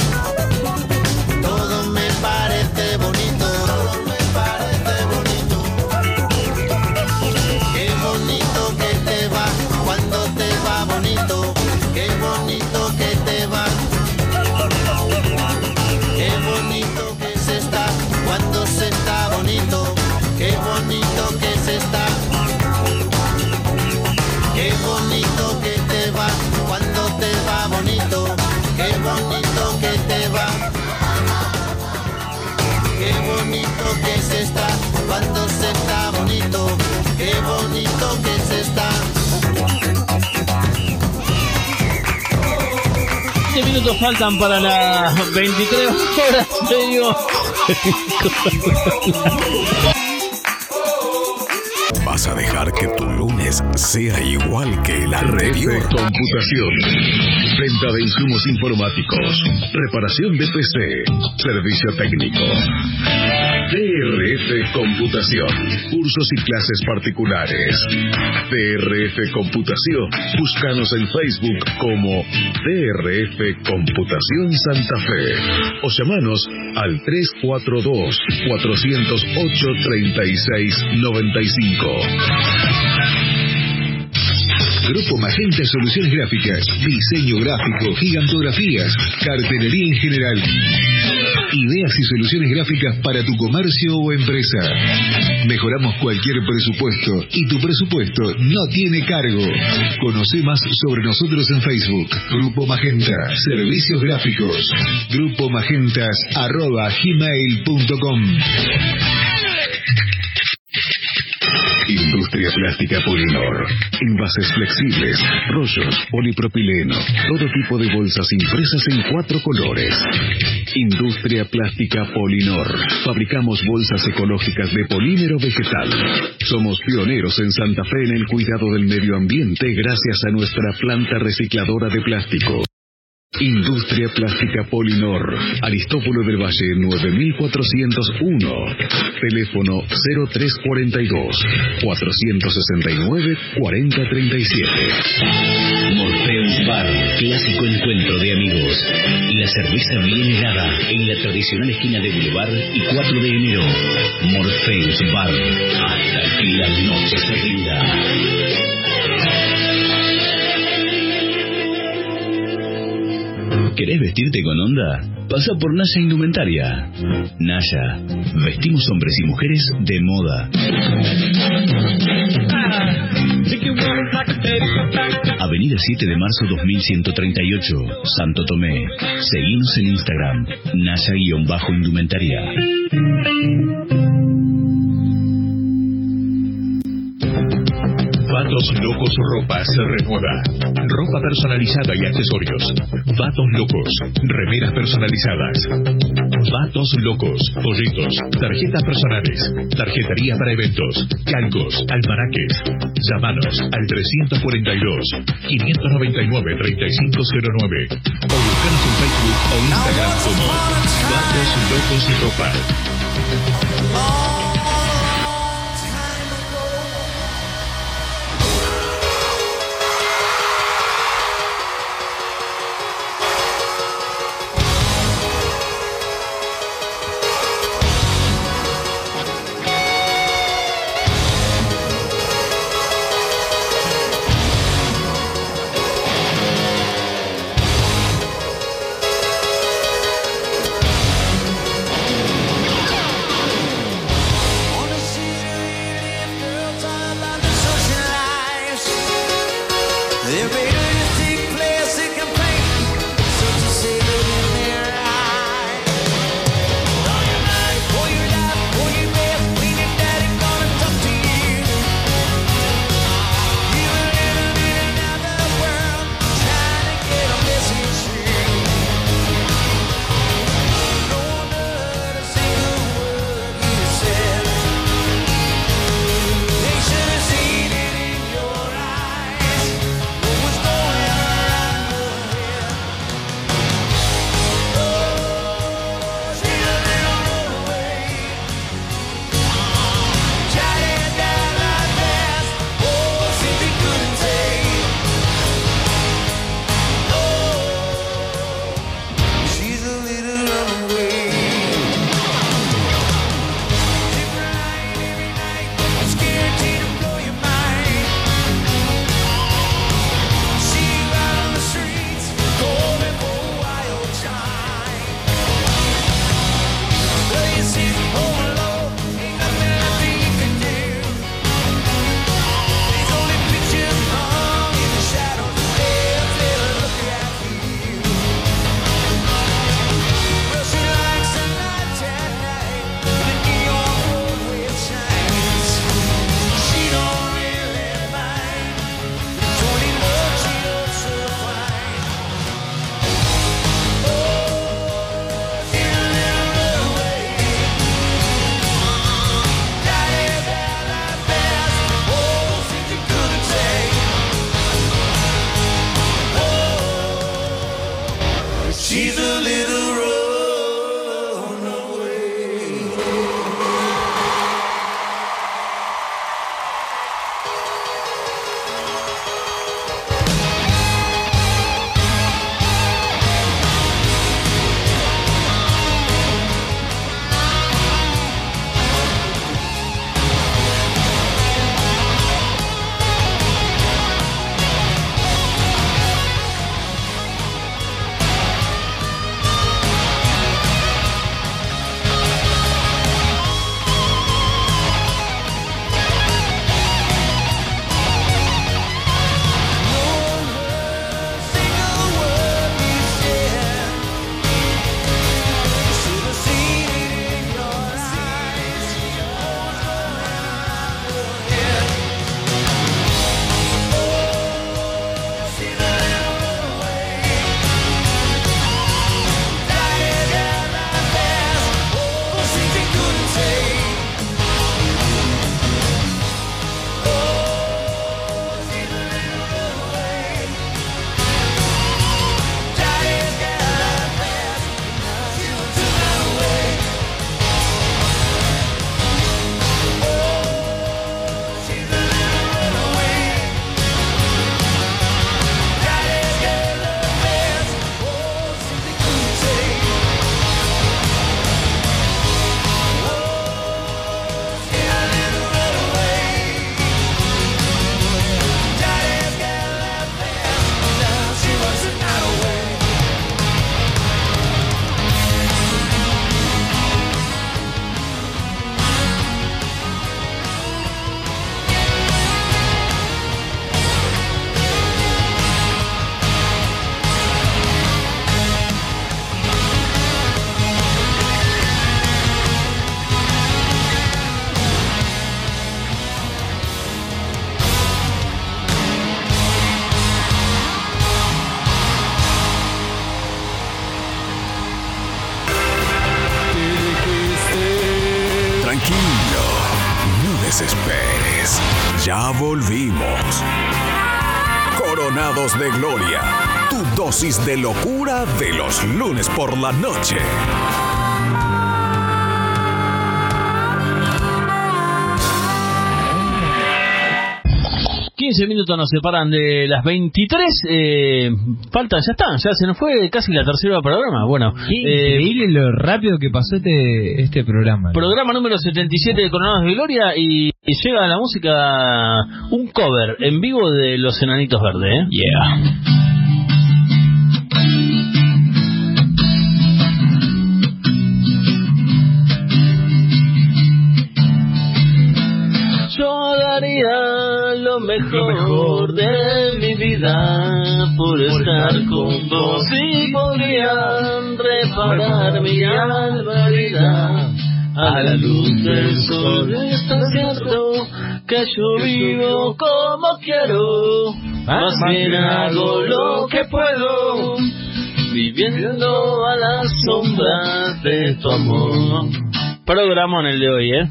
Speaker 1: 20 minutos faltan para las 23 horas, señor.
Speaker 14: Vas a dejar que tu lunes sea igual que el anterior.
Speaker 5: RF Computación. Venta de insumos informáticos. Reparación de PC. Servicio técnico. DRF Computación. Cursos y clases particulares. DRF Computación. Búscanos en Facebook como DRF Computación Santa Fe. O llamanos al 342-408-3695. Grupo Magenta Soluciones Gráficas, diseño gráfico, gigantografías, cartelería en general. Ideas y soluciones gráficas para tu comercio o empresa. Mejoramos cualquier presupuesto y tu presupuesto no tiene cargo. Conoce más sobre nosotros en Facebook. Grupo Magenta, servicios gráficos. Grupo Magentas arroba gmail.com. Industria Plástica Polinor. Envases flexibles, rollos, polipropileno, todo tipo de bolsas impresas en cuatro colores. Industria Plástica Polinor. Fabricamos bolsas ecológicas de polímero vegetal. Somos pioneros en Santa Fe en el cuidado del medio ambiente gracias a nuestra planta recicladora de plástico. Industria Plástica Polinor, Aristóbulo del Valle 9401, teléfono 0342 469 4037.
Speaker 7: Morpheus Bar, clásico encuentro de amigos. La cerveza bien helada en la tradicional esquina de Boulevard y 4 de enero. Morpheus Bar, hasta que la noche se rinda. ¿Querés vestirte con onda? Pasa por Naya Indumentaria. Naya, vestimos hombres y mujeres de moda. Avenida 7 de marzo 2138, Santo Tomé. Seguimos en Instagram, Naya-Indumentaria.
Speaker 5: Vatos Locos Ropa se renueva. Ropa personalizada y accesorios. Vatos Locos. Remeras personalizadas. Vatos Locos. Folletos. Tarjetas personales. Tarjetería para eventos. Calcos. Almanaques. Llámanos al 342 599 3509 o buscanos en Facebook o Instagram como Vatos Locos Ropa.
Speaker 14: La noche.
Speaker 1: 15 minutos nos separan de las 23. Eh, falta, ya está, ya se nos fue casi la tercera programa. Bueno, eh,
Speaker 3: Increíble lo rápido que pasó este este programa.
Speaker 1: programa número 77 de Coronados de Gloria y, y llega la música, un cover en vivo de Los Enanitos Verdes. ¿eh?
Speaker 3: Yeah.
Speaker 1: Lo mejor de mi vida por estar con vos. y podrían reparar mi alma herida a la luz del sol. Está cierto que yo vivo como quiero, más bien hago lo que puedo, viviendo a las sombras de tu amor. Programón el de hoy, ¿eh?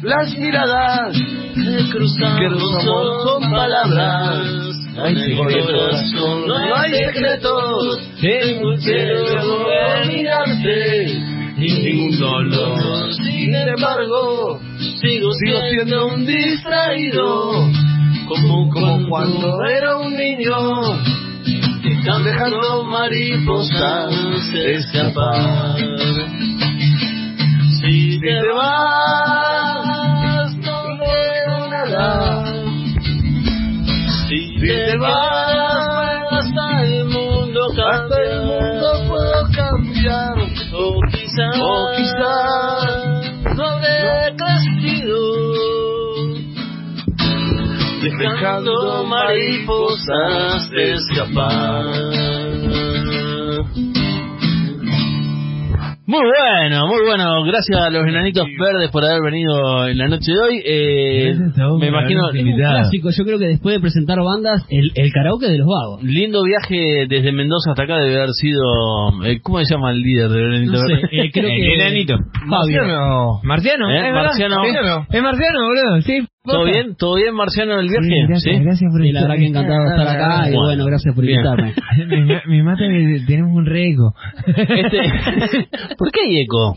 Speaker 4: Las miradas
Speaker 1: que cruzamos son palabras.
Speaker 4: Ay, sí,
Speaker 1: en corazón no hay secretos. Tengo de mirarte y ningún dolor. Sin embargo, sigo siendo un distraído. Como, como cuando era un niño. Están dejando mariposas escapar. Si te vas, nada. Si te vas, hasta el mundo hasta el mundo puedo cambiar. O quizás, o quizás, no habré crecido. Dejando mariposas escapar. Muy bueno, muy bueno. Gracias a los enanitos verdes por haber venido en la noche de hoy. Eh, me imagino
Speaker 2: un clásico, yo creo que después de presentar bandas, el, el karaoke de los vagos.
Speaker 1: lindo viaje desde Mendoza hasta acá debe haber sido. eh, ¿Cómo se llama el líder del enanito
Speaker 2: No sé,
Speaker 1: verde?
Speaker 2: eh, creo que...
Speaker 3: enanito.
Speaker 2: Fabio.
Speaker 3: Marciano,
Speaker 1: ¿Eh?
Speaker 3: es.
Speaker 1: Marciano.
Speaker 3: Es Marciano, boludo, sí.
Speaker 1: ¿Todo bien? ¿Todo bien, Marciano, el viaje?
Speaker 3: Sí, gracias, gracias por
Speaker 2: Sí, la verdad que encantado de estar acá y
Speaker 1: Bueno,
Speaker 2: bueno, gracias por
Speaker 1: bien.
Speaker 2: invitarme.
Speaker 3: me, me mata que tenemos un rego.
Speaker 1: Este, ¿Por qué hay eco?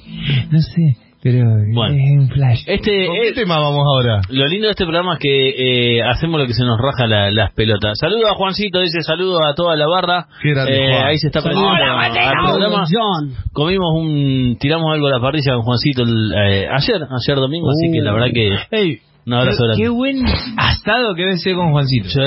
Speaker 3: No sé, pero
Speaker 1: Bueno.
Speaker 3: es un flash.
Speaker 1: Este,
Speaker 4: ¿Con qué tema vamos ahora?
Speaker 1: Lo lindo de este programa es que eh, hacemos lo que se nos raja la- las pelotas. Saludo a Juancito, dice saludo a toda la barra. Eh,
Speaker 4: Juan.
Speaker 1: ahí se está
Speaker 2: Saludos
Speaker 1: prendiendo al programa.
Speaker 2: John.
Speaker 1: Comimos un, tiramos algo a la parrilla con Juancito el, eh, ayer, ayer domingo, así que la verdad que
Speaker 3: Ey,
Speaker 1: un abrazo
Speaker 3: qué,
Speaker 1: grande.
Speaker 3: qué buen asado que debe ser con Juancito.
Speaker 1: Sí.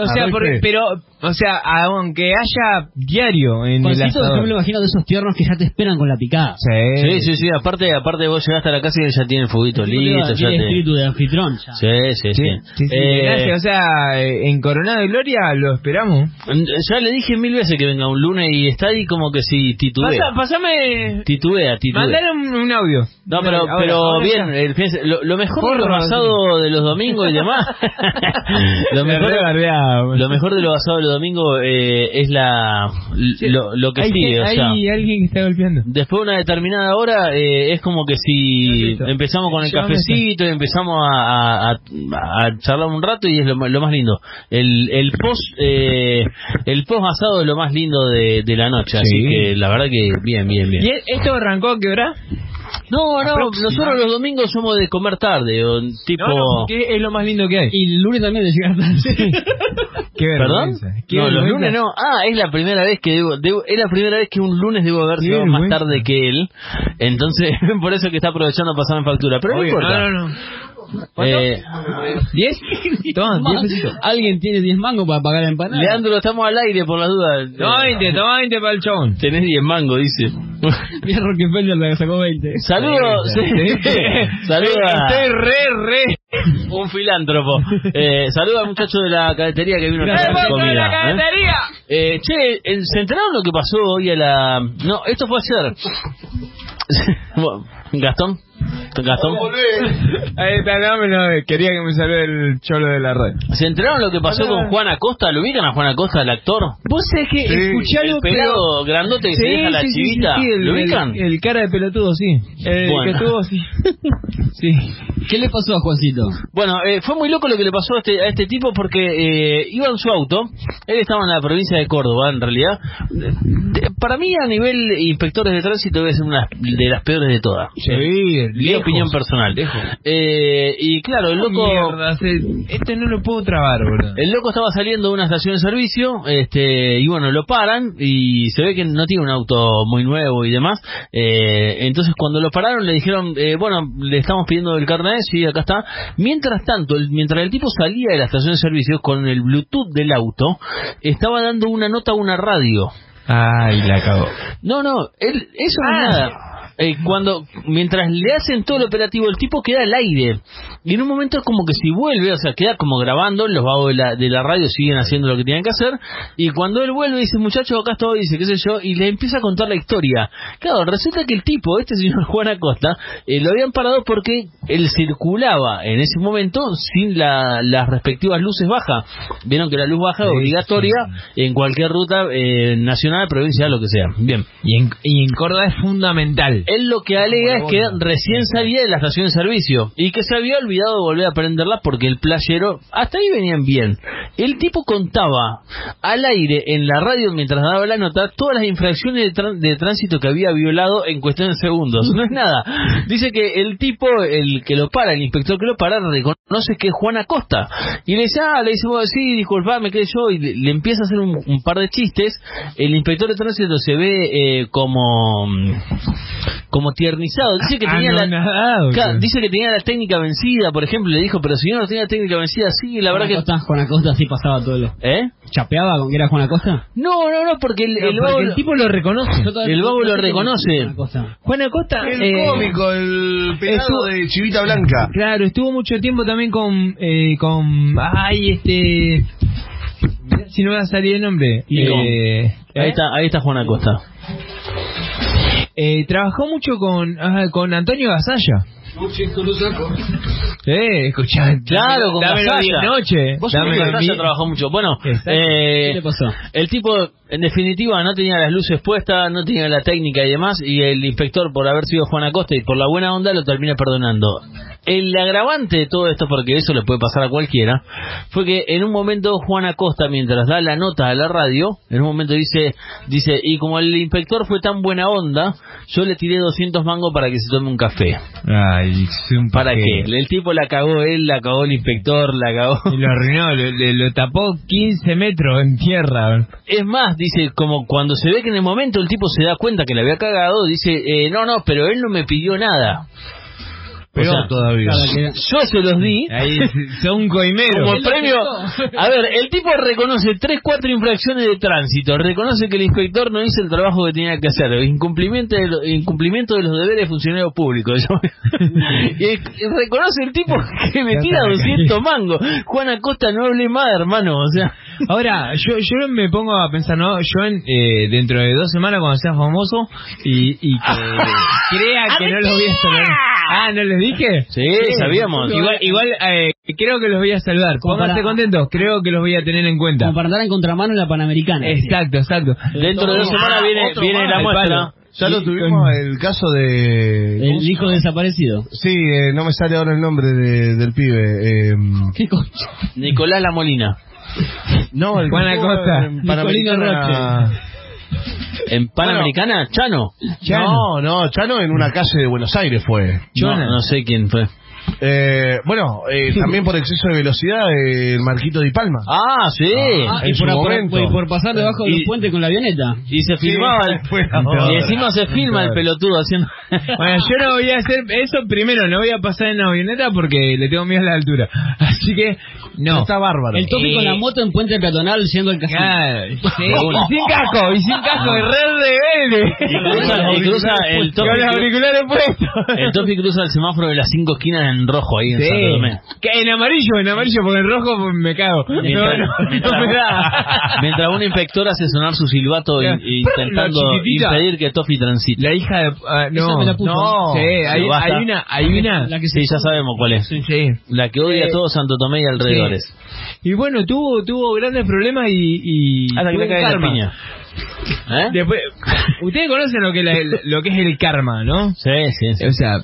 Speaker 3: O sea, por-
Speaker 4: arroz
Speaker 3: pero, o sea, aunque haya diario en el
Speaker 2: Juancito,
Speaker 3: asador.
Speaker 2: yo me lo imagino de esos tiernos que ya te esperan con la picada.
Speaker 3: Sí,
Speaker 1: Sí, sí, sí, aparte, aparte vos llegaste a la casa y ya tiene el fueguito listo, ya
Speaker 2: Tiene
Speaker 1: te...
Speaker 2: espíritu de anfitrión ya.
Speaker 1: Sí, sí, sí.
Speaker 3: Sí, sí, sí,
Speaker 1: Eh,
Speaker 3: gracias. O sea, eh, en Coronado de Gloria lo esperamos.
Speaker 1: ya le dije mil veces que venga un lunes y está ahí como que si titubea.
Speaker 3: Pasa- pasame.
Speaker 1: Titubea, titubea.
Speaker 3: Mandale un, un audio.
Speaker 1: No, pero,
Speaker 3: Ahora,
Speaker 1: pero
Speaker 3: ahora
Speaker 1: bien, el lo, lo mejor de
Speaker 3: Porro,
Speaker 1: los asados de los domingos y demás. lo,
Speaker 3: Me
Speaker 1: mejor, lo mejor de los asados de los domingos eh, es la lo, lo que
Speaker 3: hay,
Speaker 1: sigue. O
Speaker 3: hay
Speaker 1: sea,
Speaker 3: alguien que está golpeando.
Speaker 1: después de una determinada hora eh, es como que si empezamos con el cafecito y empezamos a, a, a- a charlar un rato y es lo, lo más lindo. El, el post eh, el post asado es lo más lindo de, de la noche, así
Speaker 3: Sí.
Speaker 1: que la verdad que bien, bien, bien.
Speaker 3: ¿Y esto arrancó a qué hora?
Speaker 1: No, no, nosotros los domingos somos de comer tarde, o tipo...
Speaker 3: No, no, porque es lo más lindo que hay.
Speaker 2: Y el lunes también de llegar tarde.
Speaker 3: Qué
Speaker 1: ¿Perdón?
Speaker 3: Qué
Speaker 1: No, los lunes no. Ah, es la primera vez que debo, debo- es la primera vez que un lunes debo haber llegado más tarde que él. Entonces, por eso que está aprovechando pasarme factura. Pero
Speaker 3: Obvio,
Speaker 1: no importa.
Speaker 3: no, no, no.
Speaker 1: Eh,
Speaker 3: ¿Diez? Toma, diez pesitos.
Speaker 2: Alguien tiene 10 mangos para pagar la empanada.
Speaker 1: Leandro, estamos al aire por las dudas.
Speaker 3: Toma 20, toma 20 para el chabón.
Speaker 1: Tenés 10 mangos, dice.
Speaker 2: Mira Rockefeller le sacó 20.
Speaker 1: Saludos. Saludos
Speaker 3: Estoy re, re.
Speaker 1: un filántropo. Eh, Saludos al muchacho de la cadetería que vino a
Speaker 3: ¡Eh,
Speaker 1: traer
Speaker 3: botón de la
Speaker 1: comida. ¿eh?
Speaker 3: cafetería!
Speaker 1: Eh, che, ¿se enteraron lo que pasó hoy a la... No, esto fue ayer. Gastón. Gastón.
Speaker 3: Ahí está, no, me lo- quería que me salude el cholo de la red.
Speaker 1: ¿Se enteraron lo que pasó con Juan Acosta? ¿Lo ubican a Juan Acosta, el actor?
Speaker 3: Vos sabés que
Speaker 1: Sí.
Speaker 3: escuché algo,
Speaker 1: El pelado grandote que se deja la chivita.
Speaker 3: el,
Speaker 1: ¿Lo ubican?
Speaker 3: El, el cara de pelotudo, sí. El
Speaker 1: Bueno.
Speaker 3: que estuvo, sí. sí.
Speaker 2: ¿Qué le pasó a Juancito?
Speaker 1: Bueno, eh, fue muy loco lo que le pasó a este, a este tipo porque eh, iba en su auto, él estaba en la provincia de Córdoba en realidad. De- para mí a nivel inspectores de tránsito debe ser una de las peores de todas.
Speaker 3: Sí,
Speaker 1: Mi opinión personal. Eh, y claro, el loco...
Speaker 3: Mierda, se- este no lo puedo trabar, boludo.
Speaker 1: El loco estaba saliendo de una estación de servicio, este, y bueno, lo paran y se ve que no tiene un auto muy nuevo y demás. Eh, entonces cuando lo pararon le dijeron, eh, bueno, le estamos pidiendo el carnet, sí, acá está. Mientras tanto, el- mientras el tipo salía de la estación de servicio con el Bluetooth del auto, estaba dando una nota a una radio.
Speaker 3: Ay, la cagó.
Speaker 1: No, no, él, eso no es nada. Eh, cuando mientras le hacen todo el operativo el tipo queda al aire. Y en un momento es como que si vuelve o sea queda como grabando los vagos de la, de la radio siguen haciendo lo que tienen que hacer y cuando él vuelve dice muchacho acá estoy dice qué sé yo y le empieza a contar la historia. Claro resulta que el tipo este señor Juan Acosta eh, lo habían parado porque él circulaba en ese momento sin la- las respectivas luces bajas. Vieron que la luz baja es obligatoria en cualquier ruta eh, nacional provincial lo que sea. Bien.
Speaker 3: Y en, y en Córdoba es fundamental.
Speaker 1: Él lo que alega es que recién salía de la estación de servicio y que se había olvidado de volver a prenderla porque el playero, hasta ahí venían bien. El tipo contaba al aire en la radio mientras daba la nota todas las infracciones de, tránsito que había violado en cuestión de segundos. No es nada. Dice que el tipo, el que lo para, el inspector que lo para, reconoce que es Juan Acosta. Y le dice, ah, le dice, bueno, sí, disculpame, que yo, y le, le empieza a hacer un, un par de chistes. El inspector de tránsito se ve eh, como como tiernizado. Dice que tenía la Claro, dice que tenía la técnica vencida, por ejemplo, le dijo, pero si yo no tenía técnica vencida, sí, la verdad que
Speaker 2: Juan Acosta, Juan Acosta sí pasaba todo lo...
Speaker 1: ¿Eh?
Speaker 2: ¿Chapeaba con que era Juan Acosta?
Speaker 1: No, no, no, porque el,
Speaker 3: No,
Speaker 1: el
Speaker 3: porque
Speaker 1: vago
Speaker 3: el tipo lo reconoce.
Speaker 1: el vago lo reconoce.
Speaker 3: Juan Acosta.
Speaker 4: El
Speaker 3: eh,
Speaker 4: cómico, el pelado
Speaker 3: estuvo-
Speaker 4: de Chivita Blanca.
Speaker 3: Claro, estuvo mucho tiempo también con. Eh, con ay, este. Si no me va a salir el nombre.
Speaker 1: Con-
Speaker 3: Eh,
Speaker 1: Ahí
Speaker 3: ¿eh?
Speaker 1: está, ahí está Juan Acosta.
Speaker 3: Eh, trabajó mucho con, con Antonio Gasalla. Eh, escuchá.
Speaker 1: Claro, con
Speaker 3: dámelo
Speaker 1: Gasalla.
Speaker 3: noche.
Speaker 1: Vos sabés que
Speaker 3: dámelo
Speaker 1: Gasalla
Speaker 3: bien-
Speaker 1: trabajó mucho. Bueno, eh,
Speaker 2: ¿Qué le pasó?
Speaker 1: el tipo, en definitiva, no tenía las luces puestas, no tenía la técnica y demás, y el inspector, por haber sido Juan Acosta y por la buena onda, lo termina perdonando. El agravante de todo esto, porque eso le puede pasar a cualquiera, fue que en un momento Juan Acosta, mientras da la nota a la radio, en un momento dice, dice, y como el inspector fue tan buena onda, yo le tiré 200 mangos para que se tome un café.
Speaker 3: Ay,
Speaker 1: ¿Para qué? El tipo la cagó él, la cagó el inspector, la cagó...
Speaker 3: Y lo arruinó, lo, le- lo tapó 15 metros en tierra.
Speaker 1: Es más, dice, como cuando se ve que en el momento el tipo se da cuenta que le había cagado, dice, eh, no, no, pero él no me pidió nada.
Speaker 4: Peor
Speaker 1: O sea,
Speaker 4: todavía.
Speaker 1: Yo se los di
Speaker 3: Ahí son coimeros.
Speaker 1: como premio. A ver, el tipo reconoce tres, cuatro infracciones de tránsito, reconoce que el inspector no hizo el trabajo que tenía que hacer, incumplimiento de, lo- incumplimiento de los deberes de funcionario público. y, y reconoce el tipo que me tira 200 mangos. Juan Acosta no hable más, hermano, o sea.
Speaker 3: Ahora, yo, yo me pongo a pensar, ¿no? Yo en, eh, dentro de dos semanas cuando sea famoso y, y que crea que no los voy a. Ah, ¿no les dije?
Speaker 1: Sí, sabíamos.
Speaker 3: Igual, igual eh, creo que los voy a saludar.
Speaker 2: Como
Speaker 3: Pónganse
Speaker 2: para-
Speaker 3: contentos, creo que los voy a tener en cuenta.
Speaker 2: Como para andar en contramano en la Panamericana.
Speaker 3: Exacto, exacto.
Speaker 1: Dentro de dos semanas viene,
Speaker 3: otro
Speaker 1: viene
Speaker 3: más,
Speaker 1: la
Speaker 3: al
Speaker 1: muestra.
Speaker 3: palo.
Speaker 4: Ya lo tuvimos
Speaker 3: con-
Speaker 4: el caso de... ¿cómo
Speaker 2: El hijo desaparecido.
Speaker 4: Sí, eh, no me sale ahora el nombre de- del pibe. eh,
Speaker 2: ¿Qué concha?
Speaker 1: Nicolás La Molina.
Speaker 4: no, el
Speaker 3: Juan
Speaker 4: que estuvo
Speaker 3: Acosta.
Speaker 4: en
Speaker 2: Nicolino
Speaker 4: Panamericana.
Speaker 1: ¿En Panamericana? Chano.
Speaker 4: No, no, Chano en una calle de Buenos Aires fue.
Speaker 1: No, no sé quién fue.
Speaker 4: Eh, bueno, eh, también por exceso de velocidad, eh, el Marquito Di Palma.
Speaker 1: Ah, sí.
Speaker 2: Ah,
Speaker 4: en
Speaker 2: y
Speaker 4: su
Speaker 2: por, por-
Speaker 4: momento.
Speaker 2: por- por pasar debajo de
Speaker 1: Y-
Speaker 2: los puentes con la avioneta.
Speaker 1: Y se filmaba el,
Speaker 4: fue la
Speaker 1: y encima se filma el pelotudo haciendo
Speaker 3: Bueno, yo no voy a hacer eso primero, no voy a pasar en la avioneta porque le tengo miedo a la altura. Así que No.
Speaker 4: Está bárbaro.
Speaker 2: El topi
Speaker 3: Eh,
Speaker 2: con la moto en puente peatonal.
Speaker 3: Claro, sí,
Speaker 1: Uno.
Speaker 3: y sin casco, y sin casco, de rebelde.
Speaker 1: Y cruza, y cruza el
Speaker 3: Con los
Speaker 1: topi.
Speaker 3: auriculares puestos.
Speaker 1: El topi cruza el semáforo de las cinco esquinas en rojo ahí en
Speaker 3: Sí.
Speaker 1: Santo Tomé.
Speaker 3: Que en amarillo, en amarillo, porque en rojo me cago. No,
Speaker 1: Mientras,
Speaker 3: no,
Speaker 1: mientras-
Speaker 3: no me da.
Speaker 1: mientras un inspector hace sonar su silbato y- intentando impedir que Toffee transite.
Speaker 3: La hija de... ah, no,
Speaker 2: me la puso.
Speaker 3: no. Sí, hay, hay una, hay una.
Speaker 2: La que
Speaker 1: Sí, ya sabemos cuál es.
Speaker 3: Sí.
Speaker 1: La que odia
Speaker 3: Eh,
Speaker 1: a todo Santo Tomé y alrededores.
Speaker 3: Y bueno, tuvo, tuvo grandes problemas y... y
Speaker 1: Hasta que le cae la
Speaker 3: karma.
Speaker 1: piña. ¿Eh?
Speaker 3: Después, ustedes conocen lo que, la- lo que es el karma, ¿no?
Speaker 1: Sí, sí, sí.
Speaker 3: O sea,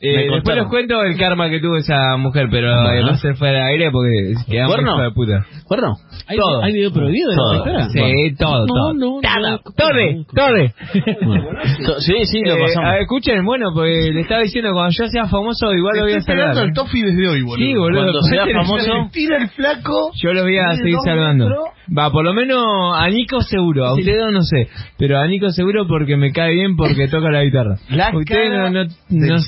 Speaker 3: eh, después les cuento el karma que tuvo esa mujer, pero eh, va a ser fuera de aire porque quedamos
Speaker 1: ¿Cuerno?
Speaker 3: hijo de puta.
Speaker 1: ¿Cuerno?
Speaker 2: ¿Hay,
Speaker 3: todo.
Speaker 2: ¿Hay video prohibido de
Speaker 1: Todo.
Speaker 2: la?
Speaker 3: Sí, todo, todo. ¡Torre! ¡Torre!
Speaker 1: To- Sí, sí, lo
Speaker 3: Eh,
Speaker 1: pasamos.
Speaker 3: a ver, escuchen, bueno, pues le estaba diciendo, cuando yo sea famoso, igual lo voy a
Speaker 4: Estoy pegando
Speaker 3: saludar.
Speaker 4: al Toffee desde hoy, boludo.
Speaker 3: Sí, boludo.
Speaker 1: Cuando sea famoso-
Speaker 4: Tira el flaco.
Speaker 3: Yo los voy a seguir saludando. Va, por lo menos a Nico seguro, a ustedes no sé, pero a Nico seguro porque me cae bien porque toca la guitarra.
Speaker 4: La
Speaker 3: ustedes no, no, no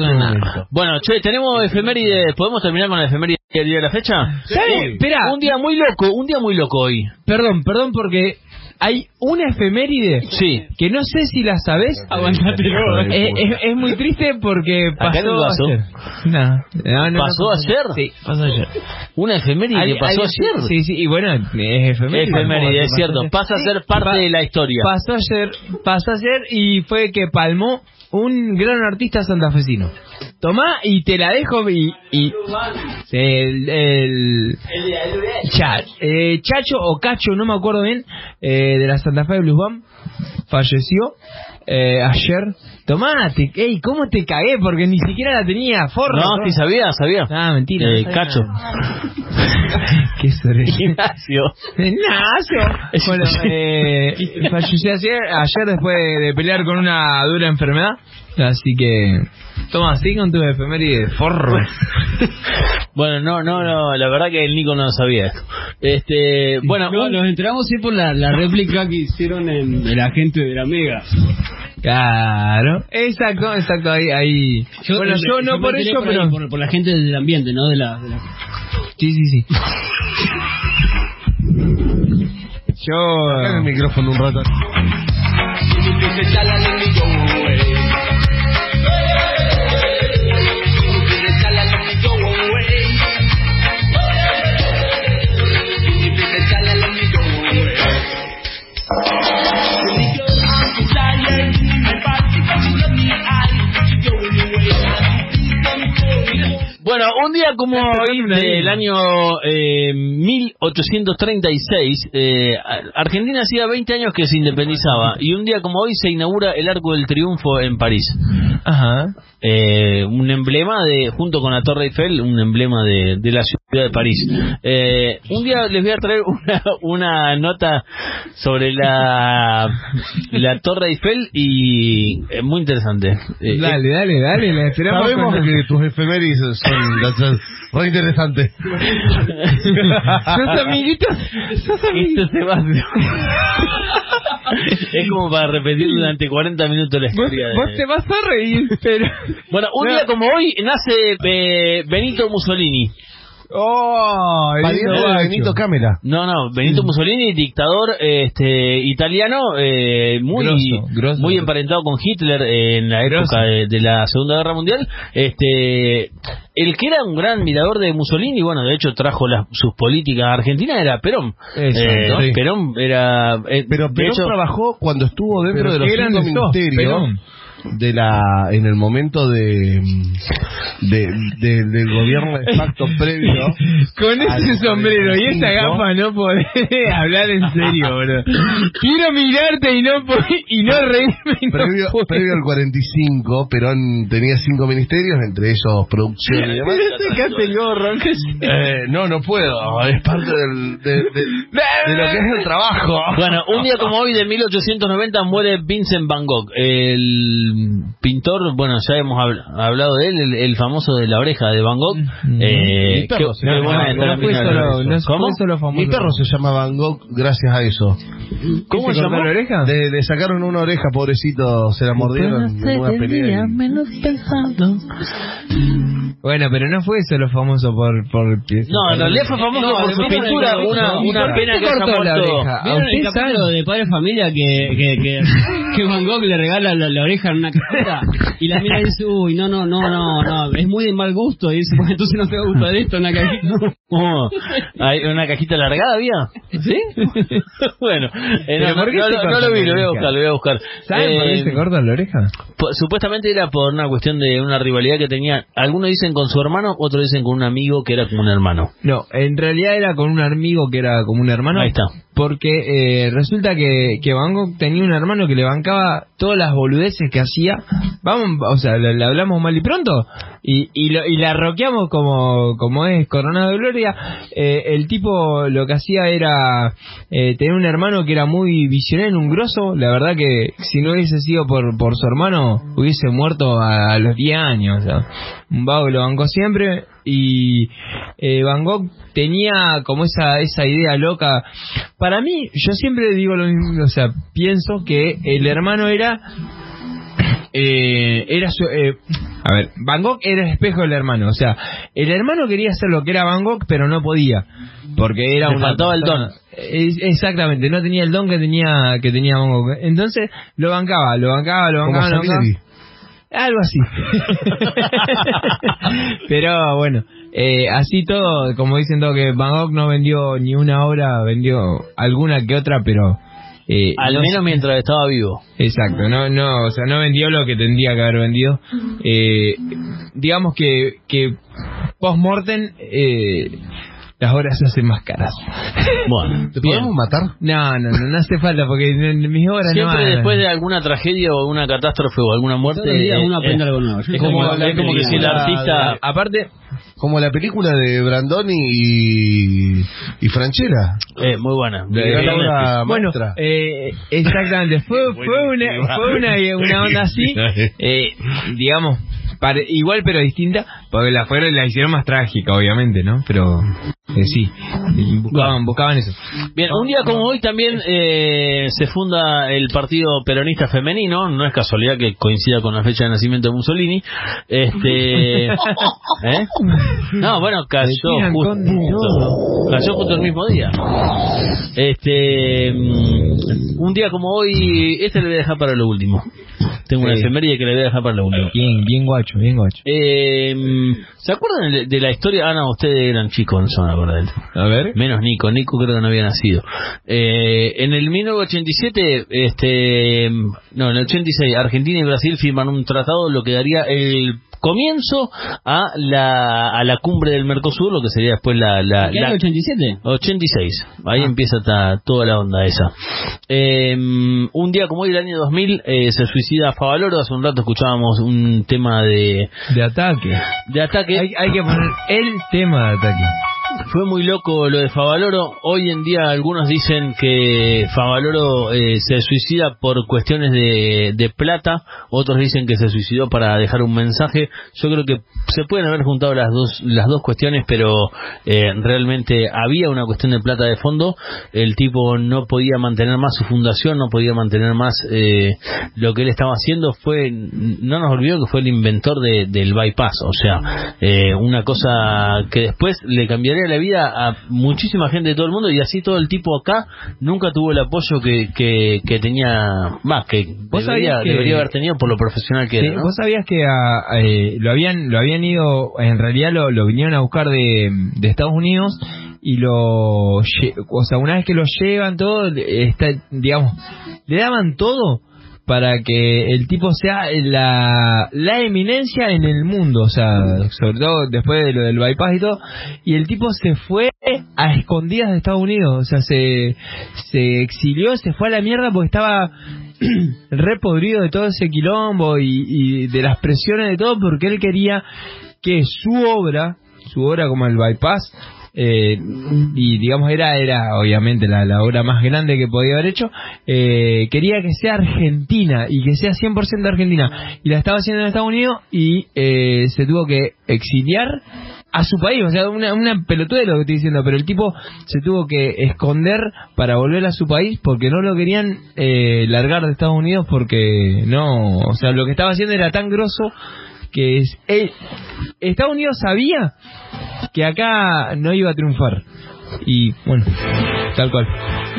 Speaker 3: Nada.
Speaker 1: Bueno, che, tenemos efemérides. ¿Podemos terminar con la efeméride del día de la fecha?
Speaker 3: ¿Sabe? Espera,
Speaker 1: Un día muy loco, un día muy loco hoy.
Speaker 3: perdón, perdón porque hay una efeméride
Speaker 1: Sí.
Speaker 3: que no sé si la sabés.
Speaker 2: Aguantátelo.
Speaker 3: Eh, es, es muy triste porque pasó
Speaker 1: vaso.
Speaker 3: ayer. No, no, no,
Speaker 1: ¿Pasó ayer?
Speaker 3: Sí, pasó ayer.
Speaker 1: Una efeméride que pasó
Speaker 3: hay-
Speaker 1: ayer.
Speaker 3: Sí, sí, y bueno, es efeméride.
Speaker 1: Efeméride, es
Speaker 3: Pasó
Speaker 1: cierto. Pasa a ser parte
Speaker 3: Pa-
Speaker 1: de la historia.
Speaker 3: Pasó ayer, pasó ayer y fue que palmó un gran artista santafesino. Tomá y te la dejo y... y el, el- eh, Chacho o Cacho, no me acuerdo bien, eh, de la Santa Fe Blues Band, falleció eh, ayer. Tomá, te, ey, ¿cómo te cagué? Porque ni siquiera la tenía, forro.
Speaker 1: No, sí sabía, sabía.
Speaker 3: Ah, mentira.
Speaker 1: Eh,
Speaker 3: no
Speaker 1: Cacho.
Speaker 3: Qué sorpresa.
Speaker 1: Ignacio.
Speaker 3: Ignacio. Bueno, eh, falleció ayer, ayer después de, de pelear con una dura enfermedad. Así que, toma, así con tu efeméride, forro.
Speaker 1: Bueno, no, no, no, la verdad que el Nico no sabía esto. Este, bueno,
Speaker 2: No, nos enteramos sí por la, la réplica que hicieron en el agente de la Mega.
Speaker 3: Claro, exacto, exacto, ahí, ahí. bueno, yo no por
Speaker 2: ahí,
Speaker 3: pero...
Speaker 2: Por, por la gente del ambiente, ¿no? De la, de la-
Speaker 3: Sí, sí, sí.
Speaker 4: Saca el
Speaker 3: Yo...
Speaker 4: micrófono un rato.
Speaker 1: Thank you. Un día como hoy del año eh, 1836, eh, Argentina hacía 20 años que se independizaba y un día como hoy se inaugura el Arco del Triunfo en París.
Speaker 3: Ajá.
Speaker 1: Eh, un emblema de, junto con la Torre Eiffel, un emblema de, de la ciudad de París. Eh, un día les voy a traer una, una nota sobre la, la Torre Eiffel y es muy interesante. Eh,
Speaker 3: Dale, dale, dale, la esperamos.
Speaker 4: Sabemos que tus efemérides son, son re interesantes.
Speaker 3: Sos amiguitos, sos amiguitos.
Speaker 1: Va es como para repetir durante 40 minutos la
Speaker 3: Vos,
Speaker 1: historia. de-
Speaker 3: vos te vas a reír, pero...
Speaker 1: Bueno, un
Speaker 3: No.
Speaker 1: día como hoy nace eh, Benito Mussolini.
Speaker 3: ¡Oh! guacho.
Speaker 4: Benito Cámara.
Speaker 1: No, no, Benito Mussolini, dictador este, italiano, eh, muy,
Speaker 3: Grosso, grosso.
Speaker 1: muy emparentado con Hitler eh, en la
Speaker 3: Grosso.
Speaker 1: época de, de la Segunda Guerra Mundial. Este, el que era un gran mirador de Mussolini, bueno, de hecho trajo las, sus políticas a Argentina, era Perón. Eh,
Speaker 4: Sí.
Speaker 1: Perón era... eh,
Speaker 4: Pero Perón
Speaker 1: hecho,
Speaker 4: trabajó cuando estuvo dentro de los cinco ministerios
Speaker 3: Perón.
Speaker 4: De la en el momento de, de, de- del gobierno de facto previo
Speaker 3: Con ese sombrero y esa
Speaker 4: 45.
Speaker 3: gafa no podés hablar en serio, bro. Quiero mirarte y no y no reírme. y no
Speaker 4: previo, previo al 45 Perón tenía cinco ministerios entre ellos producción y demás
Speaker 3: el gorro.
Speaker 4: Eh, no no puedo es parte del, de, de- de lo que es el trabajo
Speaker 1: Bueno, un día como hoy de 1890 muere Vincent Van Gogh, el pintor, bueno, ya hemos habl- hablado de él, el, el famoso de la oreja de Van Gogh. Eh,
Speaker 4: perro
Speaker 1: qué-
Speaker 3: No fue solo,
Speaker 1: de
Speaker 3: no
Speaker 1: eso. ¿Cómo?
Speaker 3: fue solo famoso.
Speaker 4: mi perro se llama Van Gogh gracias a eso
Speaker 1: ¿Cómo
Speaker 3: ¿Se
Speaker 1: se llama?
Speaker 3: la oreja?
Speaker 4: le, le sacaron una oreja pobrecito se la mordieron en una pelea y-
Speaker 3: Bueno, pero no fue solo famoso por... por
Speaker 1: No, en realidad fue famoso
Speaker 2: No,
Speaker 1: por su
Speaker 2: ¿vieron el
Speaker 1: pintura, una,
Speaker 2: ¿Y
Speaker 1: una pena que haya
Speaker 3: cortó la
Speaker 1: muerto.
Speaker 3: oreja?
Speaker 2: ¿Vieron el
Speaker 3: ¿Ustedes
Speaker 2: capítulo de Padre Familia que, que, que, que Van Gogh le regala la, la oreja una cajita y la mina dice, uy, no, no, no, no, no, es muy de mal gusto y dice, pues entonces no te va a gustar esto una cajita.
Speaker 1: Oh, ¿Hay una cajita alargada había? ¿Sí? bueno, eh,
Speaker 3: ¿Pero
Speaker 1: no, lo vi, lo voy a buscar, lo voy a buscar.
Speaker 3: ¿Saben por qué
Speaker 1: Eh,
Speaker 3: se corta la oreja?
Speaker 1: Supuestamente era por una cuestión de una rivalidad que tenía, algunos dicen con su hermano, otros dicen con un amigo que era como un hermano.
Speaker 3: No, en realidad era con un amigo que era como un hermano.
Speaker 1: Ahí está.
Speaker 3: Porque eh, resulta que, que Van tenía un hermano que le bancaba todas las boludeces que hacía. Vamos, o sea, le, hablamos mal y pronto. Y, y, lo- y la roqueamos como, como es Coronado de Gloria. Eh, el tipo lo que hacía era eh, tener un hermano que era muy visionario, un grosso. La verdad que si no hubiese sido por, por su hermano, hubiese muerto a, los 10 años. un vago lo bancó siempre. Y eh, Van Gogh tenía como esa, esa idea loca. Para mí, yo siempre digo lo mismo, o sea, pienso que el hermano era eh, era su, eh, a ver, Van Gogh era el espejo del hermano, o sea, el hermano quería hacer lo que era Van Gogh, pero no podía, porque era una
Speaker 1: faltaba el don.
Speaker 3: Es- exactamente, no tenía el don que tenía que tenía Van Gogh. Entonces lo bancaba, lo bancaba, lo
Speaker 4: Como
Speaker 3: bancaba, lo bancaba. Algo así. Pero bueno, eh, así todo, como dicen todo, que Van Gogh no vendió ni una obra, vendió alguna que otra, pero... eh,
Speaker 1: Al
Speaker 3: no-
Speaker 1: menos mientras estaba vivo.
Speaker 3: Exacto, no, no, o sea, no vendió lo que tendría que haber vendido. Eh, digamos que, que post-mortem eh, las obras se hacen más caras.
Speaker 1: Bueno,
Speaker 4: ¿Te
Speaker 1: bien.
Speaker 4: podemos matar?
Speaker 3: No, no, no, no hace falta porque en- en mis obras no
Speaker 1: Siempre después de alguna tragedia o alguna catástrofe o alguna muerte,
Speaker 2: uno
Speaker 1: eh,
Speaker 2: aprende
Speaker 1: eh,
Speaker 2: algo nuevo.
Speaker 1: Es como,
Speaker 2: que-
Speaker 1: es como que si el artista
Speaker 3: Aparte,
Speaker 4: Como la película de Brandoni y, y Franchella.
Speaker 1: Eh, muy buena.
Speaker 4: De obra
Speaker 3: bueno,
Speaker 4: maestra.
Speaker 3: eh, exactamente, fue, fue, una, fue una, una onda así, eh, digamos, pare- igual pero distinta, porque la fueron la hicieron más trágica, obviamente, ¿no? Pero eh, sí, buscaban, buscaban eso.
Speaker 1: Bien, un día como hoy también eh, se funda el Partido Peronista Femenino, no es casualidad que coincida con la fecha de nacimiento de Mussolini. Este, ¿eh? No, bueno, cayó justo, cayó justo el mismo día. Este, mm, un día como hoy, este le voy a dejar para lo último. Tengo una efeméride que le voy a dejar para lo último.
Speaker 3: Bien, bien guacho, bien guacho.
Speaker 1: Eh, ¿Se acuerdan de- de la historia? Ah, no, ustedes eran chicos, no se van a acordar.
Speaker 3: A ver.
Speaker 1: Menos Nico, Nico creo que no había nacido. Eh, en el 1987, este, no, en el 86, Argentina y Brasil firman un tratado, lo que daría el comienzo a la, a la cumbre del Mercosur, lo que sería después la... la,
Speaker 2: ¿Qué
Speaker 1: la-
Speaker 2: año 87?
Speaker 1: 86, ahí empieza ta- toda la onda esa. Eh, un día como hoy, el año 2000, eh, se suicida Favaloro. Hace un rato escuchábamos un tema de,
Speaker 3: De ataque.
Speaker 1: de ataque.
Speaker 3: Hay, hay que poner el tema de ataque.
Speaker 1: Fue muy loco lo de Favaloro. Hoy en día algunos dicen que Favaloro eh, se suicida por cuestiones de, de plata, otros dicen que se suicidó para dejar un mensaje. Yo creo que se pueden haber juntado las dos las dos cuestiones, pero eh, realmente había una cuestión de plata de fondo. El tipo no podía mantener más su fundación, no podía mantener más eh, lo que él estaba haciendo. Fue no nos olvidemos que fue el inventor de- del bypass, o sea, eh, una cosa que después le cambiaría la vida a muchísima gente de todo el mundo y así todo el tipo acá nunca tuvo el apoyo que, que, que tenía más que
Speaker 3: ¿Vos
Speaker 1: debería,
Speaker 3: que-
Speaker 1: debería haber tenido por lo profesional que
Speaker 3: Sí,
Speaker 1: era ¿no?
Speaker 3: Vos sabías que a- a, eh, lo habían lo habían ido, en realidad lo, lo vinieron a buscar de, de Estados Unidos y lo, o sea, una vez que lo llevan todo, está, digamos, le daban todo para que el tipo sea la, la eminencia en el mundo, o sea, sobre todo después de lo del bypass y todo, y el tipo se fue a escondidas de Estados Unidos, o sea, se, exilió, se fue a la mierda porque estaba re podrido de todo ese quilombo y de las presiones de todo porque él quería que su obra, su obra como el bypass, eh, y digamos era era obviamente la, obra más grande que podía haber hecho, eh, quería que sea argentina y que sea 100% argentina. Y la estaba haciendo en Estados Unidos y eh, se tuvo que exiliar a su país, o sea, una, una pelotuda de lo que estoy diciendo, pero el tipo se tuvo que esconder para volver a su país porque no lo querían eh, largar de Estados Unidos porque no, o sea, lo que estaba haciendo era tan grosso
Speaker 18: que es, eh, Estados Unidos sabía que acá no iba a triunfar. Y bueno, tal cual.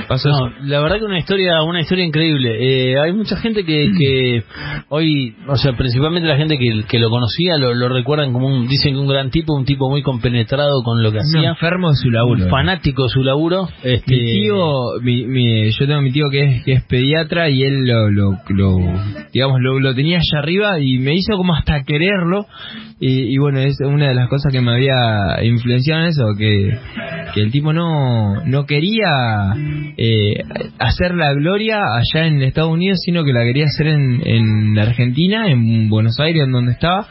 Speaker 18: Pasó
Speaker 1: No,
Speaker 18: eso.
Speaker 1: la verdad que una historia, una historia increíble. Eh, hay mucha gente que, que hoy, o sea, principalmente la gente que, que lo conocía, lo, lo recuerdan como un, dicen que un gran tipo, un tipo muy compenetrado con lo que
Speaker 18: Un
Speaker 1: hacía,
Speaker 18: enfermo de su laburo.
Speaker 1: un fanático de su laburo. Este,
Speaker 18: Mi tío, mi, mi- yo tengo mi tío que es, que es pediatra y él lo, lo, lo- digamos, lo, lo tenía allá arriba y me hizo como hasta quererlo. Y, y bueno, es una de las cosas que me había influenciado en eso, que, que el tipo no, no quería eh, hacer la gloria allá en Estados Unidos, sino que la quería hacer en, en Argentina, en Buenos Aires, en donde estaba,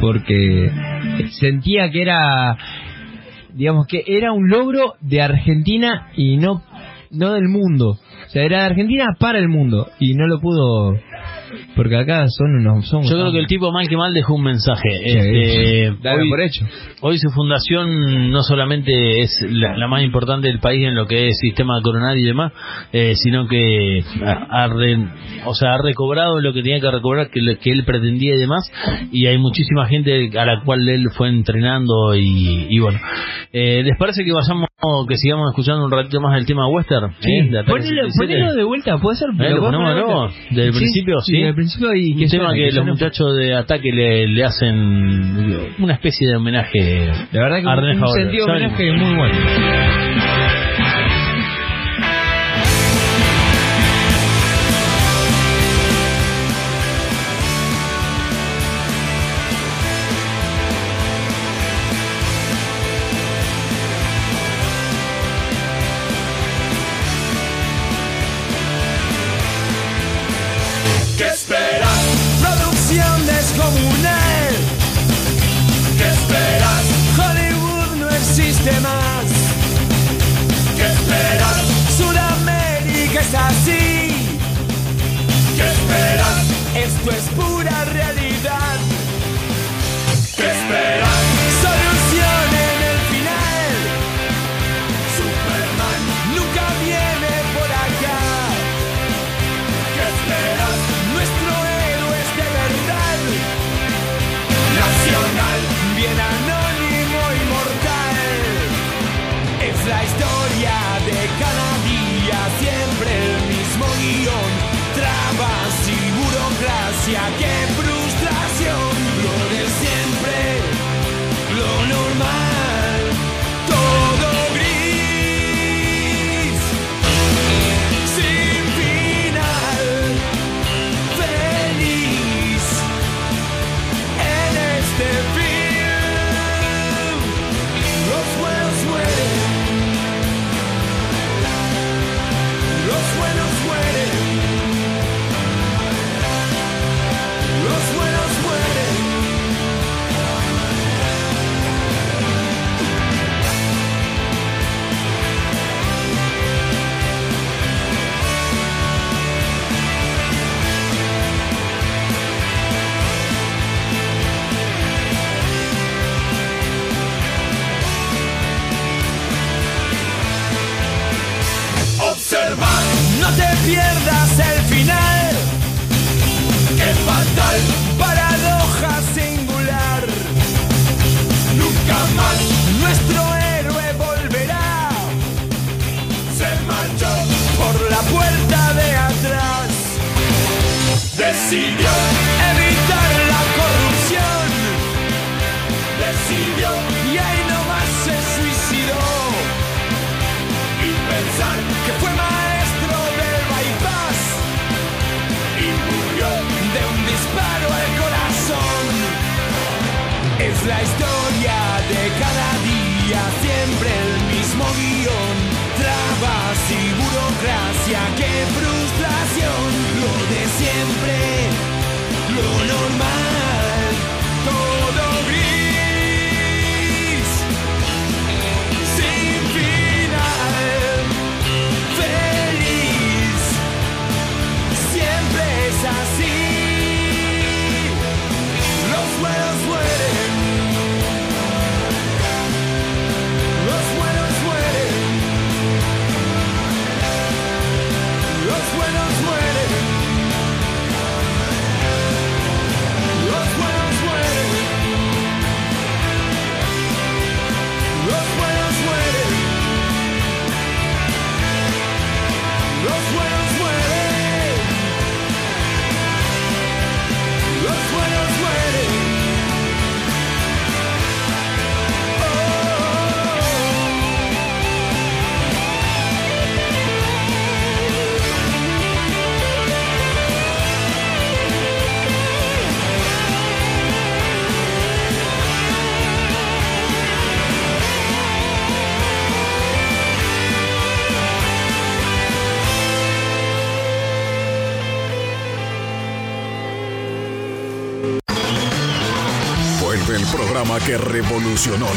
Speaker 18: porque sentía que era digamos que era un logro de Argentina y no no del mundo. O sea, era de Argentina para el mundo y no lo pudo porque acá son unos son
Speaker 1: Yo creo que el tipo mal que mal dejó un mensaje. Este, hoy,
Speaker 18: por hecho.
Speaker 1: hoy su fundación no solamente es la, la más importante del país en lo que es sistema coronario y demás, eh, sino que ha, ha re- o sea, ha recobrado lo que tenía que recobrar, que, que él pretendía y demás, y hay muchísima gente a la cual él fue entrenando y, y bueno. Eh, ¿Les parece que vayamos, que sigamos escuchando un ratito más el tema western?
Speaker 18: Sí.
Speaker 1: ¿Eh? De
Speaker 18: Ponelo,
Speaker 1: 77?
Speaker 18: ponelo de vuelta, puede ser.
Speaker 1: Eh, lo ponemos de del principio, sí.
Speaker 18: Del principio y
Speaker 1: un
Speaker 18: que
Speaker 1: tema
Speaker 18: suene,
Speaker 1: que, los muchachos de ataque le, le hacen una especie de homenaje
Speaker 18: La verdad que
Speaker 1: a
Speaker 18: un, un sentido homenaje muy bueno.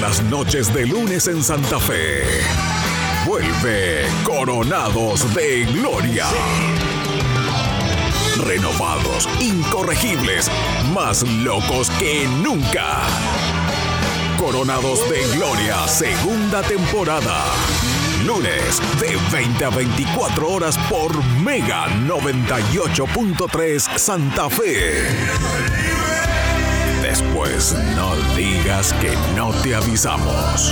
Speaker 14: Las noches de lunes en Santa Fe. Vuelve Coronados de Gloria. Renovados, incorregibles, más locos que nunca. Coronados de Gloria, segunda temporada. Lunes de 20 a 24 horas por Mega 98.3 Santa Fe. Después no digas que no te avisamos.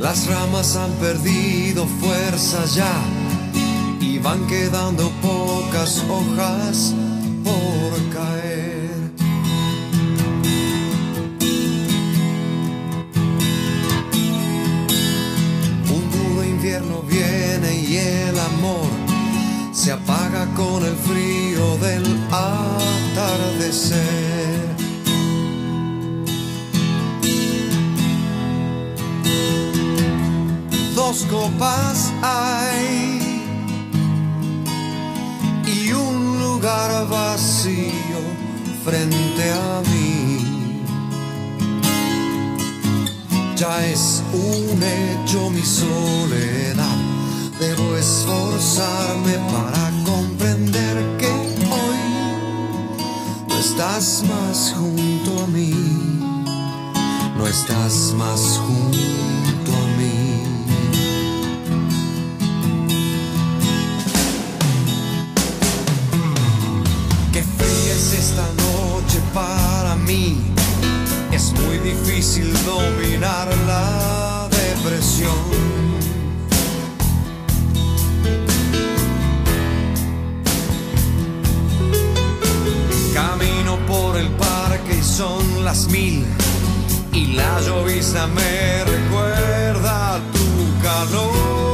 Speaker 19: Las ramas han perdido fuerza ya y van quedando pocas hojas vacío frente a mí. Ya es un hecho mi soledad, debo esforzarme para comprender que hoy no estás más junto a mí, no estás más junto Difícil dominar la depresión. Camino por el parque y son las mil. Y la llovizna me recuerda tu calor.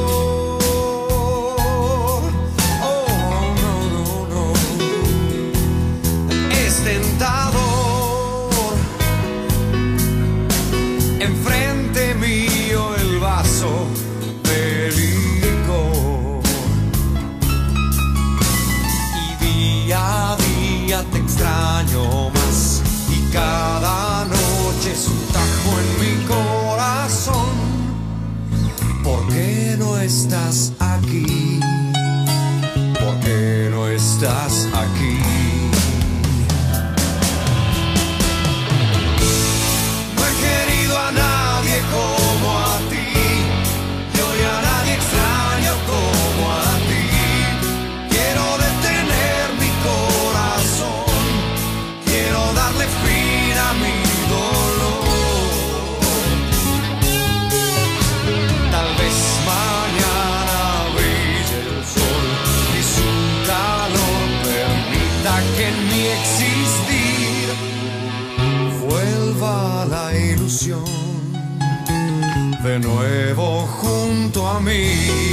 Speaker 19: Estás junto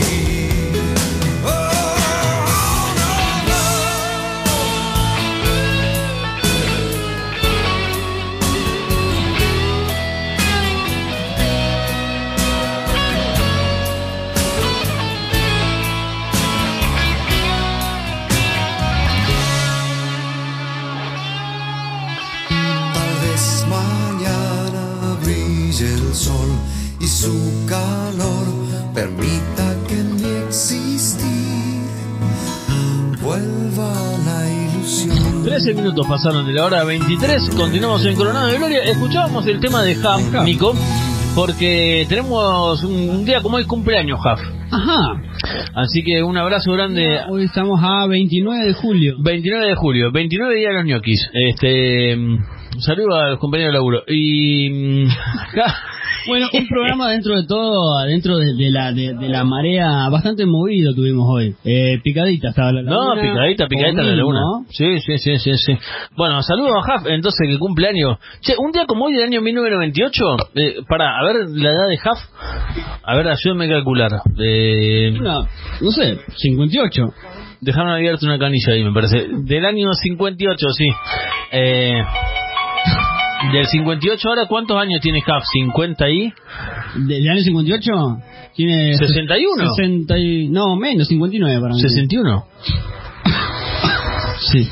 Speaker 1: 13 minutos pasaron de la hora 23, continuamos en Coronado de Gloria. Escuchábamos el tema de Huff, Nico, porque tenemos un, día como hoy cumpleaños Huff.
Speaker 2: Ajá.
Speaker 1: Así que un abrazo grande.
Speaker 2: Hoy estamos a 29 de julio.
Speaker 1: 29 de julio, 29 días de los ñoquis. Este, mm, saludo a los compañeros de laburo. Y mm,
Speaker 2: Bueno, un programa dentro de todo, dentro de, de la de, de la marea, bastante movido tuvimos hoy. Eh, picadita estaba la
Speaker 1: No,
Speaker 2: laguna,
Speaker 1: picadita, picadita la laguna.
Speaker 2: ¿no?
Speaker 1: Sí, sí, sí, sí, sí. Bueno, saludos a Huff, entonces que cumple año. Che, un día como hoy del año 1998, eh, para, a ver la edad de Huff, a ver, ayúdame a calcular. Eh,
Speaker 2: No, no sé, 58.
Speaker 1: Dejaron abierta una canilla ahí, me parece. Del año 58, sí. Eh, del 58 ahora, ¿cuántos años tiene Huff? ¿50 y?
Speaker 2: ¿Del año 58? Tiene...
Speaker 1: 61.
Speaker 2: 60 y... No, menos, 59 para mí.
Speaker 1: ¿61?
Speaker 2: Sí.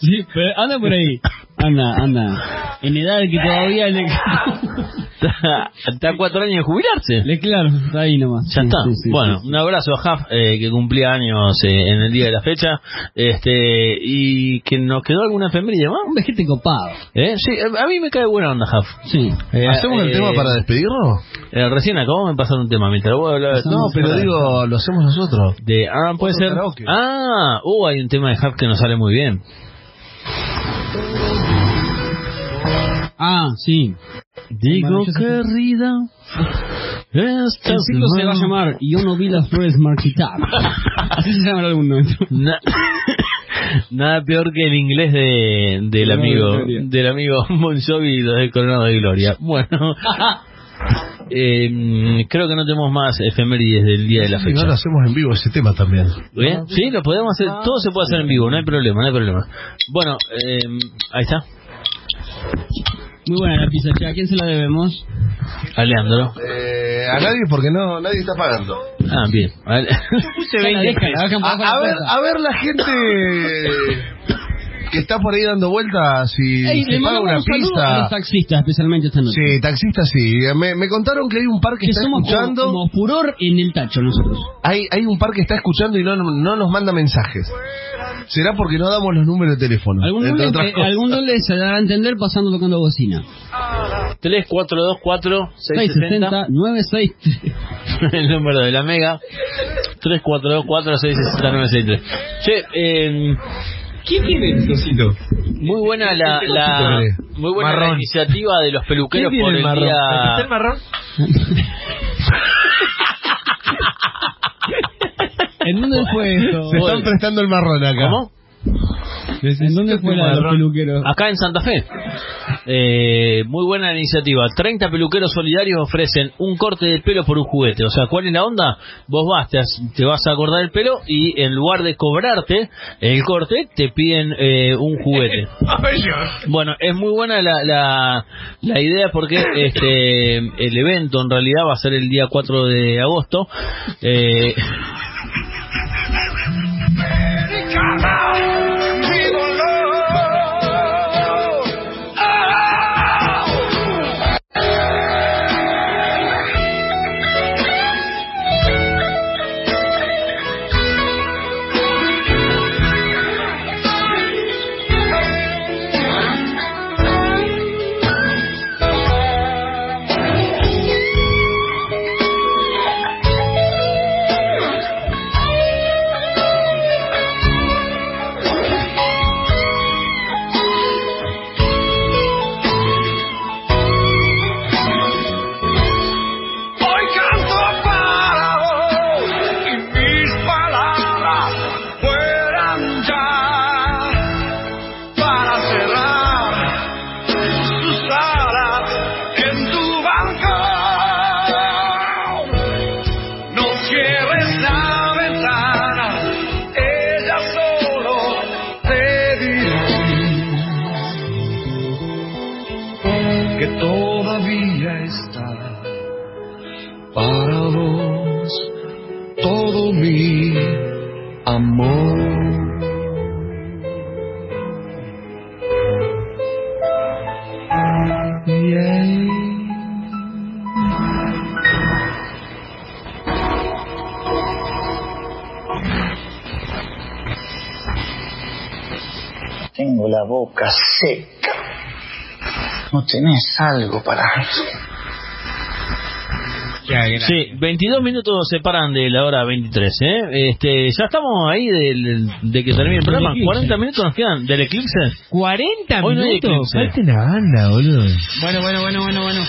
Speaker 2: sí, pero anda por ahí. Anda, anda. En edad que todavía le...
Speaker 1: Está, está a cuatro años de jubilarse.
Speaker 2: le claro, está ahí nomás.
Speaker 1: Ya
Speaker 2: Sí,
Speaker 1: está.
Speaker 2: sí, sí,
Speaker 1: bueno,
Speaker 2: sí.
Speaker 1: un abrazo a Huff, eh, que cumplía años eh, en el día de la fecha. Este, y que nos quedó alguna efeméride más.
Speaker 2: Un vejete copado.
Speaker 1: ¿Eh? Sí, a a mí me cae buena onda, Huff.
Speaker 2: Sí.
Speaker 1: Eh,
Speaker 4: ¿Hacemos el
Speaker 1: eh,
Speaker 4: tema para despedirnos?
Speaker 1: eh, recién acabamos de pasar un tema, mientras voy a hablar
Speaker 4: No, pero digo, lo hacemos nosotros.
Speaker 1: de ah puede
Speaker 4: Otro
Speaker 1: ser
Speaker 4: karaoke.
Speaker 1: ah uh hay un tema de Huff que nos sale muy bien
Speaker 2: Ah, sí.
Speaker 1: digo querida
Speaker 2: El
Speaker 1: estás
Speaker 2: ciclo se va a llamar Yo no vi las flores marchitar. Así se llama en algún momento.
Speaker 1: Na- Nada peor que el inglés de, del
Speaker 2: Coronado de
Speaker 1: amigo
Speaker 2: Gloria.
Speaker 1: del amigo Bon Jovi del Coronado de Gloria. Bueno, eh, creo que no tenemos más efemérides del día de la fecha.
Speaker 4: ahora hacemos en vivo ese tema también.
Speaker 1: ¿Bien? Sí, lo podemos hacer, todo se puede hacer en vivo, no hay problema, no hay problema. Bueno, eh, ahí está,
Speaker 2: Muy buena la pizza, che. ¿A quién se la debemos?
Speaker 1: a Leandro.
Speaker 4: Eh, a nadie porque no nadie está pagando.
Speaker 1: Ah, bien. A ver.
Speaker 2: Se la dejan, la dejan
Speaker 4: A, ver, a ver la gente que está por ahí dando vueltas si
Speaker 2: Ey,
Speaker 4: se
Speaker 2: le
Speaker 4: paga una
Speaker 2: un saludo a los
Speaker 4: pista.
Speaker 2: taxistas, especialmente esta noche.
Speaker 4: Sí, taxistas sí. Me, me contaron que hay un par que,
Speaker 2: Que
Speaker 4: está
Speaker 2: somos como,
Speaker 4: escuchando.
Speaker 2: como furor en el tacho nosotros.
Speaker 4: Hay, hay un par que está escuchando y no, no nos manda mensajes. Será porque no damos los números de teléfono.
Speaker 2: Algún
Speaker 4: entre
Speaker 2: doble,
Speaker 4: otras cosas.
Speaker 2: algún doble se dará a entender pasando tocando bocina.
Speaker 1: 3, 4, 2, 4, 660.
Speaker 2: 660 963
Speaker 1: el número de la mega 3424 66963 che eh,
Speaker 3: ¿Quién tiene el cosito?
Speaker 1: muy buena la, la muy buena la iniciativa de los peluqueros
Speaker 3: ¿Quién
Speaker 1: por el
Speaker 3: el marrón? ¿Está el
Speaker 1: día
Speaker 3: marrón?
Speaker 2: ¿En dónde fue esto?
Speaker 4: Se están prestando el marrón acá.
Speaker 1: ¿Cómo?
Speaker 2: ¿En dónde fue la de los peluqueros?
Speaker 1: Acá en Santa Fe. Eh, muy buena la iniciativa. 30 peluqueros solidarios ofrecen un corte de pelo por un juguete. O sea, ¿cuál es la onda? Vos vas, te, has- te vas a acordar el pelo y en lugar de cobrarte el corte, te piden eh, un juguete. Bueno, es muy buena la, la, la idea porque este el evento en realidad va a ser el día 4 de agosto. Eh,
Speaker 19: La
Speaker 20: boca seca. ¿No tenés algo para
Speaker 1: Sí, 22 minutos separan de la hora 23, ¿eh? Este, ya estamos ahí del- de que termine el programa.
Speaker 3: eclipse.
Speaker 1: 40 minutos nos quedan del eclipse.
Speaker 3: 40
Speaker 1: Hoy no hay
Speaker 3: minutos.
Speaker 1: eclipse.
Speaker 3: Falta una banda, boludo.
Speaker 2: Bueno, bueno, bueno, bueno, bueno.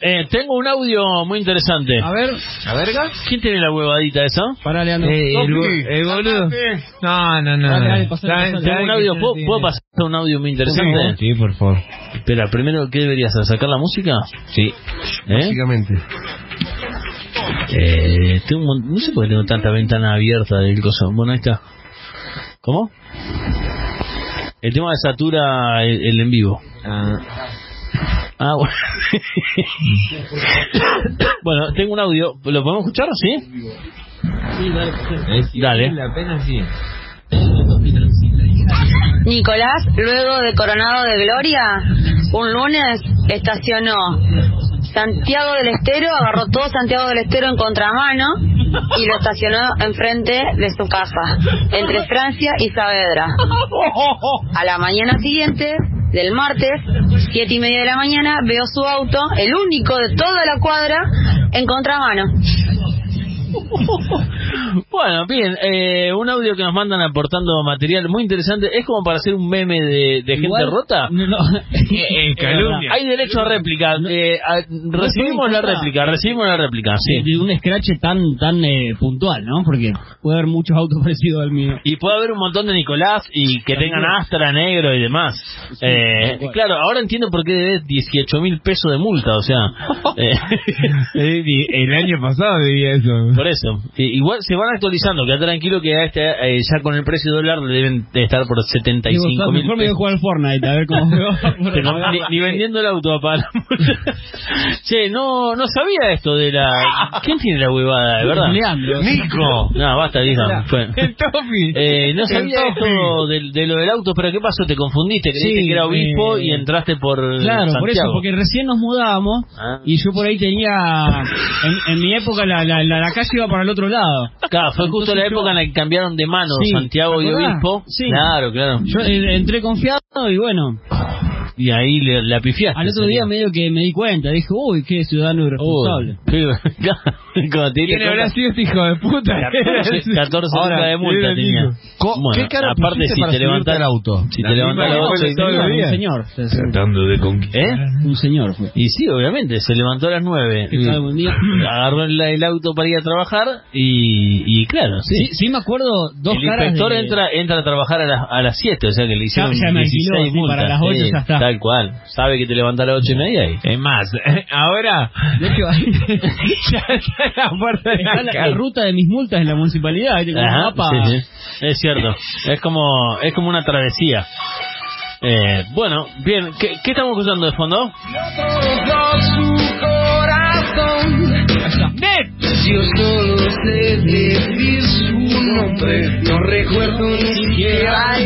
Speaker 1: Eh, tengo un audio muy interesante.
Speaker 2: A ver,
Speaker 3: ¿La verga?
Speaker 1: ¿Quién tiene la huevadita esa?
Speaker 2: pará, Leandro.
Speaker 3: Eh, el, bo- el boludo. No, no, no.
Speaker 2: Dale,
Speaker 3: no.
Speaker 2: dale, pasale,
Speaker 3: Sabe-
Speaker 2: pasale.
Speaker 3: sabe
Speaker 1: Tengo un audio,
Speaker 3: ya
Speaker 1: ¿puedo,
Speaker 3: tiene-
Speaker 1: puedo pasar un audio muy interesante?
Speaker 3: Sí, por favor.
Speaker 1: Espera, primero, ¿qué deberías hacer? ¿Sacar la música?
Speaker 3: Sí.
Speaker 1: ¿Eh?
Speaker 4: Básicamente.
Speaker 1: Eh, tengo un no sé por qué tengo tanta ventana abierta del coso. Bueno, ahí está. ¿Cómo? El tema de satura el, el en vivo. Ah, bueno. bueno, tengo un audio. ¿Lo podemos escuchar? ¿Sí? Dale.
Speaker 3: La pena sí.
Speaker 21: Nicolás, luego de Coronado de Gloria, un lunes estacionó Santiago del Estero, agarró todo Santiago del Estero en contramano y lo estacionó enfrente de su casa, entre Francia y Saavedra. A la mañana siguiente, del martes, siete y media de la mañana, veo su auto, el único de toda la cuadra, en contramano.
Speaker 1: Bueno, bien, eh, un audio que nos mandan aportando material muy interesante. Es como para hacer un meme de, de gente rota.
Speaker 3: En calumnia.
Speaker 1: Hay derecho a réplica. Eh, a- recibimos la réplica, recibimos la réplica, sí.
Speaker 2: De, de un scratch tan tan eh, puntual, ¿no? Porque puede haber muchos autos parecidos al mío.
Speaker 1: Y puede haber un montón de Nicolás y que tengan Astra negro y demás. Eh, claro, ahora entiendo por qué debes 18 mil pesos de multa, o sea. eh,
Speaker 3: El año pasado debía eso.
Speaker 1: por eso. Igual se van actualizando, queda tranquilo que este, eh, ya con el precio dólar deben de estar por 75
Speaker 2: Digo,
Speaker 1: mil
Speaker 2: mejor me voy a jugar Fortnite, a ver cómo me va.
Speaker 1: Que no- ni, ni vendiendo el auto a pagar la multa. Che, no, no sabía esto de la... ¿Quién tiene la huevada, de verdad?
Speaker 2: Leandro.
Speaker 1: Nico. No, basta, diga.
Speaker 3: El Tofi.
Speaker 1: Eh, no sabía esto de, de lo del auto, pero ¿qué pasó? ¿Te confundiste? ¿Creíste
Speaker 2: Sí,
Speaker 1: que era obispo
Speaker 2: eh,
Speaker 1: y entraste por
Speaker 2: Claro, por eso, porque recién nos mudamos
Speaker 1: Ah.
Speaker 2: y yo por ahí tenía. En, en mi época la, la, la, la calle iba para el otro lado.
Speaker 1: Claro, fue justo la época
Speaker 2: yo-
Speaker 1: en la que cambiaron de mano
Speaker 2: Sí,
Speaker 1: Santiago y obispo.
Speaker 2: Sí.
Speaker 1: Claro, claro.
Speaker 2: Yo eh, entré confiado y bueno,
Speaker 1: Y ahí le, la pifiaste.
Speaker 2: al otro día medio que me di cuenta, dije, uy, qué ciudadano irresponsable.
Speaker 1: Uy, qué- Cuando te
Speaker 3: ¿Quién habrá sido este hijo de puta?
Speaker 1: 14, 14
Speaker 3: Ahora,
Speaker 1: lucas de multa
Speaker 3: el
Speaker 1: tenía. Bueno,
Speaker 4: ¿Qué cara
Speaker 1: aparte si
Speaker 4: para
Speaker 1: te levantas
Speaker 4: al auto?
Speaker 1: Si
Speaker 3: La
Speaker 1: te levantas a las
Speaker 3: que
Speaker 1: 8 y
Speaker 3: todos los
Speaker 1: media,
Speaker 2: Un señor, se- se-
Speaker 3: Tratando de conquistar.
Speaker 1: ¿Eh?
Speaker 2: un señor fue.
Speaker 1: Y sí, obviamente, se levantó a las 9.
Speaker 2: Que cada buen día.
Speaker 1: Agarró el, el auto para ir a trabajar y claro, sí.
Speaker 2: Sí, sí me acuerdo dos
Speaker 1: el
Speaker 2: caras
Speaker 1: inspector
Speaker 2: de-
Speaker 1: entra entra a trabajar a, las a las 7, o sea que le hicieron
Speaker 2: ya me alquiló,
Speaker 1: 16
Speaker 2: sí,
Speaker 1: multas.
Speaker 2: para las 8
Speaker 1: Sí,
Speaker 2: ya está.
Speaker 1: Tal cual. Sabe que te levantás a las 8 y media y...
Speaker 3: Es más, ahora
Speaker 2: De hecho, ahí
Speaker 3: ya está en la puerta de
Speaker 2: está
Speaker 3: la
Speaker 2: la, la ruta de mis multas en la municipalidad. Como un
Speaker 1: Ajá,
Speaker 2: mapa.
Speaker 1: sí, sí. Es cierto. Es como es como una travesía. Eh, bueno, bien. ¿Qué, qué estamos escuchando de fondo?
Speaker 15: Yo solo sé decir su nombre, no recuerdo ni siquiera.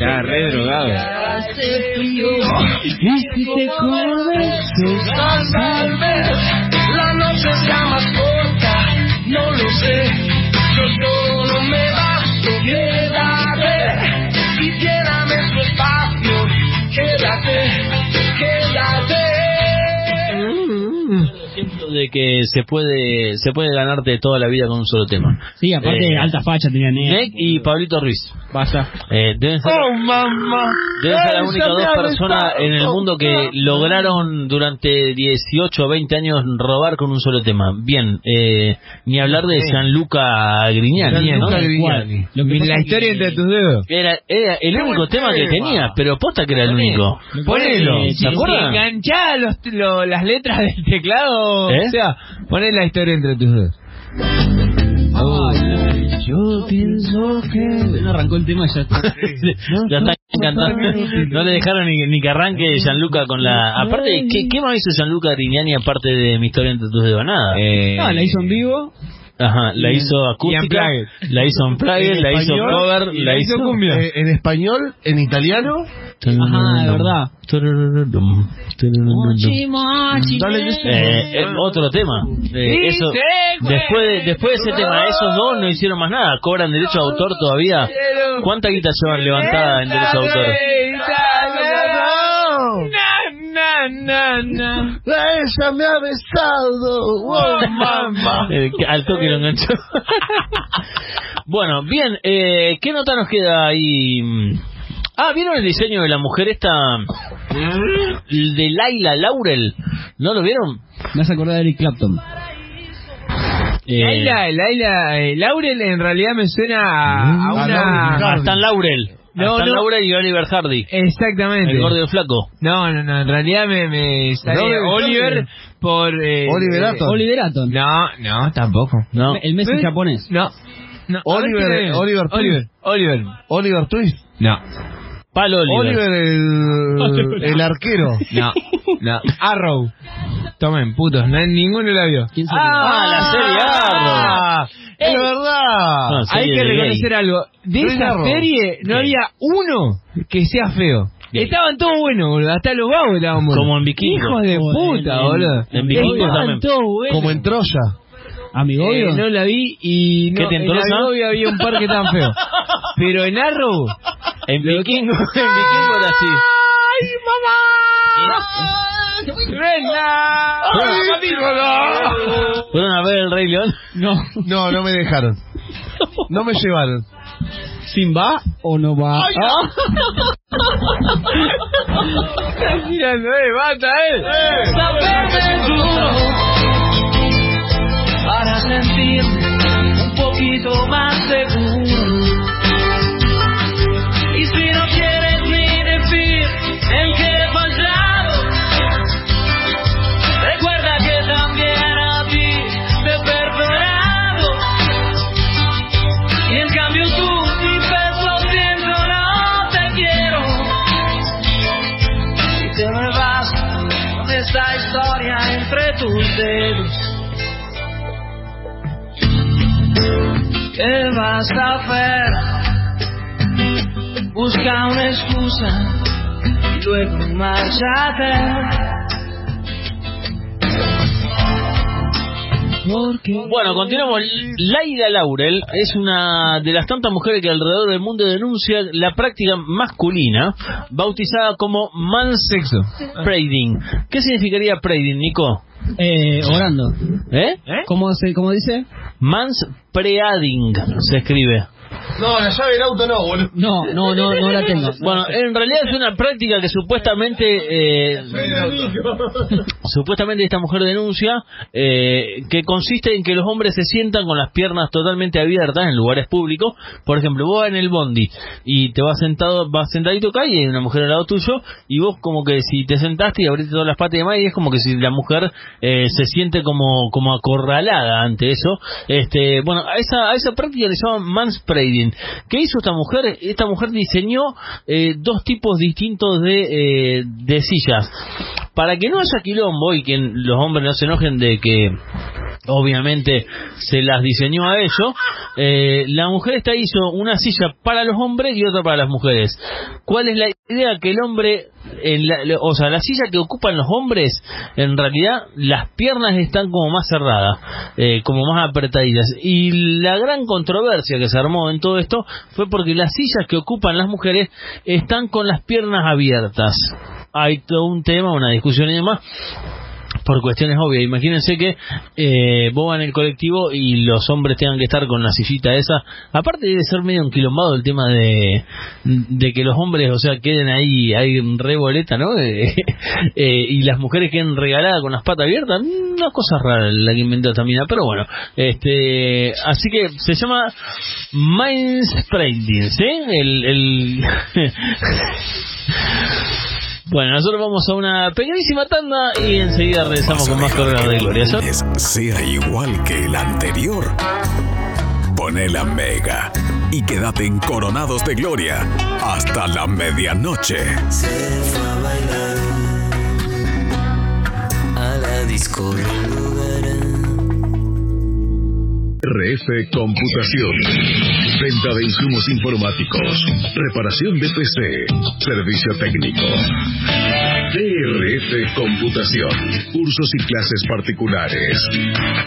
Speaker 3: Ya re drogado.
Speaker 15: Hace frío y si te convences, tal vez la noche sea más corta, no lo sé. Yo solo
Speaker 1: de que se puede se puede ganarte toda la vida con un solo tema.
Speaker 2: Sí, aparte
Speaker 1: Eh,
Speaker 2: alta facha tenía Nick.
Speaker 1: Nick y Pablito Ruiz.
Speaker 2: Basta.
Speaker 1: Eh, deben ser,
Speaker 15: Oh, mamá.
Speaker 1: deben ser las únicas dos personas en el mundo que lograron durante 18 o 20 años robar con un solo tema. Bien, eh, ni hablar de Gianluca Grignani, ¿no?
Speaker 4: Gianluca Grignani.
Speaker 2: Lo que pasa
Speaker 3: La historia
Speaker 2: que-
Speaker 3: entre tus dedos.
Speaker 1: Era, era el único tema que tenía, pero posta que era el único.
Speaker 3: Ponelo.
Speaker 1: ¿Se
Speaker 3: Si
Speaker 1: acuerdan?
Speaker 3: enganchá los, lo- las letras del teclado.
Speaker 1: ¿Eh?
Speaker 3: O sea, poné la historia entre tus dedos.
Speaker 2: Yo pienso que... No arrancó el tema ya está.
Speaker 1: ya está cantando. No le dejaron ni, ni que arranque Gianluca con la. Aparte, ¿qué, qué más hizo Gianluca Grignani aparte de mi historia entre tus dedos? Nada.
Speaker 3: Eh,
Speaker 2: No, la hizo en vivo.
Speaker 1: Ajá, la hizo acústica, la hizo en
Speaker 4: En
Speaker 1: la hizo cover,
Speaker 3: y
Speaker 1: la
Speaker 3: hizo cumbia.
Speaker 4: Eh, en español, en italiano.
Speaker 2: Ajá, de verdad.
Speaker 4: Dale,
Speaker 1: eh, otro tema. Eh, eso, después de, después de ese tema, esos dos no hicieron más nada. Cobran derecho de autor todavía. ¿Cuánta guita llevan levantada en derecho de autor?
Speaker 3: Na, na, na.
Speaker 4: Ella me ha besado. Oh, mamá.
Speaker 1: Eh, que al toque lo enganchó. bueno, bien, eh, ¿qué nota nos queda ahí? Ah, ¿vieron el diseño de la mujer esta? De Laila Laurel. ¿No lo vieron?
Speaker 2: Me has acordado de Eric Clapton.
Speaker 1: Eh,
Speaker 3: Laila, Laila, eh, Laurel en realidad me suena a, a
Speaker 4: A
Speaker 3: una...
Speaker 4: Laurel.
Speaker 1: a Stan Laurel.
Speaker 3: No,
Speaker 1: Hasta
Speaker 3: no.
Speaker 1: Laura y Oliver Hardy.
Speaker 3: Exactamente.
Speaker 1: El gordo y el flaco.
Speaker 3: No, no, no, en realidad me, me sale
Speaker 4: No,
Speaker 3: Oliver por... Eh,
Speaker 4: Oliver
Speaker 3: eh,
Speaker 4: Atom.
Speaker 2: Oliver Atom.
Speaker 3: No, no, tampoco.
Speaker 1: No.
Speaker 2: El Messi
Speaker 3: ¿Eh?
Speaker 2: japonés.
Speaker 3: No. no.
Speaker 4: Oliver-. Oliver
Speaker 3: Oliver. Oliver.
Speaker 4: Oliver Twist.
Speaker 3: No.
Speaker 1: Palo Oliver.
Speaker 4: Oliver el, el arquero.
Speaker 3: No. No. Arrow. Tomen, putos, no, ninguno la vio.
Speaker 2: ¿Quién sería?
Speaker 1: Ah, la serie
Speaker 3: Ah,
Speaker 4: Es verdad.
Speaker 1: No,
Speaker 3: Hay que reconocer
Speaker 1: gay.
Speaker 3: algo. De esa
Speaker 4: Arrow.
Speaker 3: serie no
Speaker 1: Gay.
Speaker 3: había uno que sea feo.
Speaker 1: Gay.
Speaker 3: Estaban todos buenos, boludo. Hasta los vagos estaban buenos.
Speaker 1: Como en Vikingo.
Speaker 3: Hijos de puta,
Speaker 2: en-
Speaker 3: boludo.
Speaker 1: en Vikingo
Speaker 3: Estaban
Speaker 1: también.
Speaker 3: todos buenos.
Speaker 4: Como en Troya.
Speaker 2: Amigo,
Speaker 3: Eh, no la vi y no,
Speaker 1: ¿Qué te
Speaker 3: en? Amigovio había un par que estaban feos. Pero en Arrow...
Speaker 1: En Vikingo, en Vikingo era así.
Speaker 3: ¡Ay, mamá! ¡Brenda!
Speaker 1: ¿Fueron a ver el Rey León?
Speaker 2: No.
Speaker 4: No, no me dejaron. No me llevaron.
Speaker 2: ¿Sin va o no va? Ah.
Speaker 3: Estás mirando, eh, bata, eh.
Speaker 15: Para un poquito más seguro. ¿Qué vas a hacer? Busca una excusa y luego márchate.
Speaker 1: Bueno, continuamos. Laida Laurel es una de las tantas mujeres que alrededor del mundo denuncia la práctica masculina, bautizada como
Speaker 3: Sexo.
Speaker 1: manspreading. ¿Qué significaría preding, Nico?
Speaker 2: Eh, orando.
Speaker 1: ¿Eh?
Speaker 2: ¿Cómo, se, ¿Cómo dice?
Speaker 1: Manspreading se escribe.
Speaker 4: No, la llave del auto no, boludo.
Speaker 2: No, no, no, no la tengo.
Speaker 1: Bueno, en realidad es una práctica que supuestamente eh, supuestamente esta mujer denuncia eh, que consiste en que los hombres se sientan con las piernas totalmente abiertas en lugares públicos. Por ejemplo, vos vas en el bondi y te vas sentado, vas sentadito acá y hay una mujer al lado tuyo y vos como que si te sentaste y abriste todas las patas y demás y es como que si la mujer eh, se siente como como acorralada ante eso. Este, bueno, a esa a esa práctica le llaman manspreading. ¿Qué hizo esta mujer? Esta mujer diseñó eh, dos tipos distintos de, eh, de sillas. Para que no haya quilombo y que los hombres no se enojen de que obviamente se las diseñó a ellos, eh, la mujer esta hizo una silla para los hombres y otra para las mujeres. ¿Cuál es la idea? Que el hombre, en la- o sea, la silla que ocupan los hombres, en realidad las piernas están como más cerradas, eh, como más apretadillas. Y la gran controversia que se armó en todo esto fue porque las sillas que ocupan las mujeres están con las piernas abiertas. Hay todo un tema, una discusión y demás por cuestiones obvias. Imagínense que eh, vos en el colectivo y los hombres tengan que estar con la sillita esa. Aparte debe ser medio enquilombado el tema de, de que los hombres, o sea, queden ahí, ahí re boleta, ¿no? Eh, y las mujeres queden regaladas con las patas abiertas. Una cosa rara la que inventó Tamina, pero bueno. este Así que se llama Mindspreading, ¿sí? El... el Bueno, nosotros vamos a una pequeñísima tanda y enseguida regresamos con más Corona de Gloria.
Speaker 14: sea igual que el anterior. Pone la mega y quédate en Coronados de Gloria hasta la medianoche.
Speaker 15: Se fue a bailar a la disco.
Speaker 5: RF Computación. Venta de insumos informáticos. Reparación de PC. Servicio técnico. DRF Computación. Cursos y clases particulares.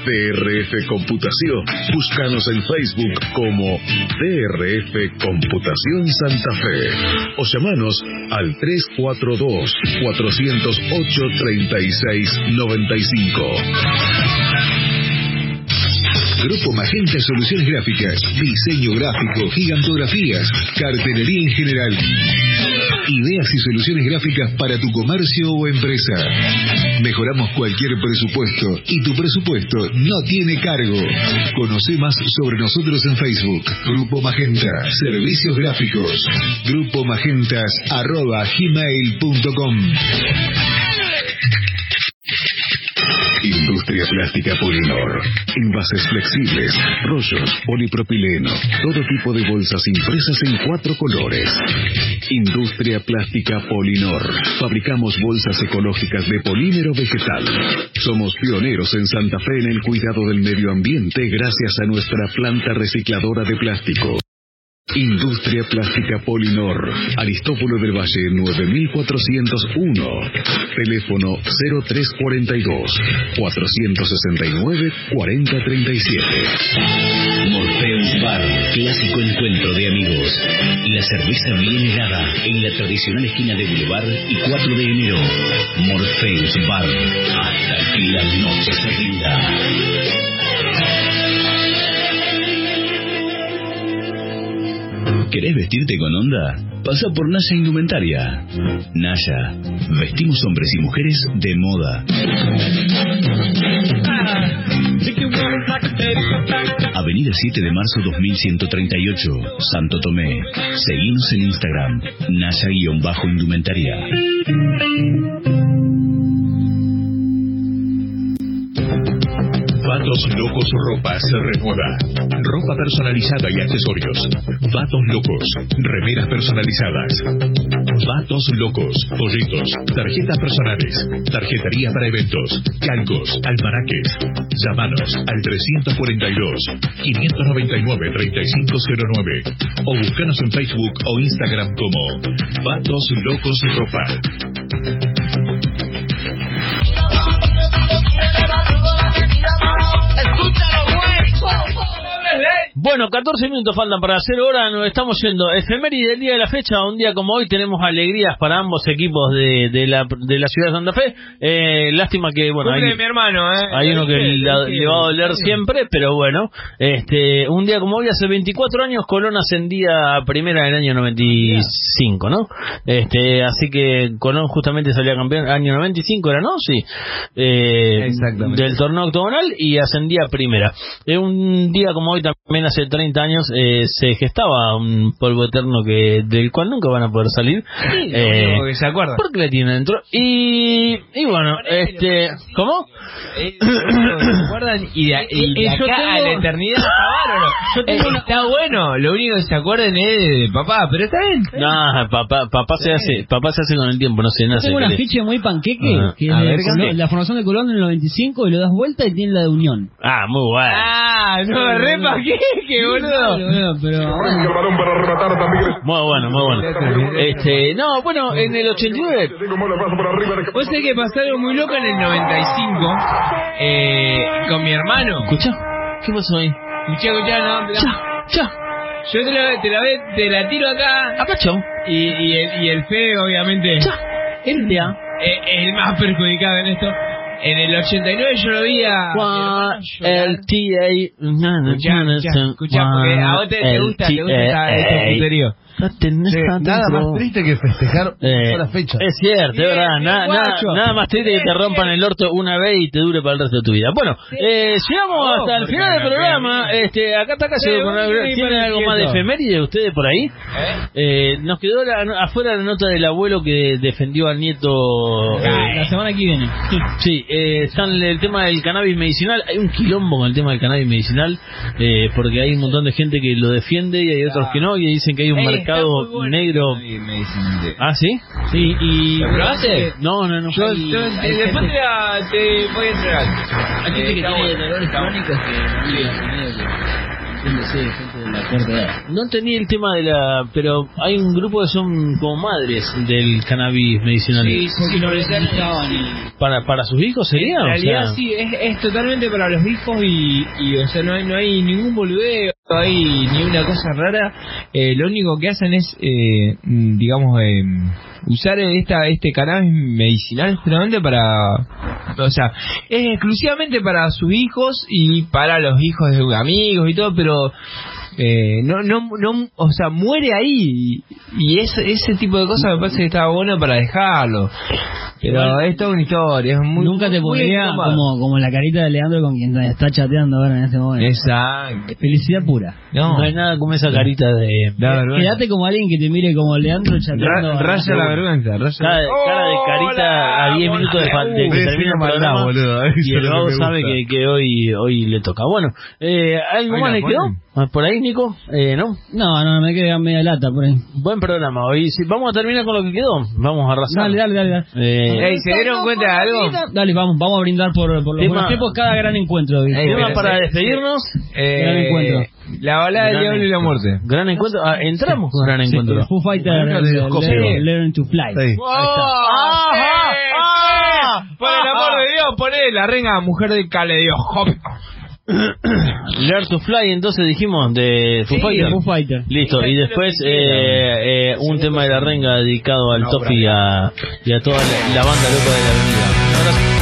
Speaker 5: DRF Computación. Búscanos en Facebook como DRF Computación Santa Fe. O llamanos al 342 408 3695. Grupo Magenta Soluciones Gráficas, diseño gráfico, gigantografías, cartelería en general. Ideas y soluciones gráficas para tu comercio o empresa. Mejoramos cualquier presupuesto y tu presupuesto no tiene cargo. Conoce más sobre nosotros en Facebook. Grupo Magenta, Servicios Gráficos. Grupo Magentas arroba gmail.com.
Speaker 9: Industria Plástica Polinor. Envases flexibles, rollos, polipropileno, todo tipo de bolsas impresas en cuatro colores. Industria Plástica Polinor. Fabricamos bolsas ecológicas de polímero vegetal. Somos pioneros en Santa Fe en el cuidado del medio ambiente gracias a nuestra planta recicladora de plástico. Industria Plástica Polinor, Aristóbulo del Valle 9401, teléfono 0342 469 4037.
Speaker 7: Morpheus Bar, clásico encuentro de amigos. La cerveza bien helada en la tradicional esquina de Boulevard y 4 de enero. Morpheus Bar, hasta que la noche se rinda. ¿Querés vestirte con onda? Pasa por Naya Indumentaria. Naya, vestimos hombres y mujeres de moda. Avenida 7 de marzo 2138, Santo Tomé. Seguimos en Instagram, Naya-Indumentaria.
Speaker 8: Vatos Locos Ropa se renueva. Ropa personalizada y accesorios. Vatos Locos. Remeras personalizadas. Vatos Locos. Pollitos. Tarjetas personales. Tarjetería para eventos. Calcos. Almanaques. Llámanos al 342 599 3509 o búscanos en Facebook o Instagram como Vatos Locos Ropa.
Speaker 1: Bueno, 14 minutos faltan para hacer hora, nos estamos yendo. Efeméride del día de la fecha, un día como hoy tenemos alegrías para ambos equipos de, de, la, de la ciudad de Santa Fe. Eh, lástima que, bueno, hay,
Speaker 3: mi hermano, ¿eh?
Speaker 1: hay uno que la- le va a doler siempre, pero bueno, este, un día como hoy, hace 24 años, Colón ascendía a primera en el año 95, ¿no? Este, así que Colón justamente salía campeón, año 95 era, ¿no? Sí. Eh,
Speaker 3: Exactamente.
Speaker 1: Del torneo octogonal y ascendía a primera. Eh, un día como hoy, también hace 30 años, eh, se gestaba un polvo eterno que del cual nunca van a poder salir. Eh,
Speaker 3: único que se acuerdan.
Speaker 1: Porque le tienen dentro. Y, y bueno, este, ¿cómo?
Speaker 3: Eh, lo único que ¿Se acuerdan? Y de, y de
Speaker 1: Eh,
Speaker 3: acá a
Speaker 1: tengo-
Speaker 3: la eternidad está bárbaro.
Speaker 1: Yo tengo
Speaker 3: Eh,
Speaker 1: una-
Speaker 3: Está bueno, lo único que se acuerdan es de papá, pero está bien.
Speaker 1: No, papá, papá se hace, papá se hace con el tiempo, no se nace.
Speaker 2: tengo un
Speaker 1: ¿querés?
Speaker 2: afiche muy panqueque,
Speaker 1: Ah,
Speaker 2: que es
Speaker 1: a ver,
Speaker 2: Colón-
Speaker 1: ¿qué?
Speaker 2: la formación de Colón en el 95 y lo das vuelta y tiene la de Unión.
Speaker 1: Ah, muy bueno.
Speaker 3: Ah, no, re pa' qué, qué boludo.
Speaker 2: pero
Speaker 1: Muy bueno, muy bueno. Este, no, bueno, en el 89.
Speaker 3: Vos sabés que pasó algo muy loco en el 95 eh, con mi hermano.
Speaker 1: ¿Escuchá? ¿Qué pasó ahí?
Speaker 3: Escuchá, escuchá, no, mirá.
Speaker 1: Ya.
Speaker 3: Yo te la, te la, ve- te la tiro acá.
Speaker 1: Apacho.
Speaker 3: Y, y, el, y el Fede, obviamente.
Speaker 1: El día.
Speaker 3: eh, el más perjudicado en esto. En el 89 yo lo vi a.
Speaker 1: El TA.
Speaker 3: Escuchá, escuchá, porque a vos te, gusta, te gusta este puterío.
Speaker 4: Nada más triste que festejar
Speaker 1: Eh,
Speaker 4: una fecha.
Speaker 1: Es cierto, es verdad. Nada, nada,
Speaker 4: guacho.
Speaker 1: nada más triste que te rompan el orto una vez y te dure para el resto de tu vida. Bueno, eh, llegamos hasta el final del programa. Este, acá está casi.
Speaker 3: Sí,
Speaker 1: ¿Tienen algo más de efeméride ustedes por ahí? Eh, nos quedó la- afuera la nota del abuelo que defendió al nieto. eh,
Speaker 2: La semana que viene.
Speaker 1: Sí, eh, están el tema del cannabis medicinal. Hay un quilombo con el tema del cannabis medicinal, eh, porque hay un montón de gente que lo defiende y hay otros que no, y dicen que hay un
Speaker 3: Eh,
Speaker 1: mercado negro. Ah, sí.
Speaker 2: Sí, y.
Speaker 3: ¿Lo probaste?
Speaker 1: No, no, no.
Speaker 3: Yo,
Speaker 2: Hay-
Speaker 3: yo-
Speaker 2: hay
Speaker 3: después te, la- te voy a entregar.
Speaker 2: Hay gente
Speaker 3: Eh,
Speaker 2: que
Speaker 3: está
Speaker 2: tiene
Speaker 3: bueno,
Speaker 2: dolores
Speaker 3: está bueno.
Speaker 2: crónicos que no medio que.
Speaker 1: Entendí el tema de la. Pero hay un grupo que son como madres del cannabis medicinal.
Speaker 2: y.
Speaker 1: ¿Para, ¿Para sus hijos sería?
Speaker 3: En
Speaker 1: O
Speaker 3: realidad
Speaker 1: sea,
Speaker 3: sí, es, es totalmente para los hijos y, y o sea, no hay, no hay ningún boludeo. Hay ni una cosa rara, eh, lo único que hacen es, eh, mm, digamos, eh, usar esta este cannabis medicinal justamente para, o sea, es exclusivamente para sus hijos y para los hijos de amigos y todo, pero eh, no, no, no, o sea, muere ahí y, y ese, ese tipo de cosas me parece que estaba bueno para dejarlo. Pero
Speaker 2: Igual-
Speaker 3: es toda una historia, es muy
Speaker 2: Nunca te pondría como, como la carita de Leandro con quien está chateando ahora en este momento.
Speaker 3: Exacto.
Speaker 2: Felicidad pura.
Speaker 3: No.
Speaker 1: hay nada como esa carita de...
Speaker 2: Quédate como alguien que te mire como Leandro chateando.
Speaker 3: Ra- raya la vergüenza, raya
Speaker 1: Cara, cara de carita a 10 minutos de, que
Speaker 4: Ves,
Speaker 1: termine el programa
Speaker 4: boludo,
Speaker 1: y el vago sabe que, que hoy hoy le toca. Bueno, eh, ¿algo más le quedó? ¿Por ahí, Eh, ¿No?
Speaker 2: No, no, me queda media lata por ahí.
Speaker 1: Buen programa. Hoy sí, vamos a terminar con lo que quedó. Vamos a arrasar.
Speaker 2: Dale, dale, dale. dale.
Speaker 1: Eh,
Speaker 3: Ey, ¿se dieron cuenta de algo?
Speaker 2: Dale, vamos, vamos a brindar por, por los buenos tiempos cada gran encuentro.
Speaker 3: Ey,
Speaker 1: tema para despedirnos.
Speaker 3: Eh,
Speaker 2: Gran encuentro.
Speaker 3: La balada del diablo y la muerte.
Speaker 1: Gran encuentro. Ah, entramos con gran
Speaker 2: Sí,
Speaker 1: encuentro.
Speaker 2: Foo Fighter. Learn- to Fly.
Speaker 3: ¡Oh!
Speaker 1: Ah,
Speaker 3: sí. Por el amor de Dios, poné la renga mujer de Caleidoscopio.
Speaker 1: Learn to Fly, entonces dijimos, de Foo
Speaker 2: Sí,
Speaker 1: Fighter.
Speaker 2: Foo Fighter.
Speaker 1: Listo, y después eh, eh, un tema de la renga dedicado al y a, y a toda la, la banda loca de la avenida.